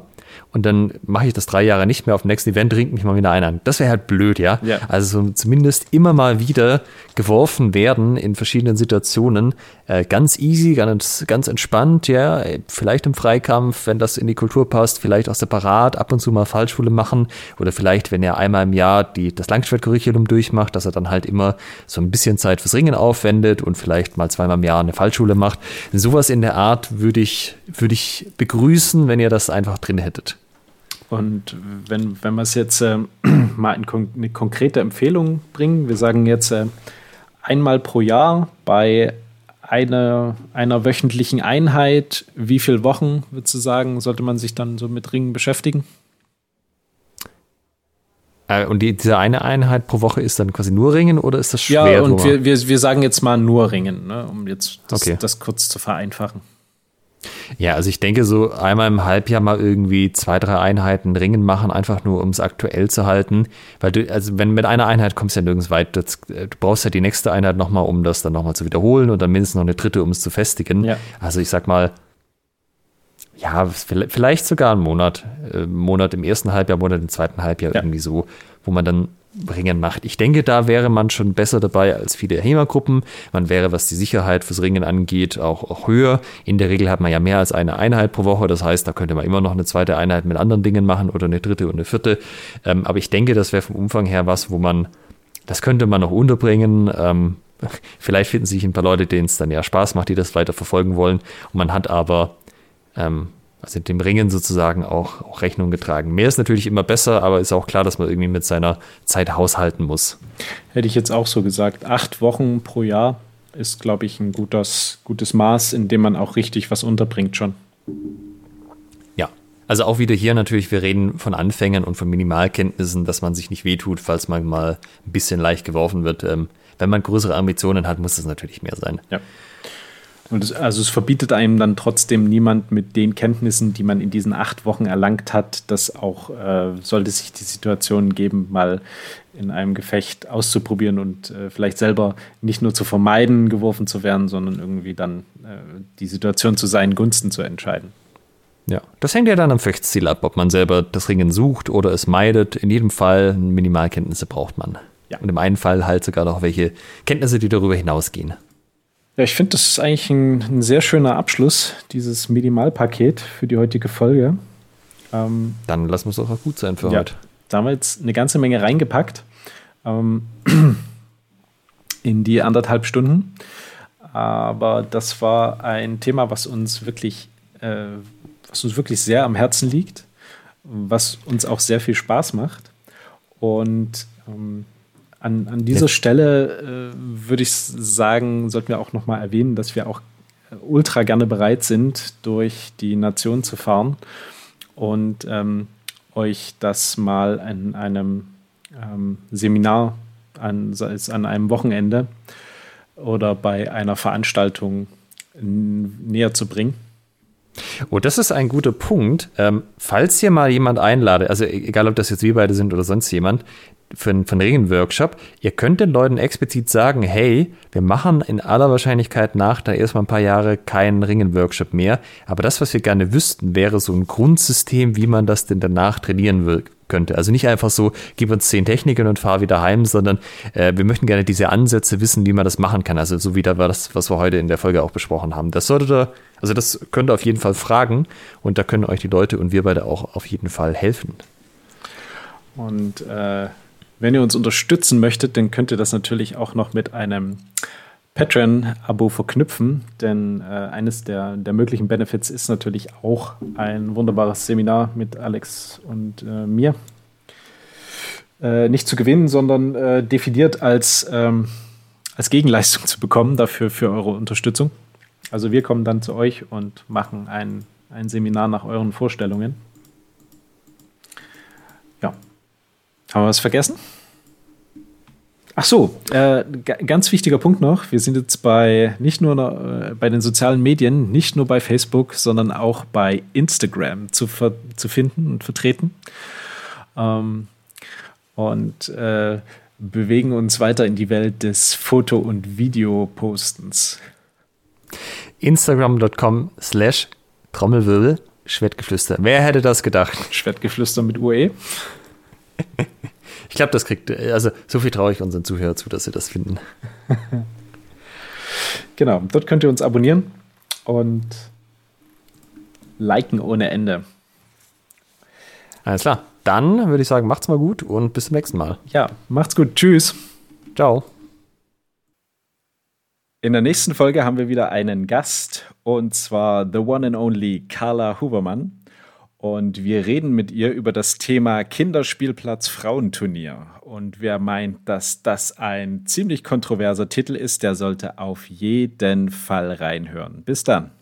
und dann mache ich das drei Jahre nicht mehr auf dem nächsten Event, ringt mich mal wieder einer an. Das wäre halt blöd, ja? ja. Also so zumindest immer mal wieder geworfen werden in verschiedenen Situationen. Äh, ganz easy, ganz, ganz entspannt, ja. Vielleicht im Freikampf, wenn das in die Kultur passt, vielleicht auch separat, ab und zu mal Fallschule machen oder vielleicht, wenn er einmal im Jahr die, das Langschwertcurriculum durchmacht, dass er dann halt immer so ein bisschen Zeit fürs Ringen aufwendet und vielleicht mal zweimal im Jahr eine Fallschule macht. Sowas in der Art würde ich, würde ich begrüßen, wenn ihr das einfach drin hättet. Und wenn, wenn wir es jetzt äh, mal in kon eine konkrete Empfehlung bringen, wir sagen jetzt äh, einmal pro Jahr bei einer, einer wöchentlichen Einheit, wie viele Wochen, würdest du sagen, sollte man sich dann so mit Ringen beschäftigen? Äh, und die, diese eine Einheit pro Woche ist dann quasi nur Ringen oder ist das schwer? Ja, und wir, wir, wir sagen jetzt mal nur Ringen, ne, um jetzt das, okay. das kurz zu vereinfachen. Ja, also ich denke, so einmal im Halbjahr mal irgendwie zwei, drei Einheiten Ringen machen, einfach nur um es aktuell zu halten. Weil du, also wenn mit einer Einheit kommst du ja nirgends weit, das, du brauchst ja die nächste Einheit nochmal, um das dann nochmal zu wiederholen und dann mindestens noch eine dritte, um es zu festigen. Ja. Also ich sag mal, ja, vielleicht sogar einen Monat. Äh, Monat im ersten Halbjahr, Monat im zweiten Halbjahr ja. irgendwie so, wo man dann Ringen macht. Ich denke, da wäre man schon besser dabei als viele HEMA-Gruppen. Man wäre, was die Sicherheit fürs Ringen angeht, auch, auch, höher. In der Regel hat man ja mehr als eine Einheit pro Woche. Das heißt, da könnte man immer noch eine zweite Einheit mit anderen Dingen machen oder eine dritte und eine vierte. Ähm, aber ich denke, das wäre vom Umfang her was, wo man, das könnte man noch unterbringen. Ähm, vielleicht finden sich ein paar Leute, denen es dann ja Spaß macht, die das weiter verfolgen wollen. Und man hat aber ähm, also dem Ringen sozusagen auch, auch Rechnung getragen. Mehr ist natürlich immer besser, aber ist auch klar, dass man irgendwie mit seiner Zeit haushalten muss. Hätte ich jetzt auch so gesagt. Acht Wochen pro Jahr ist, glaube ich, ein gutes, gutes Maß, in dem man auch richtig was unterbringt schon. Ja, also auch wieder hier natürlich, wir reden von Anfängern und von Minimalkenntnissen, dass man sich nicht wehtut, falls man mal ein bisschen leicht geworfen wird. Ähm, wenn man größere Ambitionen hat, muss es natürlich mehr sein. Ja. Und es, also es verbietet einem dann trotzdem niemand mit den Kenntnissen, die man in diesen acht Wochen erlangt hat, das auch, äh, sollte sich die Situation geben, mal in einem Gefecht auszuprobieren und äh, vielleicht selber nicht nur zu vermeiden, geworfen zu werden, sondern irgendwie dann äh, die Situation zu seinen Gunsten zu entscheiden. Ja, das hängt ja dann am Fechtsziel ab, ob man selber das Ringen sucht oder es meidet. In jedem Fall Minimalkenntnisse braucht man. Ja. Und im einen Fall halt sogar noch welche Kenntnisse, die darüber hinausgehen. Ja, ich finde, das ist eigentlich ein, ein, sehr schöner Abschluss, dieses Minimalpaket für die heutige Folge. Ähm, Dann lassen wir es auch gut sein für ja, heute. Da haben wir jetzt eine ganze Menge reingepackt ähm, in die anderthalb Stunden. aber das war ein Thema, was uns wirklich, äh, was uns wirklich sehr am Herzen liegt, was uns auch sehr viel Spaß macht. Und ähm, an, an dieser ja. Stelle äh, würde ich sagen, sollten wir auch noch mal erwähnen, dass wir auch äh, ultra gerne bereit sind, durch die Nation zu fahren und ähm, euch das mal an einem ähm, Seminar, an, an einem Wochenende oder bei einer Veranstaltung näher zu bringen. Oh, das ist ein guter Punkt. Ähm, falls ihr mal jemand einladet, also e-, egal ob das jetzt wir beide sind oder sonst jemand, für, einen, für einen Ringen-Workshop, ihr könnt den Leuten explizit sagen, hey, wir machen in aller Wahrscheinlichkeit nach da erstmal ein paar Jahre keinen Ringen-Workshop mehr, aber das, was wir gerne wüssten, wäre so ein Grundsystem, wie man das denn danach trainieren will, könnte. Also nicht einfach so, gib uns zehn Techniken und fahr wieder heim, sondern äh, wir möchten gerne diese Ansätze wissen, wie man das machen kann. Also so wie da war das, was wir heute in der Folge auch besprochen haben. Das sollte da, also das könnt ihr auf jeden Fall fragen und da können euch die Leute und wir beide auch auf jeden Fall helfen. Und äh, wenn ihr uns unterstützen möchtet, dann könnt ihr das natürlich auch noch mit einem Patreon-Abo verknüpfen, denn äh, eines der, der möglichen Benefits ist natürlich auch ein wunderbares Seminar mit Alex und äh, mir. Äh, nicht zu gewinnen, sondern äh, definiert als, ähm, als Gegenleistung zu bekommen dafür für eure Unterstützung. Also wir kommen dann zu euch und machen ein, ein Seminar nach euren Vorstellungen. Ja. Haben wir was vergessen? Ach so, äh, ganz wichtiger Punkt noch. Wir sind jetzt bei nicht nur äh, bei den sozialen Medien, nicht nur bei Facebook, sondern auch bei Instagram zu, zu finden und vertreten. Ähm, und äh, bewegen uns weiter in die Welt des Foto- und Videopostens. Instagram.com slash Trommelwirbel Schwertgeflüster. Wer hätte das gedacht? Schwertgeflüster mit UE. Ich glaube, das kriegt, also so viel traue ich unseren Zuhörern zu, dass sie das finden. genau, dort könnt ihr uns abonnieren und liken ohne Ende. Alles klar. Dann würde ich sagen, macht's mal gut und bis zum nächsten Mal. Ja, macht's gut. Tschüss. Ciao. In der nächsten Folge haben wir wieder einen Gast und zwar the one and only Carla Hubermann. Und wir reden mit ihr über das Thema Kinderspielplatz Frauenturnier. Und wer meint, dass das ein ziemlich kontroverser Titel ist, der sollte auf jeden Fall reinhören. Bis dann.